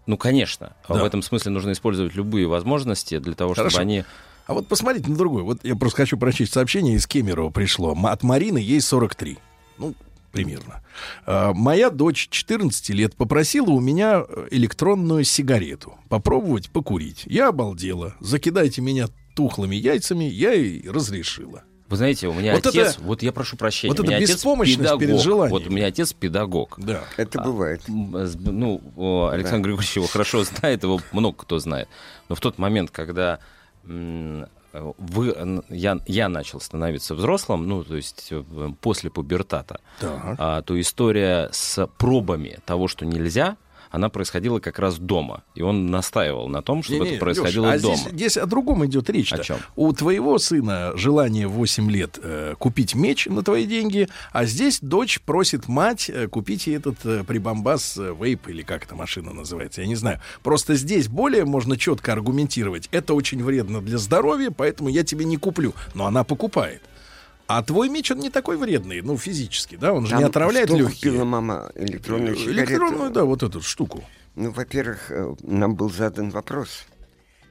ну, конечно, Да. в этом смысле нужно использовать любые возможности для того, чтобы Хорошо. они... А вот посмотрите на другое. Вот я просто хочу прочесть сообщение из Кемерово пришло. От Марины ей 43. Ну, примерно. А, Моя дочь 14 лет попросила у меня э, электронную сигарету. Попробовать покурить. Я обалдела. Закидайте меня тухлыми яйцами. Я ей разрешила. Вы знаете, у меня Вот отец, это- вот я прошу прощения, вот у это меня отец беспомощность педагог. перед желанием. Вот у меня отец педагог. Да. Это бывает. М, с- Ну, Александр Григорьевич его хорошо знает, его много кто знает. Но в тот момент, когда вы, я, я начал становиться взрослым, ну, то есть э, после пубертата, Так. а, то история с пробами того, что нельзя, она происходила как раз дома. И он настаивал на том, чтобы Не-не, это происходило Лёш, а дома. Здесь, здесь о другом идет речь. О чём? У твоего сына желание в 8 лет э, купить меч на твои деньги, а здесь дочь просит мать э, купить ей этот э, прибамбас э, вейп или как эта машина называется, я не знаю. Просто здесь более можно четко аргументировать. Это очень вредно для здоровья, поэтому я тебе не куплю. Но она покупает. А твой меч, он не такой вредный, ну, физически, да? Он же Там не отравляет что легкие. купила мама? Электронную сигарету? Электронную, да, вот эту штуку. Ну, во-первых, э, нам был задан вопрос.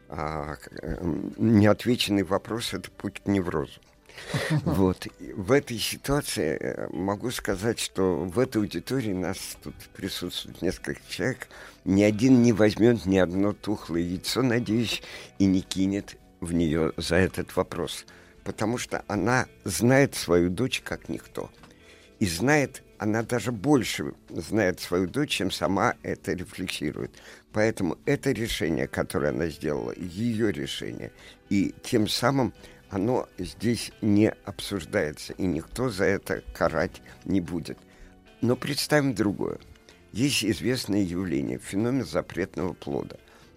А, э, неотвеченный вопрос — это путь к неврозу. Вот. И В этой ситуации э, могу сказать, что в этой аудитории нас тут присутствует несколько человек. Ни один не возьмет ни одно тухлое яйцо, надеюсь, и не кинет в нее за этот вопрос. Потому что она знает свою дочь как никто. И знает, она даже больше знает свою дочь, чем сама это рефлексирует. Поэтому это решение, которое она сделала, ее решение. И тем самым оно здесь не обсуждается, и никто за это карать не будет. Но представим другое. Есть известное явление, феномен запретного плода.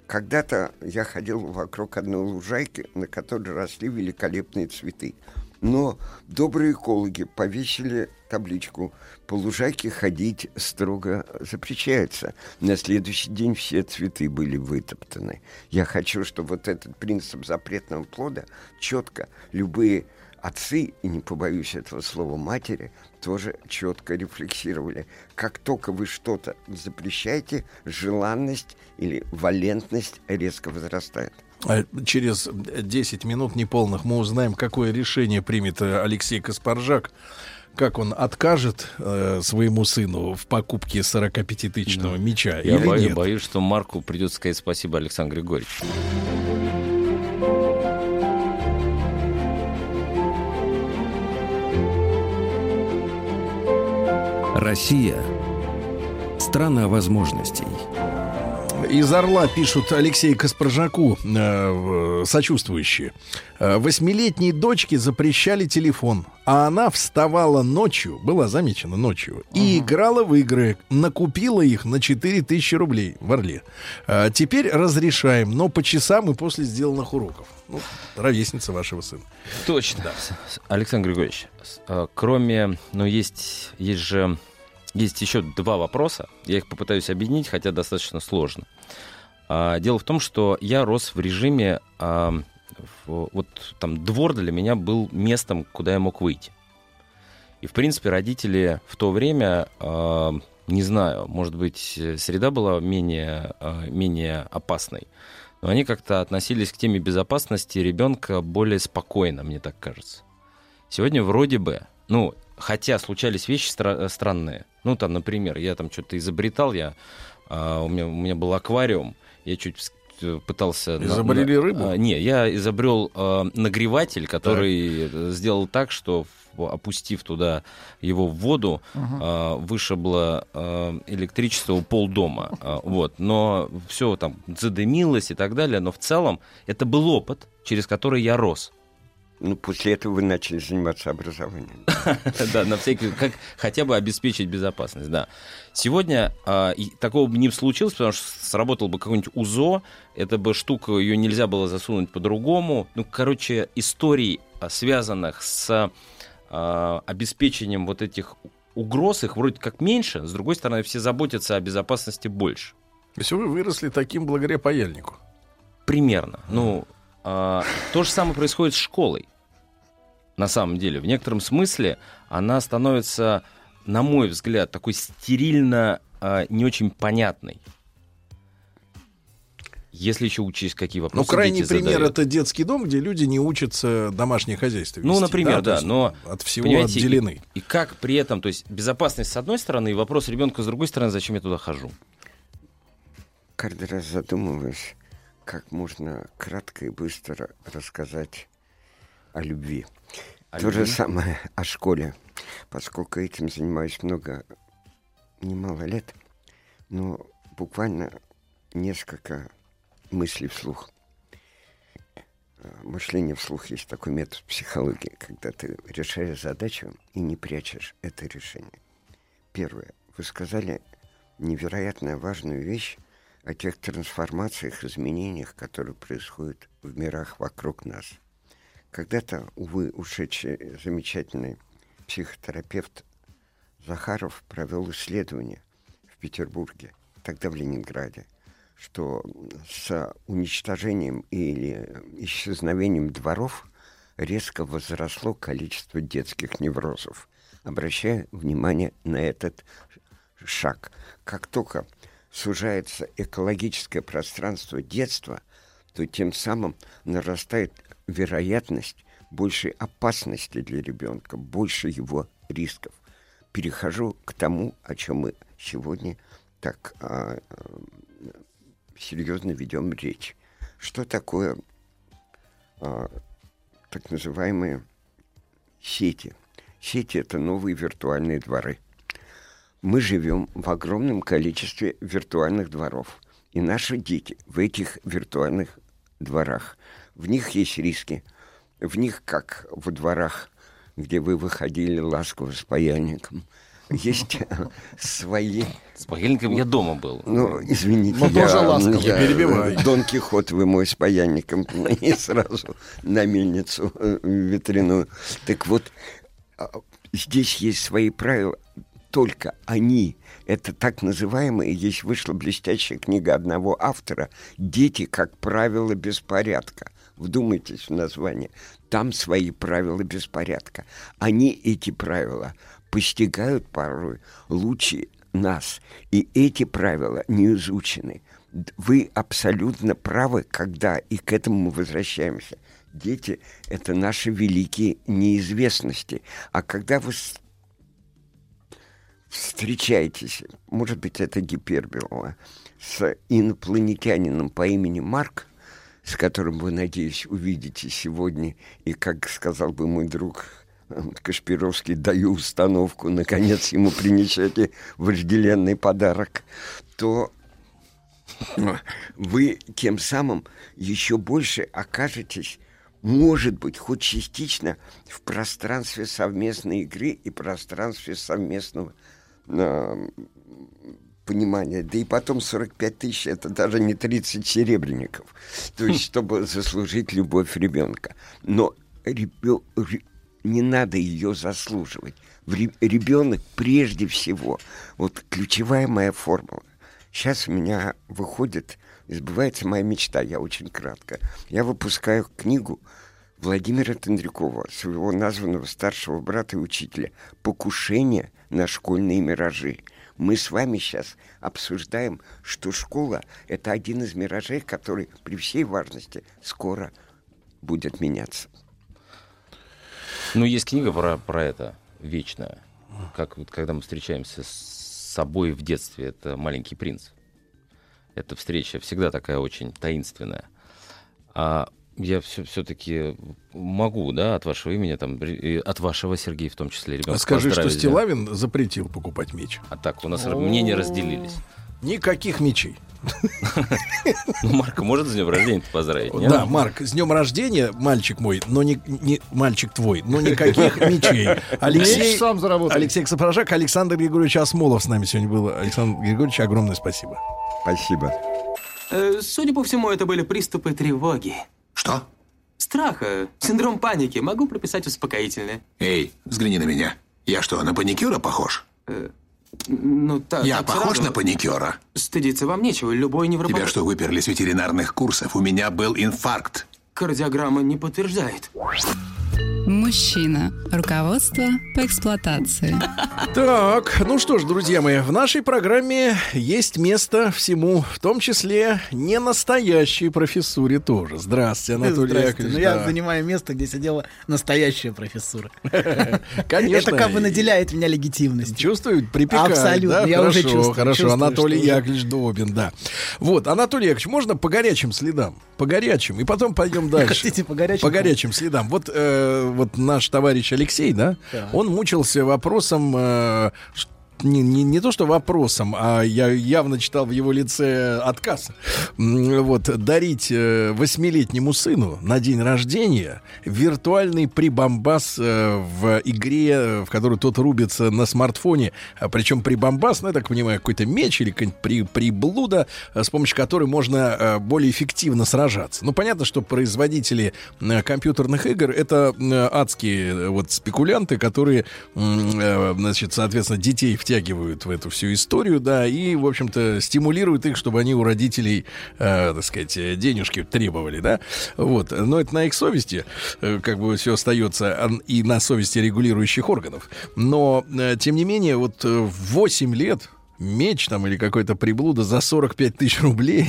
Когда-то я ходил вокруг одной лужайки, на которой росли великолепные цветы. Но добрые экологи повесили табличку «По лужайке ходить строго запрещается». На следующий день все цветы были вытоптаны. Я хочу, чтобы вот этот принцип запретного плода четко любые отцы, и не побоюсь этого слова матери, тоже четко рефлексировали. Как только вы что-то запрещаете, желанность или валентность резко возрастает. А Через 10 минут неполных мы узнаем, какое решение примет э, Алексей Каспаржак, как он откажет э, своему сыну в покупке 45-тысячного мяча Я или бою- нет. боюсь, что Марку придется сказать спасибо Александру Григорьевичу. Россия – страна возможностей. Из Орла пишут Алексею Каспаржаку э, в- сочувствующие. Э, Восьмилетней дочке запрещали телефон, а она вставала ночью, была замечена ночью, и играла в игры. Накупила их на 4000 рублей в Орле. Э, Теперь разрешаем, но по часам и после сделанных уроков. Ну, ровесница вашего сына. Точно. С- Александр Григорьевич, э, кроме, ну, есть, есть же, есть еще два вопроса. Я их попытаюсь объединить, хотя достаточно сложно. А, Дело в том, что я рос в режиме, а, вот там двор для меня был местом, куда я мог выйти. И, в принципе, родители в то время, а, не знаю, может быть, среда была менее, менее опасной, но они как-то относились к теме безопасности ребенка более спокойно, мне так кажется. Сегодня вроде бы, ну, хотя случались вещи стра- странные. Ну, там, например, я там что-то изобретал, я, а, у, меня, у меня был аквариум, я чуть э, пытался... на- Изобрели на- рыбу? а, не, я изобрел э, нагреватель, который э, сделал так, что опустив туда его в воду, э, вышибло э, электричество у полдома. Э, вот. Но все там задымилось и так далее. Но в целом это был опыт, через который я рос. Ну, после этого вы начали заниматься образованием. Да, на всякий, как хотя бы обеспечить безопасность, да. Сегодня а, такого бы не случилось, потому что сработал бы какой-нибудь УЗО, эта бы штука, ее нельзя было засунуть по-другому. Ну, короче, историй, а, связанных с а, обеспечением вот этих угроз, их вроде как меньше, с другой стороны, все заботятся о безопасности больше. То есть вы выросли таким благодаря паяльнику. Примерно. Ну, а, то же самое происходит с школой. На самом деле, в некотором смысле она становится, на мой взгляд, такой стерильно а, не очень понятной. Если еще учесть, какие вопросы Ну, крайний дети пример задают. это детский дом, где люди не учатся домашнее хозяйство Ну, например, да, есть но от всего отделены. И, и как при этом, то есть безопасность с одной стороны и вопрос ребенка с другой стороны, зачем я туда хожу? Каждый раз задумываюсь, как можно кратко и быстро рассказать о любви. О То же любви? самое о школе. Поскольку этим занимаюсь много, немало лет, но буквально несколько мыслей вслух. Э, Мышление вслух есть такой метод психологии, когда ты решаешь задачу и не прячешь это решение. Первое. Вы сказали невероятно важную вещь о тех трансформациях, изменениях, которые происходят в мирах вокруг нас. Когда-то, увы, ушедший замечательный психотерапевт Захаров провел исследование в Петербурге, тогда в Ленинграде, что с уничтожением или исчезновением дворов резко возросло количество детских неврозов. Обращаю внимание на этот шаг. Как только сужается экологическое пространство детства, то тем самым нарастает вероятность большей опасности для ребенка, больше его рисков. Перехожу к тому, о чем мы сегодня так а, серьезно ведем речь. Что такое а, так называемые сети? Сети это новые виртуальные дворы. Мы живем в огромном количестве виртуальных дворов. И наши дети в этих виртуальных дворах. В них есть риски. В них, как в дворах, где вы выходили ласково с паяльником, есть свои... С паяльником я дома был. Ну, извините, Но я, тоже ласково. я- Не перебивай. Дон Кихот вы мой с паяльником и сразу на мельницу э, ветряную. Так вот, а, здесь есть свои правила, только они, это так называемые, есть вышла блестящая книга одного автора «Дети, как правило, беспорядка». Вдумайтесь в название. Там свои правила беспорядка. Они эти правила постигают порой лучше нас. И эти правила не изучены. Вы абсолютно правы, когда, и к этому мы возвращаемся. Дети — это наши великие неизвестности. А когда вы встречаетесь, может быть, это гипербола, с инопланетянином по имени Марк, с которым вы, надеюсь, увидите сегодня, и, как сказал бы мой друг э, Кашпировский, даю установку, наконец ему принесете вожделенный подарок, то вы тем самым еще больше окажетесь, может быть, хоть частично в пространстве совместной игры и пространстве совместного понимания. Да и потом 45 тысяч это даже не 30 серебряников. То есть, чтобы заслужить любовь ребенка. Но ребё- ре- не надо ее заслуживать. Ребенок прежде всего, вот ключевая моя формула. Сейчас у меня выходит, сбывается моя мечта, я очень кратко. Я выпускаю книгу Владимира Тендрякова, своего названного старшего брата и учителя «Покушение на школьные миражи». Мы с вами сейчас обсуждаем, что школа – это один из миражей, который при всей важности скоро будет меняться. Ну, есть книга про, про это, вечная. Как вот, когда мы встречаемся с собой в детстве, это «Маленький принц». Эта встреча всегда такая очень таинственная. А я все, все-таки могу, да, от вашего имени, там, и от вашего, Сергея, в том числе, ребенка Скажи, что поздравить, да? Стилавин запретил покупать меч. А так, у нас мнения разделились. Никаких мечей. Ну, Марка может с днем рождения поздравить, нет? Да, Марк, с днем рождения, мальчик мой, но не, не мальчик твой, но никаких мечей. Алексей, Меч сам заработал. Алексей Ксапражак, Александр Григорьевич Осмолов с нами сегодня был. Александр Григорьевич, огромное спасибо. Спасибо. Э, Судя по всему, это были приступы тревоги. Что? Страха, синдром паники. Могу прописать успокоительное. Эй, взгляни на меня. Я что, на паникюра похож? Ну, так, Я так похож сразу. на паникюра? Стыдиться вам нечего. Любой невропат... Тебя что, выперли с ветеринарных курсов? У меня был инфаркт. Кардиограмма не подтверждает. Мужчина. Руководство по эксплуатации. Так, ну что ж, друзья мои, в нашей программе есть место всему, в том числе не настоящей профессуре тоже. Здравствуйте, Анатолий Здрасте. Яковлевич. Ну, я да. занимаю место, где сидела настоящая профессура. Конечно. Это как бы наделяет меня легитимностью. Чувствует, припекает, Абсолютно, да? я хорошо, уже чувствую, Хорошо, чувствую, Анатолий уже- Яковлевич Добин, да. Вот, Анатолий Яковлевич, можно по горячим следам? По горячим, и потом пойдем дальше. Хотите по горячим? По горячим следам. Вот, э, вот наш товарищ Алексей, да, Так. он мучился вопросом, э, не, не, не то что вопросом, а я явно читал в его лице отказ. Вот, дарить э, восьмилетнему сыну на день рождения виртуальный прибамбас э, в игре, в которую тот рубится на смартфоне. А Причем прибамбас, ну, я так понимаю, какой-то меч или какая-нибудь при, приблуда, э, с помощью которой можно более эффективно сражаться. Ну, понятно, что производители компьютерных игр это адские вот спекулянты, которые, значит, соответственно, детей в втягивают в эту всю историю, да, и, в общем-то, стимулируют их, чтобы они у родителей, э, так сказать, денежки требовали, да. Вот. Но это на их совести, э, как бы все остается, и на совести регулирующих органов. Но, э, тем не менее, вот э, в 8 лет меч там или какой-то приблуда за 45 тысяч рублей.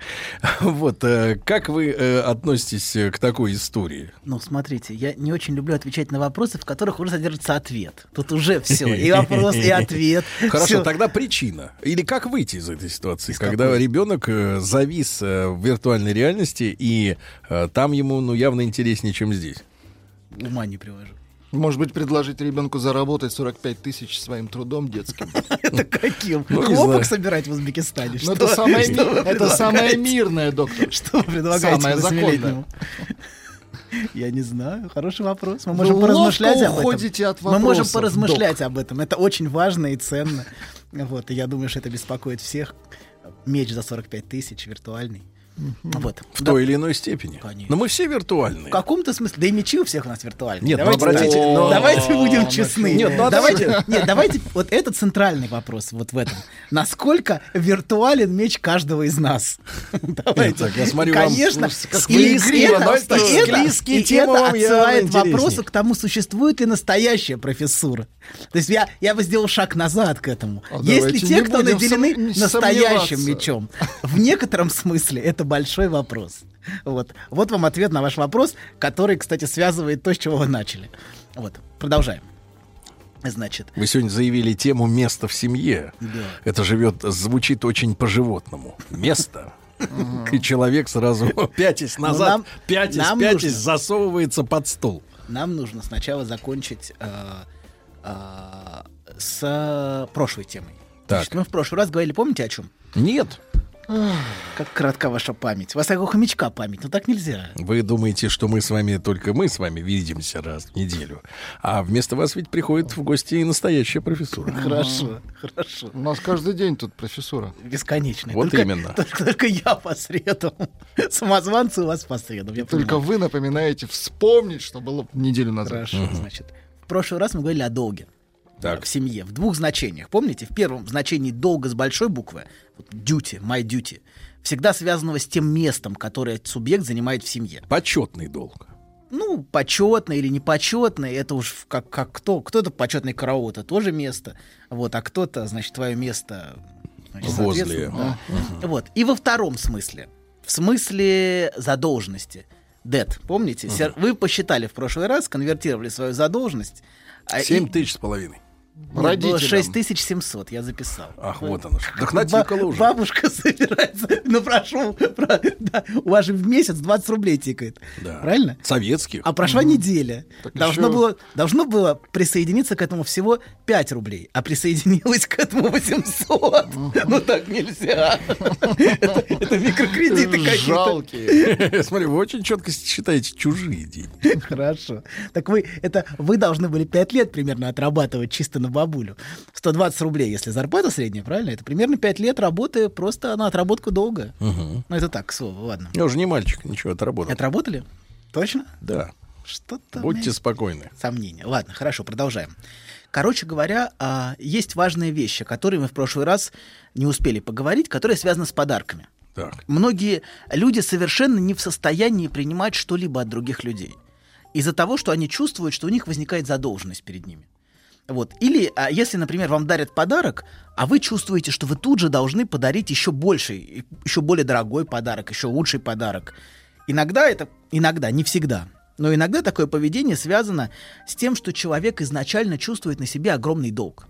вот, э, как вы э, относитесь э, к такой истории? Ну, смотрите, я не очень люблю отвечать на вопросы, в которых уже содержится ответ. Тут уже все, и вопрос, и ответ. Хорошо, Всё. тогда причина. Или как выйти из этой ситуации, Из когда какой? ребенок завис в виртуальной реальности, и там ему ну, явно интереснее, чем здесь. Ума не привожу. Может быть, предложить ребенку заработать 45 тысяч своим трудом детским. Это каким? Ну, Хлопок собирать в Узбекистане? Ну, это самое, мирное, доктор. Что вы предлагаете Самое законное. Я не знаю, хороший вопрос. Мы можем поразмышлять об этом. от Мы можем поразмышлять об этом. Это очень важно и ценно. Вот, и я думаю, что это беспокоит всех. Меч за 45 тысяч виртуальный. Вот. В той или иной степени. Но мы все В виртуальные. каком-то смысле, да и мечи у всех у нас виртуальные. Нет, ну, давайте, обратите- так, но- давайте будем честны. Нет, ну, а давайте, нет, давайте, вот это центральный вопрос вот в этом. Насколько виртуален меч каждого из нас? Давайте. Так, я смотрю, вам, Конечно, как и это- и это- и это вам отсылает вопросу к тому, существует ли настоящая профессура. То есть я, я бы сделал шаг назад к этому. А Есть ли те, кто наделены настоящим мечом? В некотором смысле это большой вопрос. Вот. вот вам ответ на ваш вопрос, который, кстати, связывает то, с чего вы начали. Вот, продолжаем. Значит, Вы сегодня заявили тему места в семье. Да. Это живет, звучит очень по-животному. Место. И человек сразу пятясь Ну, назад, пятясь, нам пятясь, нужно- засовывается под стол. нам нужно сначала закончить э, э, с прошлой темой. Так. Значит, мы в прошлый раз говорили, помните о чем? Нет. Как кратка ваша память. У вас как у хомячка память, но так нельзя. Вы думаете, что мы с вами, только мы с вами видимся раз в неделю. А вместо вас ведь приходит в гости и настоящая профессура. Хорошо, хорошо. У нас каждый день тут профессура. Бесконечно. Вот Только- именно. Только, только я по средам. Самозванцы у вас по средам. Только понимаю. вы напоминаете вспомнить, что было неделю назад. Хорошо, значит. В прошлый раз мы говорили о долге. Так. В семье. В двух значениях. Помните, в первом значении долга с большой буквы, duty, my duty, всегда связанного с тем местом, которое субъект занимает в семье. Почетный долг. Ну, почетный или непочетный, это уж как, как кто. Кто-то почетный караул, это тоже место. Вот, а кто-то, значит, твое место значит, Возле. да. Вот. И во втором смысле. В смысле задолженности. Debt, помните? Сер- Вы посчитали в прошлый раз, конвертировали свою задолженность. а, Семь и- тысяч с половиной. Нет, было Родителям. 6700, я записал. Ах, вот оно Ба- уже. Бабушка собирается, ну прошу, про- да, у вас же в месяц 20 рублей тикает. Да. Правильно? Советских. А прошла неделя. Так Должно еще- было, должно было присоединиться к этому всего 5 рублей, а присоединилось к этому 800. Ну так нельзя. Это это микрокредиты какие-то. Жалкие. Смотри, вы очень четко считаете чужие деньги. Хорошо. Так вы, это вы должны были 5 лет примерно отрабатывать чисто на бабулю. 120 рублей, если зарплата средняя, правильно? Это примерно 5 лет работы просто на отработку долга. Ну, это так, к слову, ладно. Я уже не мальчик, ничего, отработал. Отработали? Точно? Да. Что-то... Будьте спокойны. Сомнения. Ладно, хорошо, продолжаем. Короче говоря, а, есть важные вещи, которые мы в прошлый раз не успели поговорить, которые связаны с подарками. Так. Многие люди совершенно не в состоянии принимать что-либо от других людей. Из-за того, что они чувствуют, что у них возникает задолженность перед ними. Вот. Или а, если, например, вам дарят подарок, а вы чувствуете, что вы тут же должны подарить еще больший, еще более дорогой подарок, еще лучший подарок. Иногда это, иногда, не всегда, но иногда такое поведение связано с тем, что человек изначально чувствует на себе огромный долг.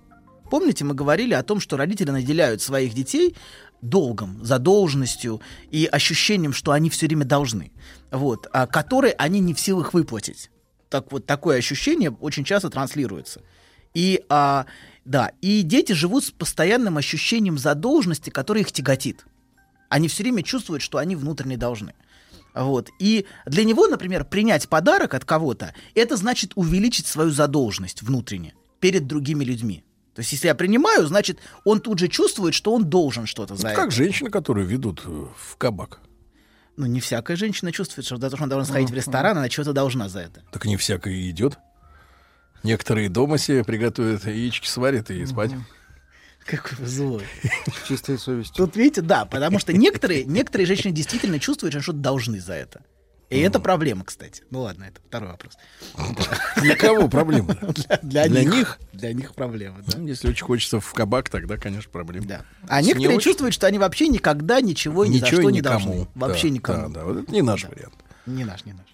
Помните, мы говорили о том, что родители наделяют своих детей долгом, задолженностью и ощущением, что они все время должны, вот, а, которые они не в силах выплатить. Так вот, такое ощущение очень часто транслируется. И, а, да, и дети живут с постоянным ощущением задолженности, которое их тяготит. Они все время чувствуют, что они внутренне должны. Вот. И для него, например, принять подарок от кого-то, это значит увеличить свою задолженность внутренне перед другими людьми. То есть, если я принимаю, значит, он тут же чувствует, что он должен что-то за Ну, это. как женщины, которые ведут э, в кабак. Ну, не всякая женщина чувствует, что за то, что она должна сходить в ресторан, она чего-то должна за это. Так не всякое идет. Некоторые дома себе приготовят, яички сварят и спать. Какой вы злой. Чистой совестью. Тут видите, да, потому что некоторые, некоторые женщины действительно чувствуют, что что-то должны за это. И это проблема, кстати. Ну ладно, это второй вопрос. Для кого проблема? Для, Для них. них? Для них проблема, да. Ну, Если очень хочется в кабак, тогда, конечно, проблема. Да. А некоторые очень- чувствуют, что они вообще никогда ничего ни за Ничего что и не никому. должны. Вообще Да, никому. Да, да, вот это не наш вариант. Не наш, не наш.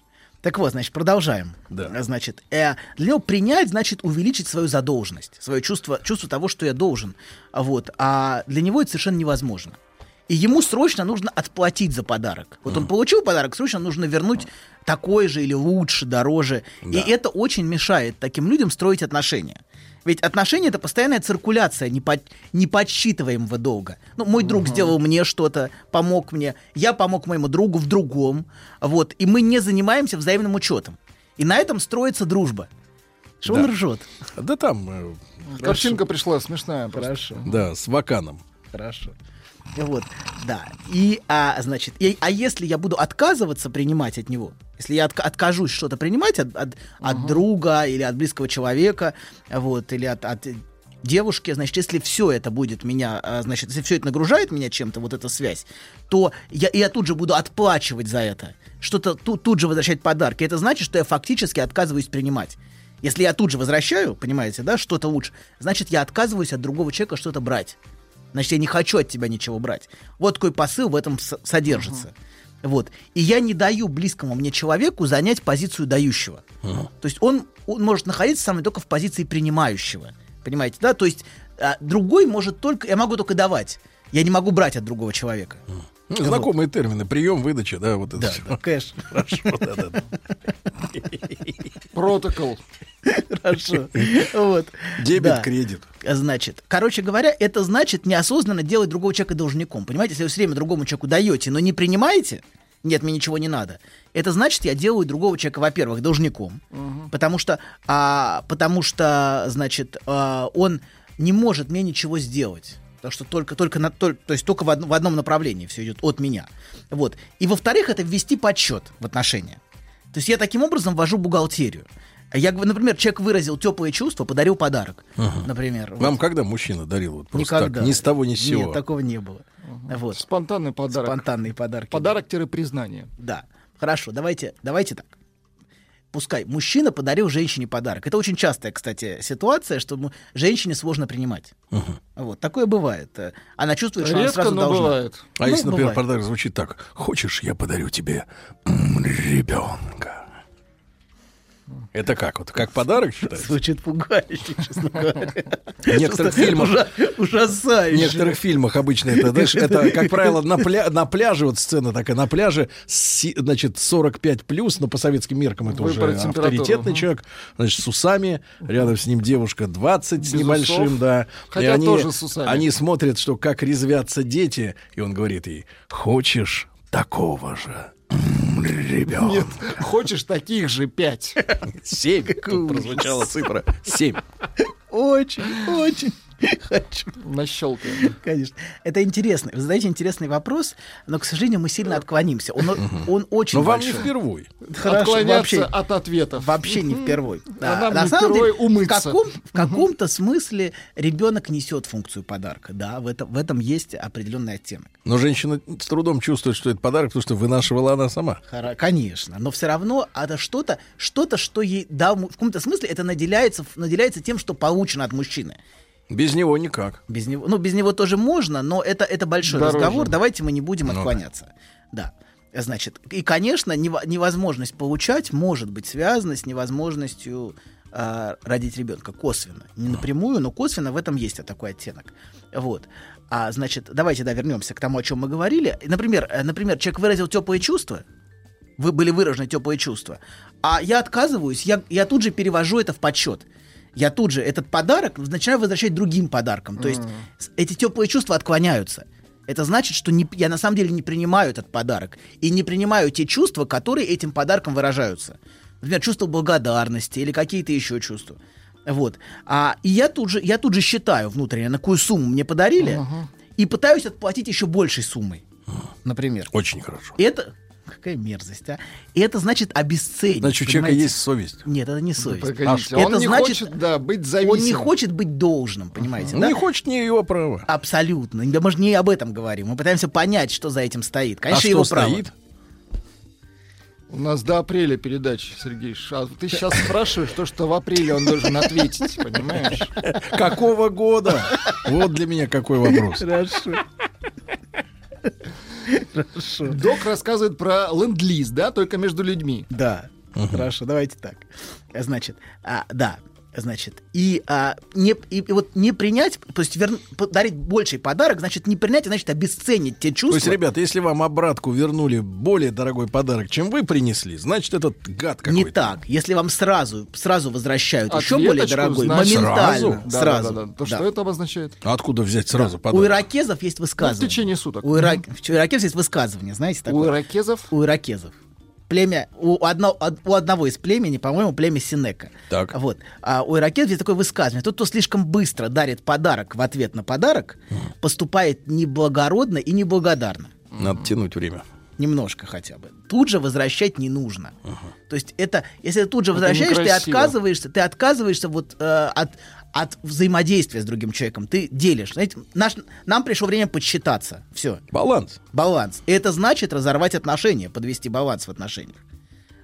Так вот, значит, продолжаем. Да. Значит, э, для него принять значит увеличить свою задолженность, свое чувство, чувство того, что я должен. А Вот. А для него это совершенно невозможно. И ему срочно нужно отплатить за подарок. Вот он получил подарок, срочно нужно вернуть такой же или лучше, дороже. И это очень мешает таким людям строить отношения. Ведь отношения это постоянная циркуляция непо- неподсчитываемого долга. Ну, мой друг сделал мне что-то, помог мне, я помог моему другу в другом. Вот, и мы не занимаемся взаимным учетом. И на этом строится дружба. Что Да. он ржет? Да там... э, Картинка пришла смешная. просто. Хорошо. Да, с ваканом. Хорошо. Вот, да. И, а, значит, и- а если я буду отказываться принимать от него, если я отка- откажусь что-то принимать от, от, от друга или от близкого человека, вот, или от, от девушки, значит, если все это будет меня, а, значит, если все это нагружает меня чем-то, вот эта связь, то я, я тут же буду отплачивать за это, что-то тут, тут же возвращать подарки. Это значит, что я фактически отказываюсь принимать. Если я тут же возвращаю, понимаете, да, что-то лучше, значит, я отказываюсь от другого человека что-то брать. Значит, я не хочу от тебя ничего брать. Вот такой посыл в этом с- содержится. Вот. И я не даю близкому мне человеку занять позицию дающего. То есть он, он может находиться со мной только в позиции принимающего. Понимаете, да? То есть а, другой может только... Я могу только давать. Я не могу брать от другого человека. Ну, Знакомые термины. Прием, выдача, да, вот это Да, всё. да, кэш. Хорошо, да, да. Протокол. Хорошо. Вот. Дебет, Да. кредит. Значит, короче говоря, это значит неосознанно делать другого человека должником. Понимаете, если вы все время другому человеку даете, но не принимаете, нет, мне ничего не надо. Это значит, я делаю другого человека, во-первых, должником, потому что, а, потому что, значит, а, он не может мне ничего сделать. Потому что только, только, на, толь- то есть только в, одно- в одном направлении все идет от меня. Вот. И во-вторых, это ввести подсчет в отношения. То есть я таким образом ввожу бухгалтерию. Я, например, человек выразил теплые чувства, подарил подарок. Например. вот. Вам когда мужчина дарил? Вот просто Никогда. так, ни с того, ни с сего. Нет, такого не было. Вот. Спонтанный подарок. Спонтанные подарки. Подарок-признание. Да. Хорошо, давайте, давайте так. Пускай мужчина подарил женщине подарок. Это очень частая, кстати, ситуация, что женщине сложно принимать. Вот такое бывает. Она чувствует, что она Редко, сразу но должна. бывает. А Ну, если, например, бывает. подарок звучит так. Хочешь, я подарю тебе ребенка? Это как? Вот как подарок считается? Звучит пугающе, честно говоря. В некоторых фильмах, ужа- в Ужасающе. некоторых фильмах обычно это, знаешь, это, как правило, на, пля- на пляже, вот сцена такая, на пляже, значит, 45 плюс, но по советским меркам это уже Выбрать температуру, авторитетный ага. человек, значит, с усами, рядом с ним девушка 20 с Без небольшим, усов. да. Хотя и они, тоже с усами. они смотрят, что как резвятся дети, и он говорит ей, хочешь такого же м, ребенка? Нет, хочешь таких же пять. Семь. Тут прозвучала цифра. Семь. Очень, очень хочу. Нащелкаем. Конечно. Это интересно. Вы задаете интересный вопрос, но, к сожалению, мы сильно отклонимся. Он, он очень Но вам не впервой. Хорошо, Отклоняться вообще, от ответов. вообще не впервой. Да. А нам На не самом впервой деле, умыться. В, каком, в каком-то смысле ребенок несет функцию подарка. Да, в этом, в этом есть определенный оттенок. Но женщина с трудом чувствует, что это подарок, потому что вынашивала она сама. Хоро- Конечно, но все равно это что-то, что-то, что ей дал в каком-то смысле это наделяется, наделяется тем, что получено от мужчины. Без него никак. Без него, ну без него тоже можно, но это это большой Дороже. разговор. Давайте мы не будем Ну да. отклоняться. Да. Значит, и, конечно, нево- невозможность получать может быть связана с невозможностью а, родить ребенка косвенно. Не напрямую, но косвенно в этом есть такой оттенок. Вот. А, значит, давайте, да, вернемся к тому, о чем мы говорили. Например, э, например, человек выразил теплые чувства, вы были выражены теплые чувства, а я отказываюсь, я, я тут же перевожу это в подсчет. Я тут же этот подарок начинаю возвращать другим подарком. То есть с- эти теплые чувства отклоняются. Это значит, что не, я на самом деле не принимаю этот подарок. И не принимаю те чувства, которые этим подарком выражаются. Например, чувство благодарности или какие-то еще чувства. Вот. А, и я тут, же, я тут же считаю внутренне, на какую сумму мне подарили, и пытаюсь отплатить еще большей суммой. Например. Очень хорошо. Это Какая мерзость, а? И это значит обесценить. Значит, у человека понимаете? есть совесть. Нет, это не совесть. погодите, А он что? это не значит, хочет, да, быть он не зависимым. хочет быть должным, понимаете? Ну, да? Не хочет, не его право. Абсолютно. Да мы же не об этом говорим. Мы пытаемся понять, что за этим стоит. Конечно, а его право. стоит? У нас до апреля передачи, Сергей. А ты сейчас спрашиваешь то, что в апреле он должен ответить, понимаешь? Какого года? Вот для меня какой вопрос. Хорошо. Хорошо. Док рассказывает про ленд-лиз, да, только между людьми. Да. Хорошо, давайте так. Значит, а, да. Значит, и, а, не, и, и вот не принять, то есть верн- подарить больший подарок, значит, не принять, а значит, обесценить те То чувства. есть, ребята, если вам обратку вернули более дорогой подарок, чем вы принесли, значит, этот гад какой-то. Не так. Если вам сразу, сразу возвращают еще Ответочку, более дорогой, значит, моментально, сразу? Да, сразу. да, да, да. То Да. что это обозначает? А откуда взять сразу У подарок? иракезов есть Ну, в высказывание. течение суток. У, ира- у иракезов есть высказывание, знаете У такое? иракезов У иракезов. Племя, у, одно- од- у одного из племени, по-моему, племя Синека. Так. Вот. А у иракезов есть такое высказывание. Тот, кто слишком быстро дарит подарок в ответ на подарок, поступает неблагородно и неблагодарно. Надо тянуть время. Немножко хотя бы. Тут же возвращать не нужно. То есть это, если ты тут же Это возвращаешь, ты отказываешься, ты отказываешься вот э, от, от взаимодействия с другим человеком. Ты делишь. Знаете, наш, нам пришло время подсчитаться. Все. Баланс. Баланс. И это значит разорвать отношения, подвести баланс в отношениях.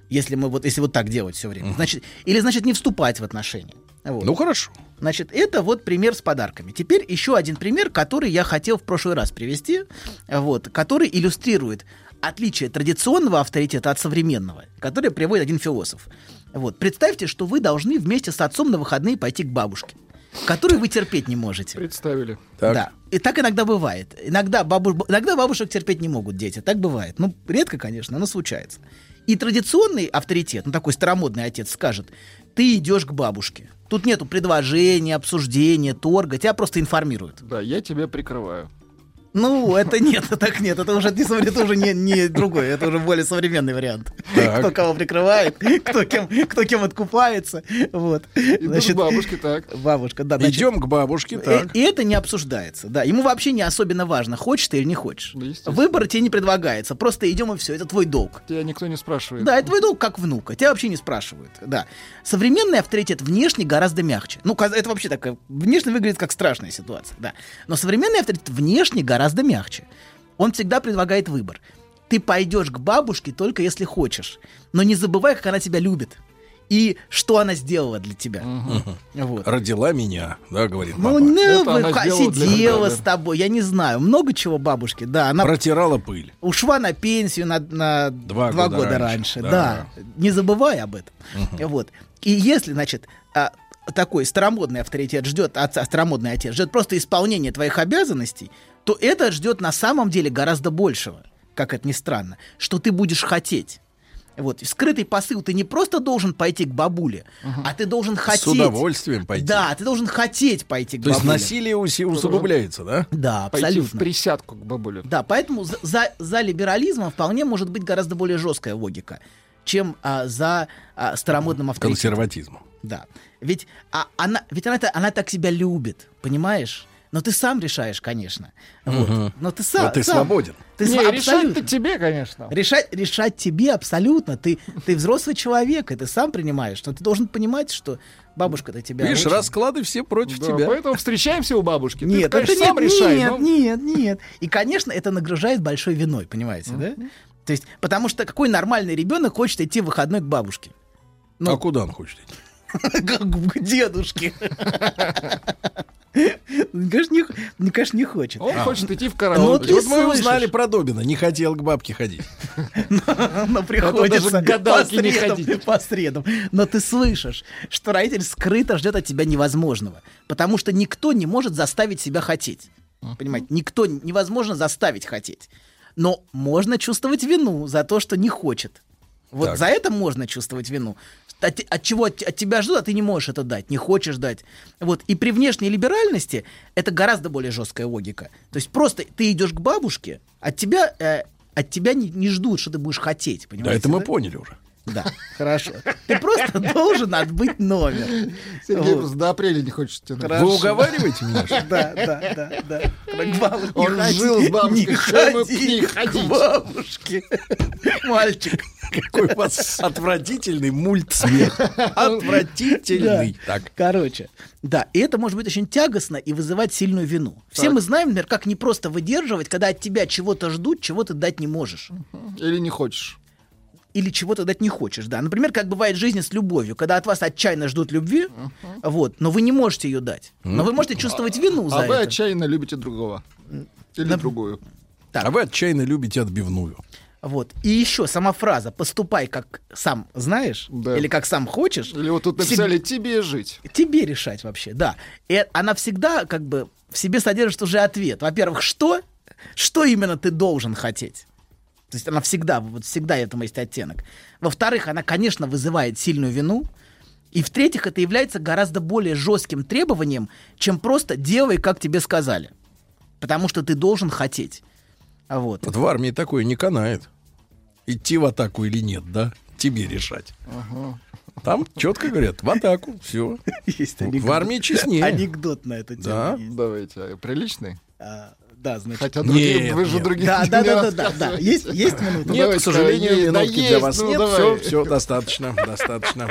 Если мы вот, если вот так делать все время. Значит, или значит не вступать в отношения. Вот. Ну, хорошо. Значит, это вот пример с подарками. Теперь еще один пример, который я хотел в прошлый раз привести, вот, который иллюстрирует отличие традиционного авторитета от современного, которое приводит один философ. Вот, представьте, что вы должны вместе с отцом на выходные пойти к бабушке, которую вы терпеть не можете. представили. Так. Да. И так иногда бывает. Иногда, бабу... иногда бабушек терпеть не могут дети. Так бывает. Ну, редко, конечно, но случается. И традиционный авторитет, ну такой старомодный отец скажет, ты идешь к бабушке. Тут нету предложения, обсуждения, торга, тебя просто информируют. Да, я тебя прикрываю. Ну, это нет, так нет, это уже, не, совре- это уже не, не другой, это уже более современный вариант. Так. Кто кого прикрывает, кто кем, кто кем откупается. Вот. К бабушке, так. Бабушка, да. значит, Идем к бабушке, и, так. и это не обсуждается, да. Ему вообще не особенно важно, хочешь ты или не хочешь. Да, естественно. Выбор тебе не предлагается, просто идем и все, это твой долг. Тебя никто не спрашивает. Да, это твой долг как внука, тебя вообще не спрашивают, да. Современный авторитет внешне гораздо мягче. Ну, это вообще такая, внешне выглядит как страшная ситуация, да. Но современный авторитет внешне гораздо мягче. Он всегда предлагает выбор. Ты пойдешь к бабушке только если хочешь, но не забывай, как она тебя любит. И что она сделала для тебя. Вот. Родила меня, да, говорит Ну, папа. ну, она для сидела тебя, с тобой, я не знаю, много чего бабушки, да, она Протирала пыль. ушла на пенсию на, на Два два, года года, раньше, раньше, да. да. не забывай об этом, вот. И если, значит, а, такой старомодный авторитет ждет, отца, старомодный отец ждет просто исполнения твоих обязанностей, то это ждет на самом деле гораздо большего, как это ни странно, что ты будешь хотеть. Вот, скрытый посыл, ты не просто должен пойти к бабуле, а ты должен хотеть. С удовольствием пойти. Да, ты должен хотеть пойти к То есть бабуле. насилие уси- усугубляется, да? Да, Пойти абсолютно. в присядку к бабуле. Да, поэтому за, за, за либерализмом вполне может быть гораздо более жесткая логика, чем а, за а, старомодным авторитетом. Консерватизм. Да. Ведь, а, она, ведь она, она так себя любит, понимаешь? Но ты сам решаешь, конечно. Вот. Но ты сам. Но ты сам. свободен. Ты Не, решать-то тебе, конечно. Решать, решать тебе абсолютно. Ты, ты взрослый человек, и ты сам принимаешь. Но ты должен понимать, что бабушка-то тебя. Видишь, очень- расклады все против Да, тебя. Поэтому встречаемся у бабушки. Ты, Нет, конечно, это сам нет, решай. нет, но- нет, нет. И, конечно, это нагружает большой виной, понимаете, да? То есть, потому что какой нормальный ребенок хочет идти в выходной к бабушке? Ну, А куда он хочет идти? Как к дедушке. Ну, Конечно, не, ну, конечно, не хочет. Он хочет идти в Ну, караоке. ты Вот мы узнали про Добина. Не хотел к бабке ходить. Но приходится даже не ходить. по средам. Но ты слышишь, что родитель скрыто ждет от тебя невозможного. Потому что никто не может заставить себя хотеть. Понимаете? Никто невозможно заставить хотеть. Но можно чувствовать вину за то, что не хочет. Вот Так. за это можно чувствовать вину. От, от чего от, от тебя ждут, а ты не можешь это дать, не хочешь дать. Вот. И при внешней либеральности это гораздо более жесткая логика. То есть просто ты идешь к бабушке, от тебя, э, от тебя не, не ждут, что ты будешь хотеть. Да, Понимаете, это мы поняли уже. Да, хорошо. Ты просто должен отбыть номер. Сергей Вот. просто до апреля не хочет тянуть. Вы уговариваете меня? Да, да, да, да. К бабушке Он ходи, жил с бабушкой, не ему к ходи ней к ходить? бабушке. Мальчик. Какой у вас отвратительный мультсмех. Отвратительный. Так. Короче, да, и это может быть очень тягостно и вызывать сильную вину. Все Так. мы знаем, например, как не просто выдерживать, когда от тебя чего-то ждут, чего ты дать не можешь. Или не хочешь. Или чего-то дать не хочешь, да. Например, как бывает в жизни с любовью, когда от вас отчаянно ждут любви, вот, но вы не можете ее дать. Но вы можете чувствовать вину за А вы это. отчаянно любите другого. Или другую. А вы отчаянно любите отбивную. Вот. И еще сама фраза «поступай, как сам знаешь» Да. или «как сам хочешь». Или вот тут всег- написали «тебе жить». Тебе решать вообще, да. И она всегда как бы в себе содержит уже ответ. Во-первых, что? Что именно ты должен хотеть? То есть она всегда, вот всегда этому есть оттенок. Во-вторых, она, конечно, вызывает сильную вину. И в-третьих, это является гораздо более жестким требованием, чем просто делай, как тебе сказали. Потому что ты должен хотеть. А Вот. Вот в армии такое не канает. Идти в атаку или нет, да? Тебе решать. Там четко говорят, в атаку, все. Есть В армии честнее. Анекдот на эту тему Да. есть. Давайте. а Приличный? А, да, значит. Хотя другие, Нет, вы же нет. другие Да, да, не да, да, да, да. Есть, есть минута? Ну, Нет, давайте, к сожалению, да, минутки есть, для вас ну, нет. давай. Все, все, достаточно, достаточно.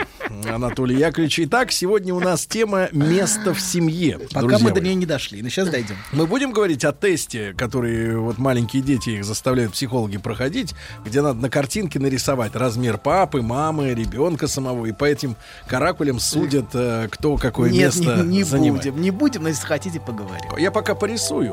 Анатолий Яковлевич. Итак, сегодня у нас тема место в семье. Пока друзья мы до мои. нее не дошли, но сейчас дойдем. Мы будем говорить о тесте, который вот маленькие дети их заставляют психологи проходить, где надо на картинке нарисовать размер папы, мамы, ребенка самого, и по этим каракулям судят, э, кто какое Нет, место не, не занимает. будем, не будем, но если хотите, поговорим. Я пока порисую.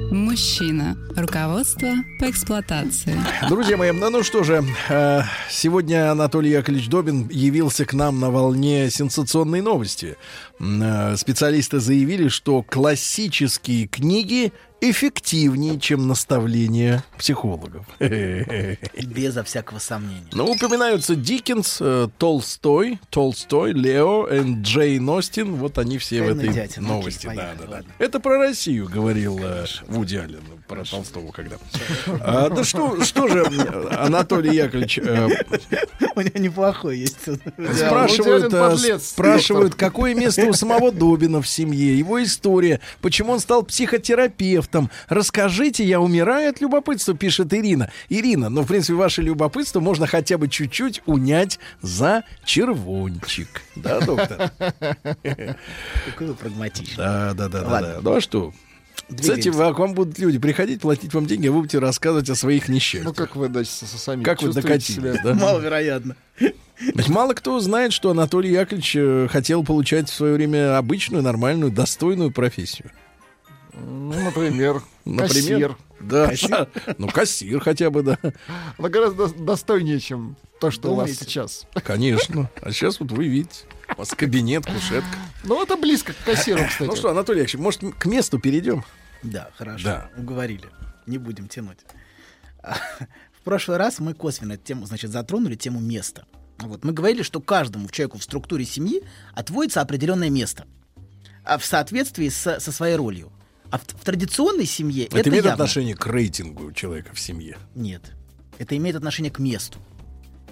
Мужчина. Руководство по эксплуатации. Друзья мои, ну, ну что же, э, сегодня Анатолий Яковлевич Добин явился к нам на волне сенсационной новости. Э, Специалисты заявили, что классические книги эффективнее, чем наставления психологов. Безо всякого сомнения. Ну, упоминаются Диккенс, э, Толстой, Толстой, Лео и Джейн Остин. Вот они все в Ай, ну, этой дядя, ну, окей, новости. Да, да, да. Это про Россию говорил э, Вуди Аллен, про Толстого когда. А, да что, что же, э, Анатолий Яковлевич, э, У него неплохой есть. спрашивают, Вуди Аллен э, подлец. спрашивают, какое место у самого Добина в семье, его история, почему он стал психотерапевтом. Расскажите, я умираю от любопытства, пишет Ирина. Ирина, ну, в принципе, ваше любопытство можно хотя бы чуть-чуть унять за червончик. Да, доктор? Какой вы прагматичный. Да, да, да, да. Ну а что? Кстати, вы- к вам будут люди приходить, платить вам деньги, а вы будете рассказывать о своих Ну, несчастьях. как вы со- сами Как вы докатились, себя? да? Маловероятно. Ведь мало кто знает, что Анатолий Яковлевич э, хотел получать в свое время обычную, нормальную, достойную профессию. Ну, например, Например, кассир. Да. Ну, кассир хотя бы, да. Она гораздо достойнее, чем то, что у вас Думаете? сейчас. Конечно. А сейчас вот вы видите. У вас кабинет, кушетка. Ну, это близко к кассиру, кстати. Ну что, Анатолий Яковлевич, может, к месту перейдем? Да, хорошо. Да. Уговорили. Не будем тянуть. В прошлый раз мы косвенно тему, значит, затронули тему места. Вот. Мы говорили, что каждому человеку в структуре семьи отводится определенное место а в соответствии со, со своей ролью. А в, в традиционной семье это, Это имеет явно. отношение к рейтингу человека в семье. Нет. Это имеет отношение к месту.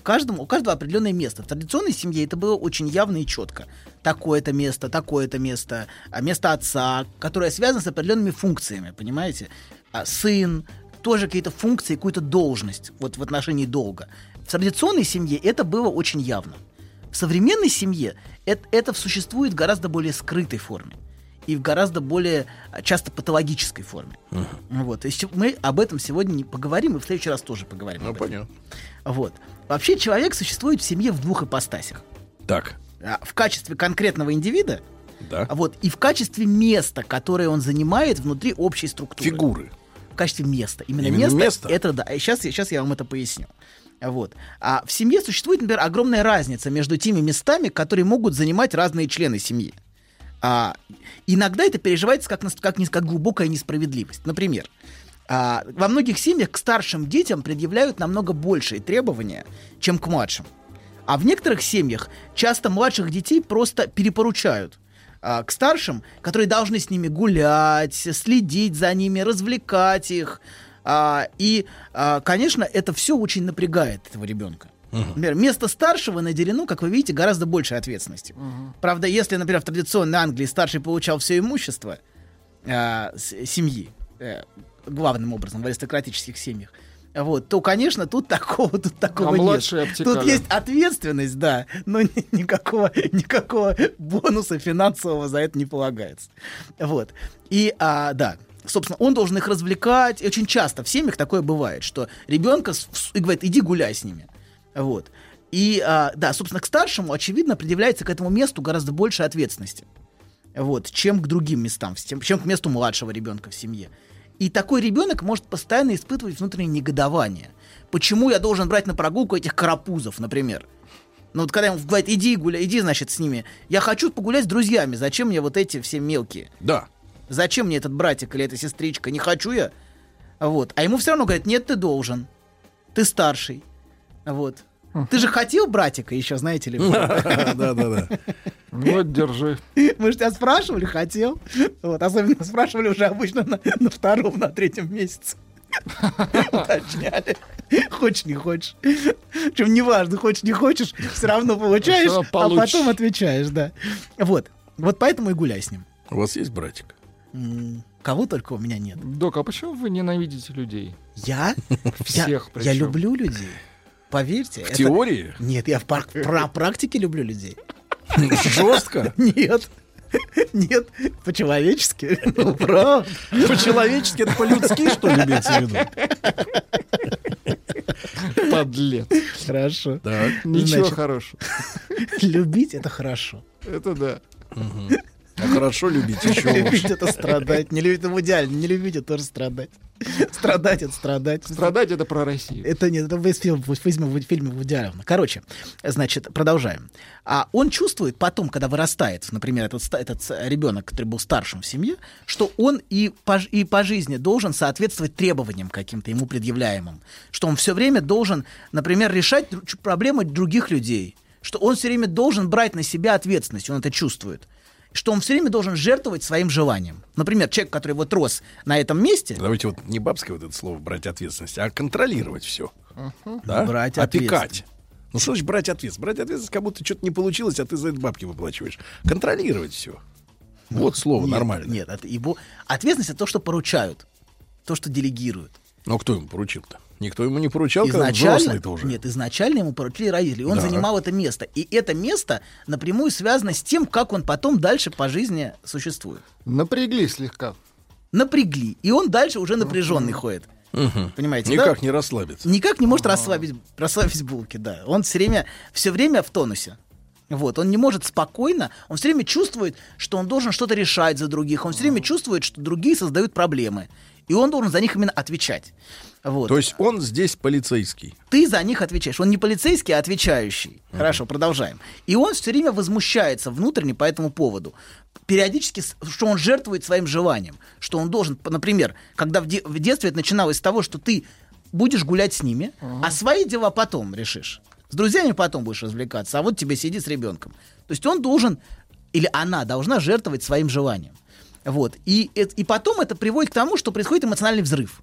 Каждому, у каждого определенное место. В традиционной семье это было очень явно и четко. Такое-то место, такое-то место, а место отца, которое связано с определенными функциями, понимаете? А сын, тоже какие-то функции, какую-то должность вот в отношении долга. В традиционной семье это было очень явно. В современной семье это, это существует в гораздо более скрытой форме и в гораздо более а, часто патологической форме. Вот. И се- мы об этом сегодня не поговорим, и в следующий раз тоже поговорим. Ну, понятно. Вот. Вообще человек существует в семье в двух ипостасях. Так, А, В качестве конкретного индивида, да. вот, и в качестве места, которое он занимает внутри общей структуры. Фигуры. В качестве места. Именно, Именно место, место? Это да. Сейчас, сейчас я вам это поясню. Вот. А в семье существует, например, огромная разница между теми местами, которые могут занимать разные члены семьи. А, иногда это переживается как, как, как глубокая несправедливость. Например, А, во многих семьях к старшим детям предъявляют намного большие требования, чем к младшим. А в некоторых семьях часто младших детей просто перепоручают а, к старшим, которые должны с ними гулять, следить за ними, развлекать их. А, и, а, конечно, это все очень напрягает этого ребенка. Например, место старшего наделено, как вы видите, гораздо большей ответственностью. Правда, если, например, в традиционной Англии старший получал все имущество э, с- семьи, э, главным образом в аристократических семьях, вот, то, конечно, тут такого, тут такого А нет. Тут есть ответственность, да, но ни- никакого, никакого бонуса финансового за это не полагается. Вот. И, а, да, собственно, он должен их развлекать. И очень часто в семьях такое бывает, что ребенка и говорит, иди гуляй с ними. Вот. И, а, да, собственно, к старшему, очевидно, предъявляется к этому месту гораздо больше ответственности. Вот, чем к другим местам, чем к месту младшего ребенка в семье. И такой ребенок может постоянно испытывать внутреннее негодование. Почему я должен брать на прогулку этих карапузов, например? Ну вот когда ему говорит, иди гуляй, иди, значит, с ними. Я хочу погулять с друзьями. Зачем мне вот эти все мелкие? Да. Зачем мне этот братик или эта сестричка? Не хочу я. Вот. А ему все равно говорят, нет, ты должен. Ты старший. Вот. Ты же хотел братика еще, знаете ли. Да-да-да. Вот, держи. Мы же тебя спрашивали, хотел. Вот, особенно спрашивали уже обычно на, на втором, на третьем месяце. Уточняли. Хочешь, не хочешь. Причем неважно, хочешь, не хочешь, все равно получаешь, а потом отвечаешь, да. Вот. Вот поэтому и гуляй с ним. У вас есть братик? Кого только у меня нет. Док, а почему вы ненавидите людей? Я? Всех я, я люблю людей. Поверьте. В это- теории? Нет, я в пар- про практике люблю людей. Жестко? Нет. Нет, по-человечески. Ну, правда. По-человечески, это по-людски, что ли, имеется в виду? Подлец. Хорошо. Так. Ничего Значит, хорошего. Любить это хорошо. Это да. А хорошо любить еще Любить это страдать. Не любить это в идеале. Не любить это тоже страдать. Страдать это страдать. Страдать это про Россию. Это нет, это в фильме, в фильме, в фильме Вуди Аллена. Короче, значит, продолжаем. А он чувствует потом, когда вырастает, например, этот, этот ребенок, который был старшим в семье, что он и по, и по жизни должен соответствовать требованиям каким-то ему предъявляемым. Что он все время должен, например, решать проблемы других людей. Что он все время должен брать на себя ответственность, он это чувствует. Что он все время должен жертвовать своим желанием. Например, человек, который вот рос на этом месте, Давайте вот не бабское вот это слово брать ответственность, а контролировать все. Да? Брать Опекать. Ну что значит брать ответственность? Брать ответственность, как будто что-то не получилось, а ты за это бабки выплачиваешь. Контролировать все. Вот слово Нет, нормально. Нет, это его ответственность это то, что поручают, то, что делегируют. Но кто ему поручил-то? Никто ему не поручал, когда взрослый-то уже. нет, изначально ему поручили родители, он Да. занимал это место, и это место напрямую связано с тем, как он потом дальше по жизни существует. Напрягли слегка. Напрягли, и он дальше уже напряженный ходит. Мгм. Понимаете, Никак да? не расслабиться. Никак не может расслабить, расслабить булки, да. Он все время, все время в тонусе. Вот, он не может спокойно, он все время чувствует, что он должен что-то решать за других, он все время чувствует, что другие создают проблемы, и он должен за них именно отвечать. Вот. То есть он здесь полицейский. Ты за них отвечаешь. Он не полицейский, а отвечающий. Хорошо, продолжаем. И он все время возмущается внутренне по этому поводу. Периодически, что он жертвует своим желанием. Что он должен, например, когда в, де- в детстве это начиналось с того, что ты будешь гулять с ними, а свои дела потом решишь. С друзьями потом будешь развлекаться, а вот тебе сиди с ребенком. То есть он должен, или она должна жертвовать своим желанием. Вот. И, и потом это приводит к тому, что происходит эмоциональный взрыв.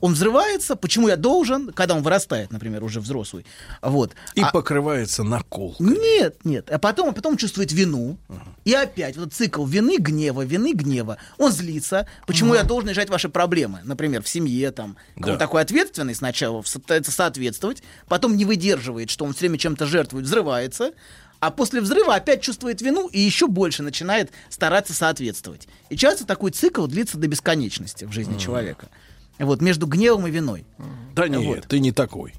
Он взрывается, почему я должен, когда он вырастает, например, уже взрослый. Вот. И А- покрывается накол. Нет, нет. А потом, а потом чувствует вину. И опять вот цикл вины, гнева, вины, гнева. Он злится. Почему я должен решать ваши проблемы? Например, в семье там. Да. Он такой ответственный сначала, это соответствовать. Потом не выдерживает, что он все время чем-то жертвует, взрывается. А после взрыва опять чувствует вину и еще больше начинает стараться соответствовать. И часто такой цикл длится до бесконечности в жизни человека. Вот, между гневом и виной. Да нет, Вот. ты не такой.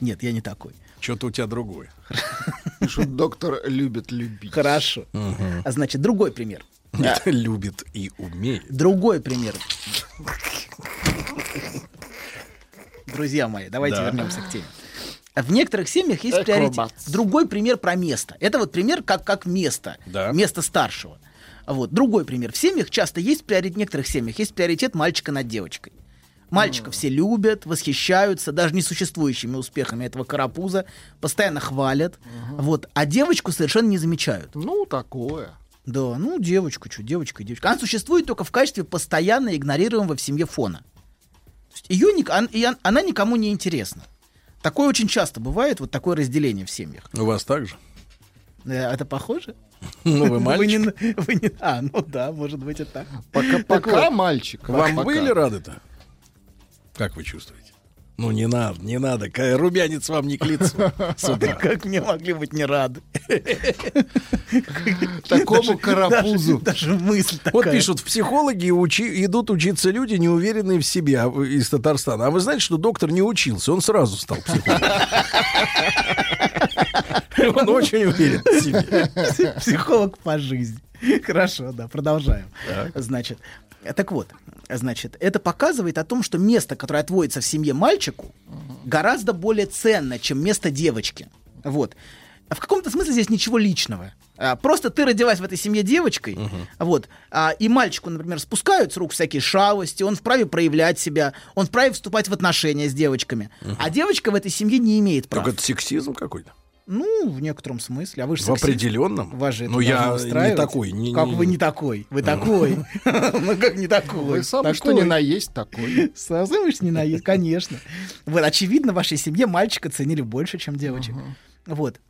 Нет, я не такой. Что-то у тебя другое. Пишут, доктор любит любить. Хорошо. А значит, другой пример. Любит и умеет. Другой пример. Друзья мои, давайте Да. вернемся к теме. В некоторых семьях есть приоритет. Другой пример про место. Это вот пример как, как место. Да. Место старшего. Вот. Другой пример. В семьях часто есть приоритет, в некоторых семьях есть приоритет мальчика над девочкой. Мальчика все любят, восхищаются даже несуществующими успехами этого карапуза, постоянно хвалят. Вот, а девочку совершенно не замечают. Ну, такое. Да, ну девочку, что, девочка, девочка. Она существует только в качестве постоянно игнорируемого в семье фона. То есть ее, ник- он- и он- она никому не интересна. Такое очень часто бывает, вот такое разделение в семьях. У вас так же? Э, Это похоже? Ну, вы мальчик. не, вы не- а, ну да, может быть и так. Пока, Так пока вот, мальчик. Вам пока. были рады-то? Как вы чувствуете? Ну, не надо, не надо. Румянец вам не к лицу. Как мне могли быть не рады? Такому карапузу. Даже, мысль такая. Вот пишут, в психологи идут учиться люди, неуверенные в себе а из Татарстана. А вы знаете, что доктор не учился, он сразу стал психологом. Он очень уверен в себе. Психолог по жизни. Хорошо, да, продолжаем. Значит, так вот, значит, это показывает о том, что место, которое отводится в семье мальчику, гораздо более ценно, чем место девочки. Вот. А В каком-то смысле здесь ничего личного. А, Просто ты родилась в этой семье девочкой, вот, а, и мальчику, например, спускают с рук всякие шалости, он вправе проявлять себя, он вправе вступать в отношения с девочками. А девочка в этой семье не имеет права. Так это сексизм какой-то. Ну, в некотором смысле. А вы же В сексист. определенном. Вас же Ну, я не такой. не- Как не- вы не такой? Вы такой. Ну как не такой? Вы сам что ни на есть такой. Сам уж не наесть, конечно. Вот, очевидно, в вашей семье мальчика ценили больше, чем девочек. Вот.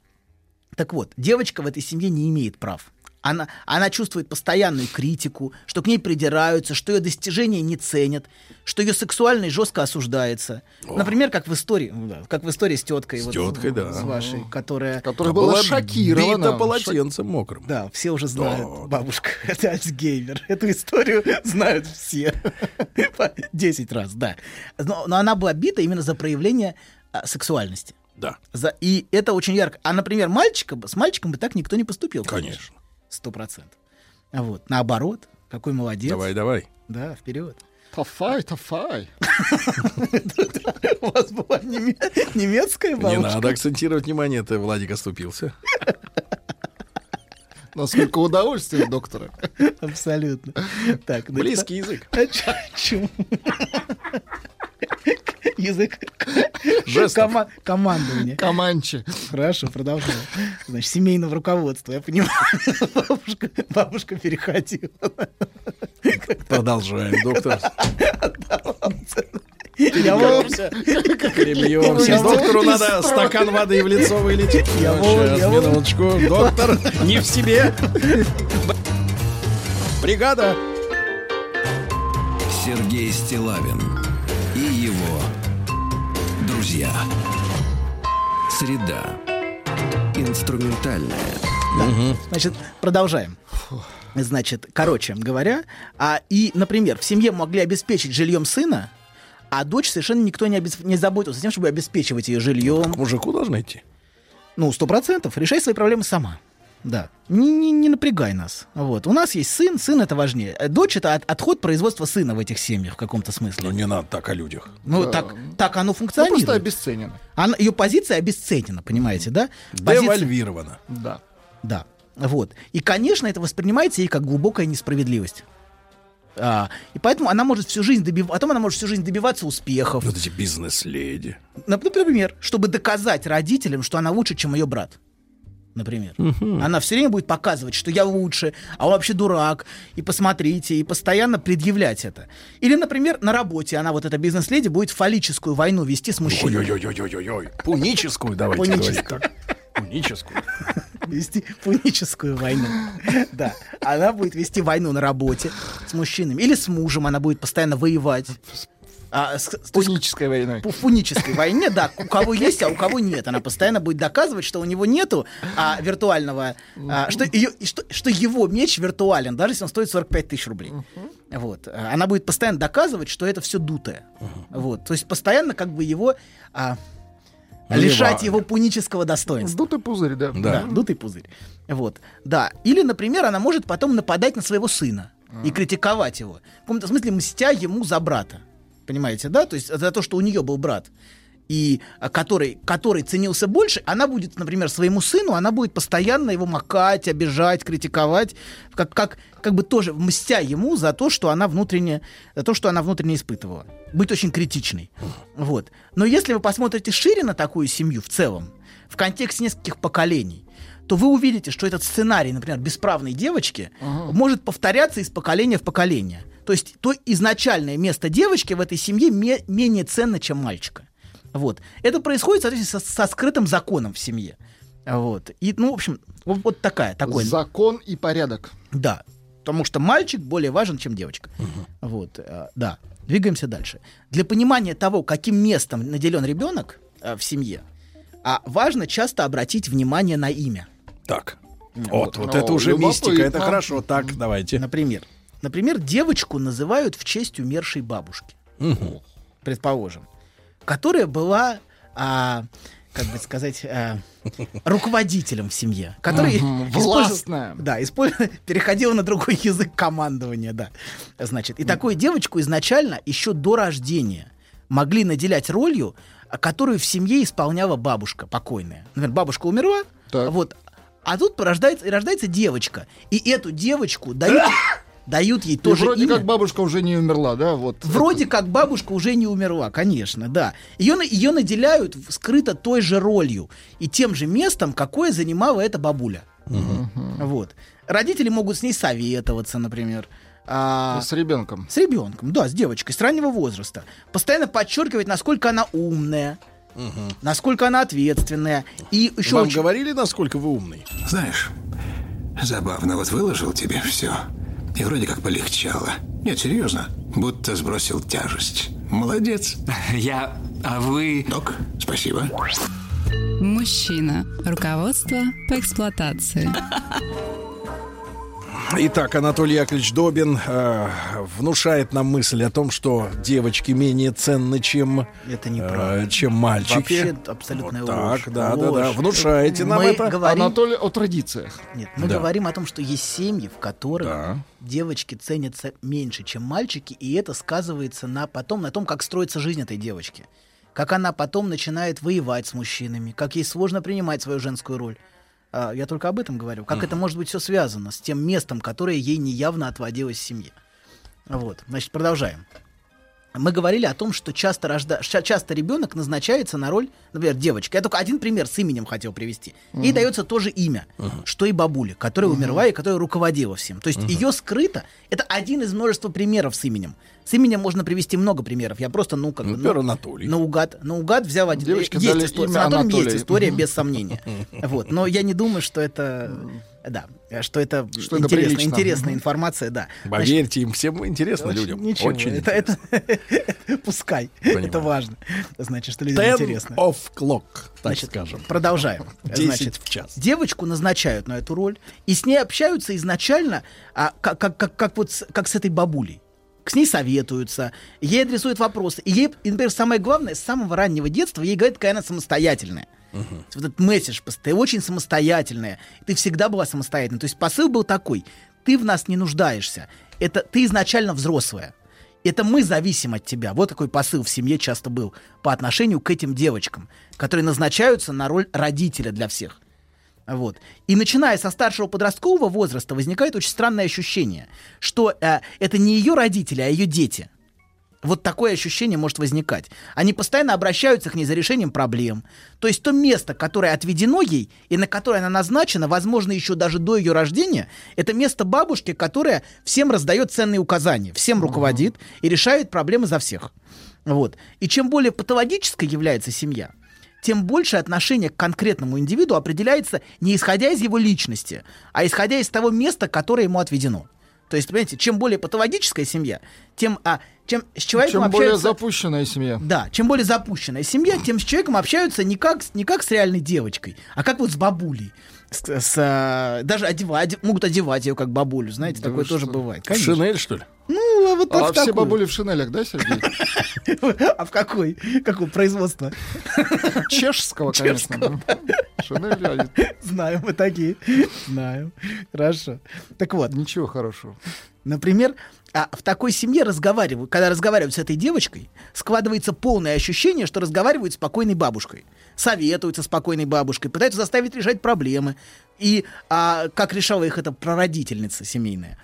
Так вот, девочка в этой семье не имеет прав. Она, она чувствует постоянную критику, что к ней придираются, что ее достижения не ценят, что ее сексуальность жестко осуждается. Например, как в истории, ну да, как в истории с теткой. С вот, теткой, да. С вашей, которая... Которая была шокирована. бита полотенцем мокрым. Да, все уже знают, бабушка, это Альцгеймер. Эту историю знают все. 10 раз, да. Но, но она была бита именно за проявление а, сексуальности. Да. За, и это очень ярко. А, например, мальчика, с мальчиком бы так никто не поступил. Конечно. Сто процентов. А Вот. Наоборот, какой молодец. Давай, давай. Да, вперед. Тафай, тафай. У вас была неме- немецкая Не бабушка? надо акцентировать внимание, это Владик оступился. Насколько удовольствия, доктора. Абсолютно. Так, ну Близкий язык. А чему? Язык кома- командования. Команчи. Хорошо, продолжаем. Значит, семейного руководства, я понимаю. Бабушка, бабушка переходила. Продолжаем, доктор. Я Перебьемся. Перебьемся. Доктору надо стакан воды в лицо вылететь. Я вот- Сейчас, минуточку. Доктор, не в себе. Бригада. Сергей Стилавин и его друзья. Среда. Инструментальная. Значит, продолжаем. Значит, короче говоря, а, и, например, в семье могли обеспечить жильем сына, а дочь совершенно никто не, обес- не заботился тем, чтобы обеспечивать ее жильем. К мужику должны идти. Ну, сто процентов. Решай свои проблемы сама. Да. Не, не, не напрягай нас. Вот. У нас есть сын, сын это важнее. Э, Дочь это от- отход производства сына в этих семьях в каком-то смысле. Ну, не надо так о людях. Ну, Да. так, так оно Ну, функционирует. просто обесценено. Она, ее позиция обесценена, понимаете, да? Позиция- Девальвировано. Да. Да. Вот. И, конечно, это воспринимается ей как глубокая несправедливость. А, и поэтому она может всю жизнь добиваться, потом она может всю жизнь добиваться успехов. Вот эти бизнес-леди. Нап- Например, чтобы доказать родителям, что она лучше, чем ее брат. Например. Она все время будет показывать, что я лучше, а он вообще дурак. И посмотрите, и постоянно предъявлять это. Или, например, на работе она, вот эта бизнес-леди, будет фаллическую войну вести с мужчиной. Ой-ой-ой-ой-ой-ой. Пуническую давайте Пуническую. Пуническую. вести пуническую войну. Да. Она будет вести войну на работе с мужчинами. Или с мужем она будет постоянно воевать. А, с- то есть Пунической войной. по фунической войне, да, у кого есть, а у кого нет. Она постоянно будет доказывать, что у него нету а, виртуального, а, что, ее, что, что его меч виртуален, даже если он стоит 45 тысяч рублей. Вот. А, Она будет постоянно доказывать, что это все дутое. Вот. То есть постоянно как бы его а, лишать его пунического достоинства. Дутый пузырь, да. Да, дутый пузырь. Вот, да. Или, например, она может потом нападать на своего сына и критиковать его. В каком-то смысле мстя ему за брата. Понимаете, да? То есть за то, что у нее был брат. и а, который, который ценился больше, она будет, например, своему сыну, она будет постоянно его макать, обижать, критиковать, как, как, как бы тоже мстя ему за то, что она внутренне, за то, что она внутренне испытывала. Быть очень критичной. Вот. Но если вы посмотрите шире на такую семью в целом, в контексте нескольких поколений, то вы увидите, что этот сценарий, например, бесправной девочки, Ага. может повторяться из поколения в поколение. То есть то изначальное место девочки в этой семье ме- менее ценно, чем мальчика. Вот. Это происходит, соответственно, со, со скрытым законом в семье. Вот. И, ну, в общем, вот, вот такая, такой. Закон и порядок. Да. Потому что мальчик более важен, чем девочка. Вот. э, Да. Двигаемся дальше. Для понимания того, каким местом наделен ребенок э, в семье, а важно часто обратить внимание на имя. Так. Вот, Вот, вот это уже мистика, это хорошо. Так, давайте. Например. Например, девочку называют в честь умершей бабушки. Предположим. Которая была, а, как бы сказать, а, руководителем в семье. Которая Мгм, использовала- властная. Да, использ- переходила на другой язык командования, да. Значит, и такую девочку изначально еще до рождения могли наделять ролью, которую в семье исполняла бабушка покойная. Например, бабушка умерла, вот, а тут рождается, и рождается девочка. И эту девочку дают, дают ей И тоже вроде имя. как бабушка уже не умерла, да? Вот. Вроде как бабушка уже не умерла, конечно, да. Ее, ее наделяют скрыто той же ролью и тем же местом, какое занимала эта бабуля. Вот. Родители могут с ней советоваться, например. А, С ребенком. С ребенком, да, с девочкой, с раннего возраста. Постоянно подчеркивать, насколько она умная, насколько она ответственная. И еще Вам очень- говорили, насколько вы умный? Знаешь, забавно, вот выложил тебе все. И вроде как полегчало. Нет, серьезно, будто сбросил тяжесть. Молодец. Я... А вы... Док, спасибо. Мужчина. Руководство по эксплуатации. Итак, Анатолий Яковлевич Добин э, внушает нам мысль о том, что девочки менее ценны, чем, это э, чем мальчики. Вообще абсолютная Вот так, ложь. да, да, да. Ложь. Внушаете нам Мы это. говорим- Анатолий о традициях. Нет, мы Да. говорим о том, что есть семьи, в которых девочки ценятся меньше, чем мальчики, и это сказывается на потом на том, как строится жизнь этой девочки. Как она потом начинает воевать с мужчинами, как ей сложно принимать свою женскую роль. А, я только об этом говорю. Как это может быть все связано с тем местом, которое ей неявно отводилось в семье. Вот, значит, продолжаем. Мы говорили о том, что часто, рожда... часто ребенок назначается на роль, например, девочка. Я только один пример с именем хотел привести. Ей Мгм. дается тоже имя, что и бабуле, которая Мгм. умерла и которая руководила всем. То есть ее скрыто. Это один из множества примеров с именем. С именем можно привести много примеров. Я просто, ну, как бы... Например, ну, Анатолий. Наугад, наугад взял один. Девочке есть история. С Анатолием есть история, без сомнения. Вот. Но я не думаю, что это... Да, что это, Что это интересная, информация, да. Поверьте, им всем интересно очень- людям. Ничего, Очень это, это пускай, это важно. Значит, что людям Ten интересно. of clock, так Значит, скажем. Продолжаем. 10 Значит, в час. Девочку назначают на эту роль, и с ней общаются изначально, а, как, как, как, как вот с, как с этой бабулей. С ней советуются, ей адресуют вопросы. И ей, и, например, самое главное, с самого раннего детства ей говорят, какая она самостоятельная. Вот этот месседж, ты очень самостоятельная, ты всегда была самостоятельной. То есть посыл был такой, ты в нас не нуждаешься, это ты изначально взрослая. Это мы зависим от тебя. Вот такой посыл в семье часто был по отношению к этим девочкам, которые назначаются на роль родителя для всех. Вот. И начиная со старшего подросткового возраста возникает очень странное ощущение, что э, это не ее родители, а ее дети. Вот такое ощущение может возникать. Они постоянно обращаются к ней за решением проблем. То есть то место, которое отведено ей и на которое она назначена, возможно, еще даже до ее рождения, это место бабушки, которая всем раздает ценные указания, всем руководит и решает проблемы за всех. Вот. И чем более патологической является семья, тем больше отношение к конкретному индивиду определяется не исходя из его личности, а исходя из того места, которое ему отведено. То есть, понимаете, чем более патологическая семья, тем, а, чем с человеком Чем более общаются... запущенная семья. Да, чем более запущенная семья, тем с человеком общаются не как, с- не как с реальной девочкой, а как вот с бабулей. С, с, а, даже одевать, могут одевать ее как бабулю, знаете, Да такое тоже что? бывает. В Шинель, что ли? Ну, вот А все бабули в шинелях, да, Сергей? А в какой? Какого производства? Чешского, конечно. Шинели, они- Знаем мы такие. Знаем. Хорошо. Так вот. Ничего хорошего. Например, а в такой семье разговаривают, когда разговаривают с этой девочкой, складывается полное ощущение, что разговаривают с спокойной бабушкой. Советуются с спокойной бабушкой, пытаются заставить решать проблемы. И а, как решала их эта прародительница семейная.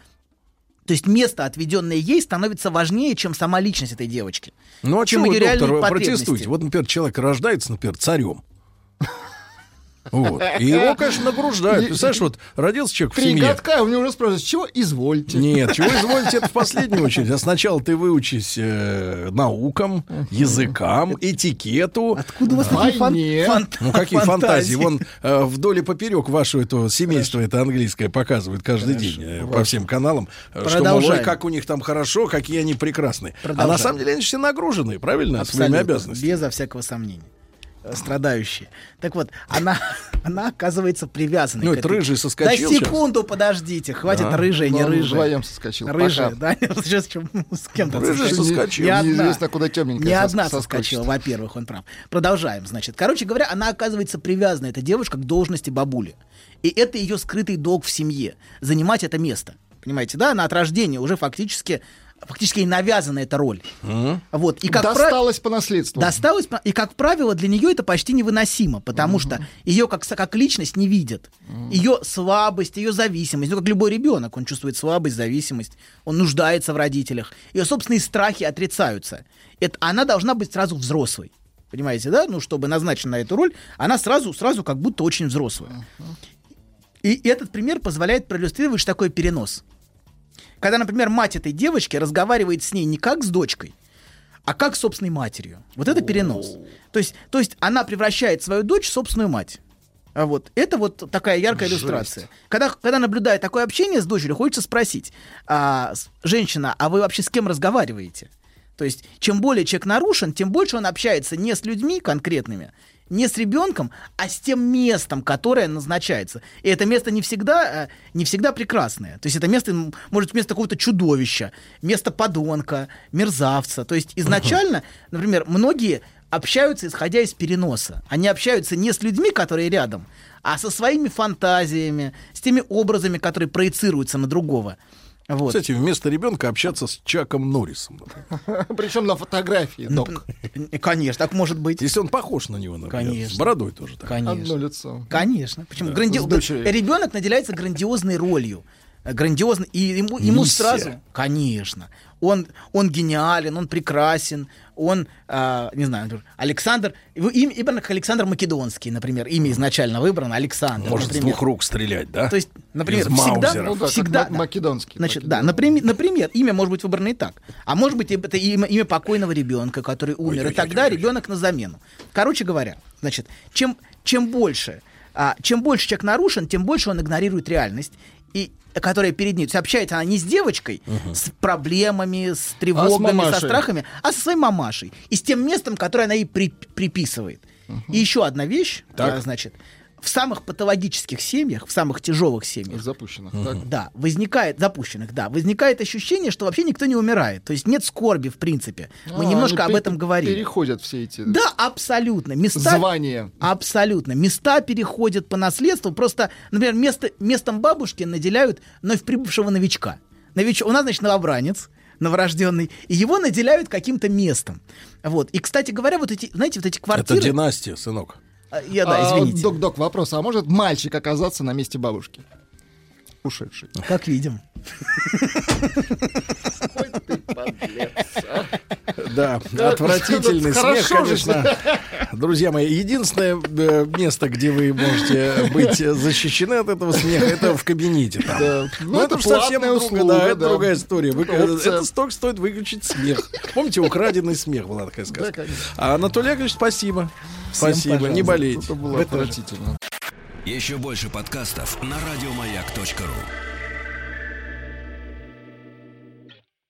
То есть место, отведенное ей, становится важнее, чем сама личность этой девочки. Ну а чем чем вы, ее доктор, протестуете? Вот, например, человек рождается, например, царем. Вот. И его, конечно, награждают. Представляешь, вот родился человек в Три семье. годка, у него уже спрашивают, чего извольте. Нет, чего извольте, это в последнюю очередь. А сначала ты выучись э, наукам, языкам, этикету. Откуда у вас такие фан- Войне. фант- Ну, какие фантазии? фантазии? Вон э, вдоль и поперек вашего этого семейства это английское показывают каждый день э, по всем каналам. э, Что, мол, Продолжаем. как у них там хорошо, какие они прекрасные. А на Продолжаем. самом деле они все нагружены, правильно? Своими обязанностями. Безо всякого сомнения. Страдающие. Так вот, она, она оказывается привязанной. Ну, это рыжий соскочил Да секунду, подождите. Хватит Да. рыжая, не Ну, он рыжая. вдвоем соскочил. Рыжая, Пока. да? Сейчас чем- с кем-то Рыжий соскочил. соскочил. Не одна. Неизвестно, куда темненькая Не сос- одна соскочила, во-первых, он прав. Продолжаем, значит. Короче говоря, она оказывается привязана, эта девушка, к должности бабули. И это ее скрытый долг в семье. Занимать это место. Понимаете, да? Она от рождения уже фактически фактически ей навязана эта роль. Вот. И как прав- Досталось по наследству. Досталось, и, как правило, для нее это почти невыносимо, потому что ее как, как личность не видят. Ее слабость, ее зависимость, ну, как любой ребенок, он чувствует слабость, зависимость, он нуждается в родителях. Ее собственные страхи отрицаются. Это, она должна быть сразу взрослой. Понимаете, да? Ну, чтобы назначена на эту роль, она сразу, сразу как будто очень взрослая. И этот пример позволяет проиллюстрировать, что такое перенос. Когда, например, мать этой девочки разговаривает с ней не как с дочкой, а как с собственной матерью. Вот это перенос. То есть, то есть она превращает свою дочь в собственную мать. А вот это вот такая яркая Жесть. иллюстрация. Когда, когда наблюдая такое общение с дочерью, хочется спросить, а, женщина, а вы вообще с кем разговариваете? То есть, чем более человек нарушен, тем больше он общается не с людьми конкретными, не с ребенком, а с тем местом, которое назначается. И это место не всегда, э, не всегда прекрасное. То есть это место может быть место какого-то чудовища, место подонка, мерзавца. То есть изначально, например, многие общаются, исходя из переноса. Они общаются не с людьми, которые рядом, а со своими фантазиями, с теми образами, которые проецируются на другого. Вот. Кстати, вместо ребенка общаться с Чаком Норрисом. Причем на фотографии, док. Конечно, так может быть. Если он похож на него, например. Конечно. С бородой тоже так. Конечно. Одно лицо. Конечно. Почему? Да. Гранди-. Ребенок наделяется грандиозной ролью. Грандиозно. И ему, ему сразу. Конечно. Он, он гениален, он прекрасен, он, а, не знаю, например, Александр, его имя, имя как Александр Македонский, например, имя изначально выбрано Александр. Может с например. двух рук стрелять, да? То есть, например, Из всегда. Ну да, всегда как ма- македонский. Значит, да, например, например, имя может быть выбрано и так. А может быть, это имя, имя покойного ребенка, который умер. и тогда ребенок на замену. Короче говоря, значит, чем, чем больше, а, чем больше человек нарушен, тем больше он игнорирует реальность. И которая перед ней. То есть общается она не с девочкой, с проблемами, с тревогами, со мамашей. страхами, а со своей мамашей. И с тем местом, которое она ей при- приписывает. И еще одна вещь, Так. а, значит, в самых патологических семьях, в самых тяжелых семьях, Запущенных. так. да, возникает, запущенных, да, возникает ощущение, что вообще никто не умирает. То есть нет скорби, в принципе. Мы А, немножко ну, об этом говорили. Переходят все эти Да, абсолютно. Места... звания. Абсолютно. Места переходят по наследству. Просто, например, место, местом бабушки наделяют вновь прибывшего новичка. Нович... У нас, значит, новобранец, новорожденный, и его наделяют каким-то местом. Вот. И, кстати говоря, вот эти, знаете, вот эти квартиры... Это династия, сынок. А, Я, да, А, извините. Док-док, вопрос. А может мальчик оказаться на месте бабушки? Ушедший. Как видим. Да, Да, отвратительный смех, конечно. Друзья мои, единственное э, место, где вы можете быть защищены от этого смеха, это в кабинете. Да. Ну, это совсем услуга, да, это да. другая история. Вы- это столько стоит выключить смех. Помните, украденный смех была такая сказка. конечно. А Анатолий Яковлевич, спасибо. Всем, спасибо, не болейте. Это было тоже. отвратительно. Еще больше подкастов на радиомаяк.ру.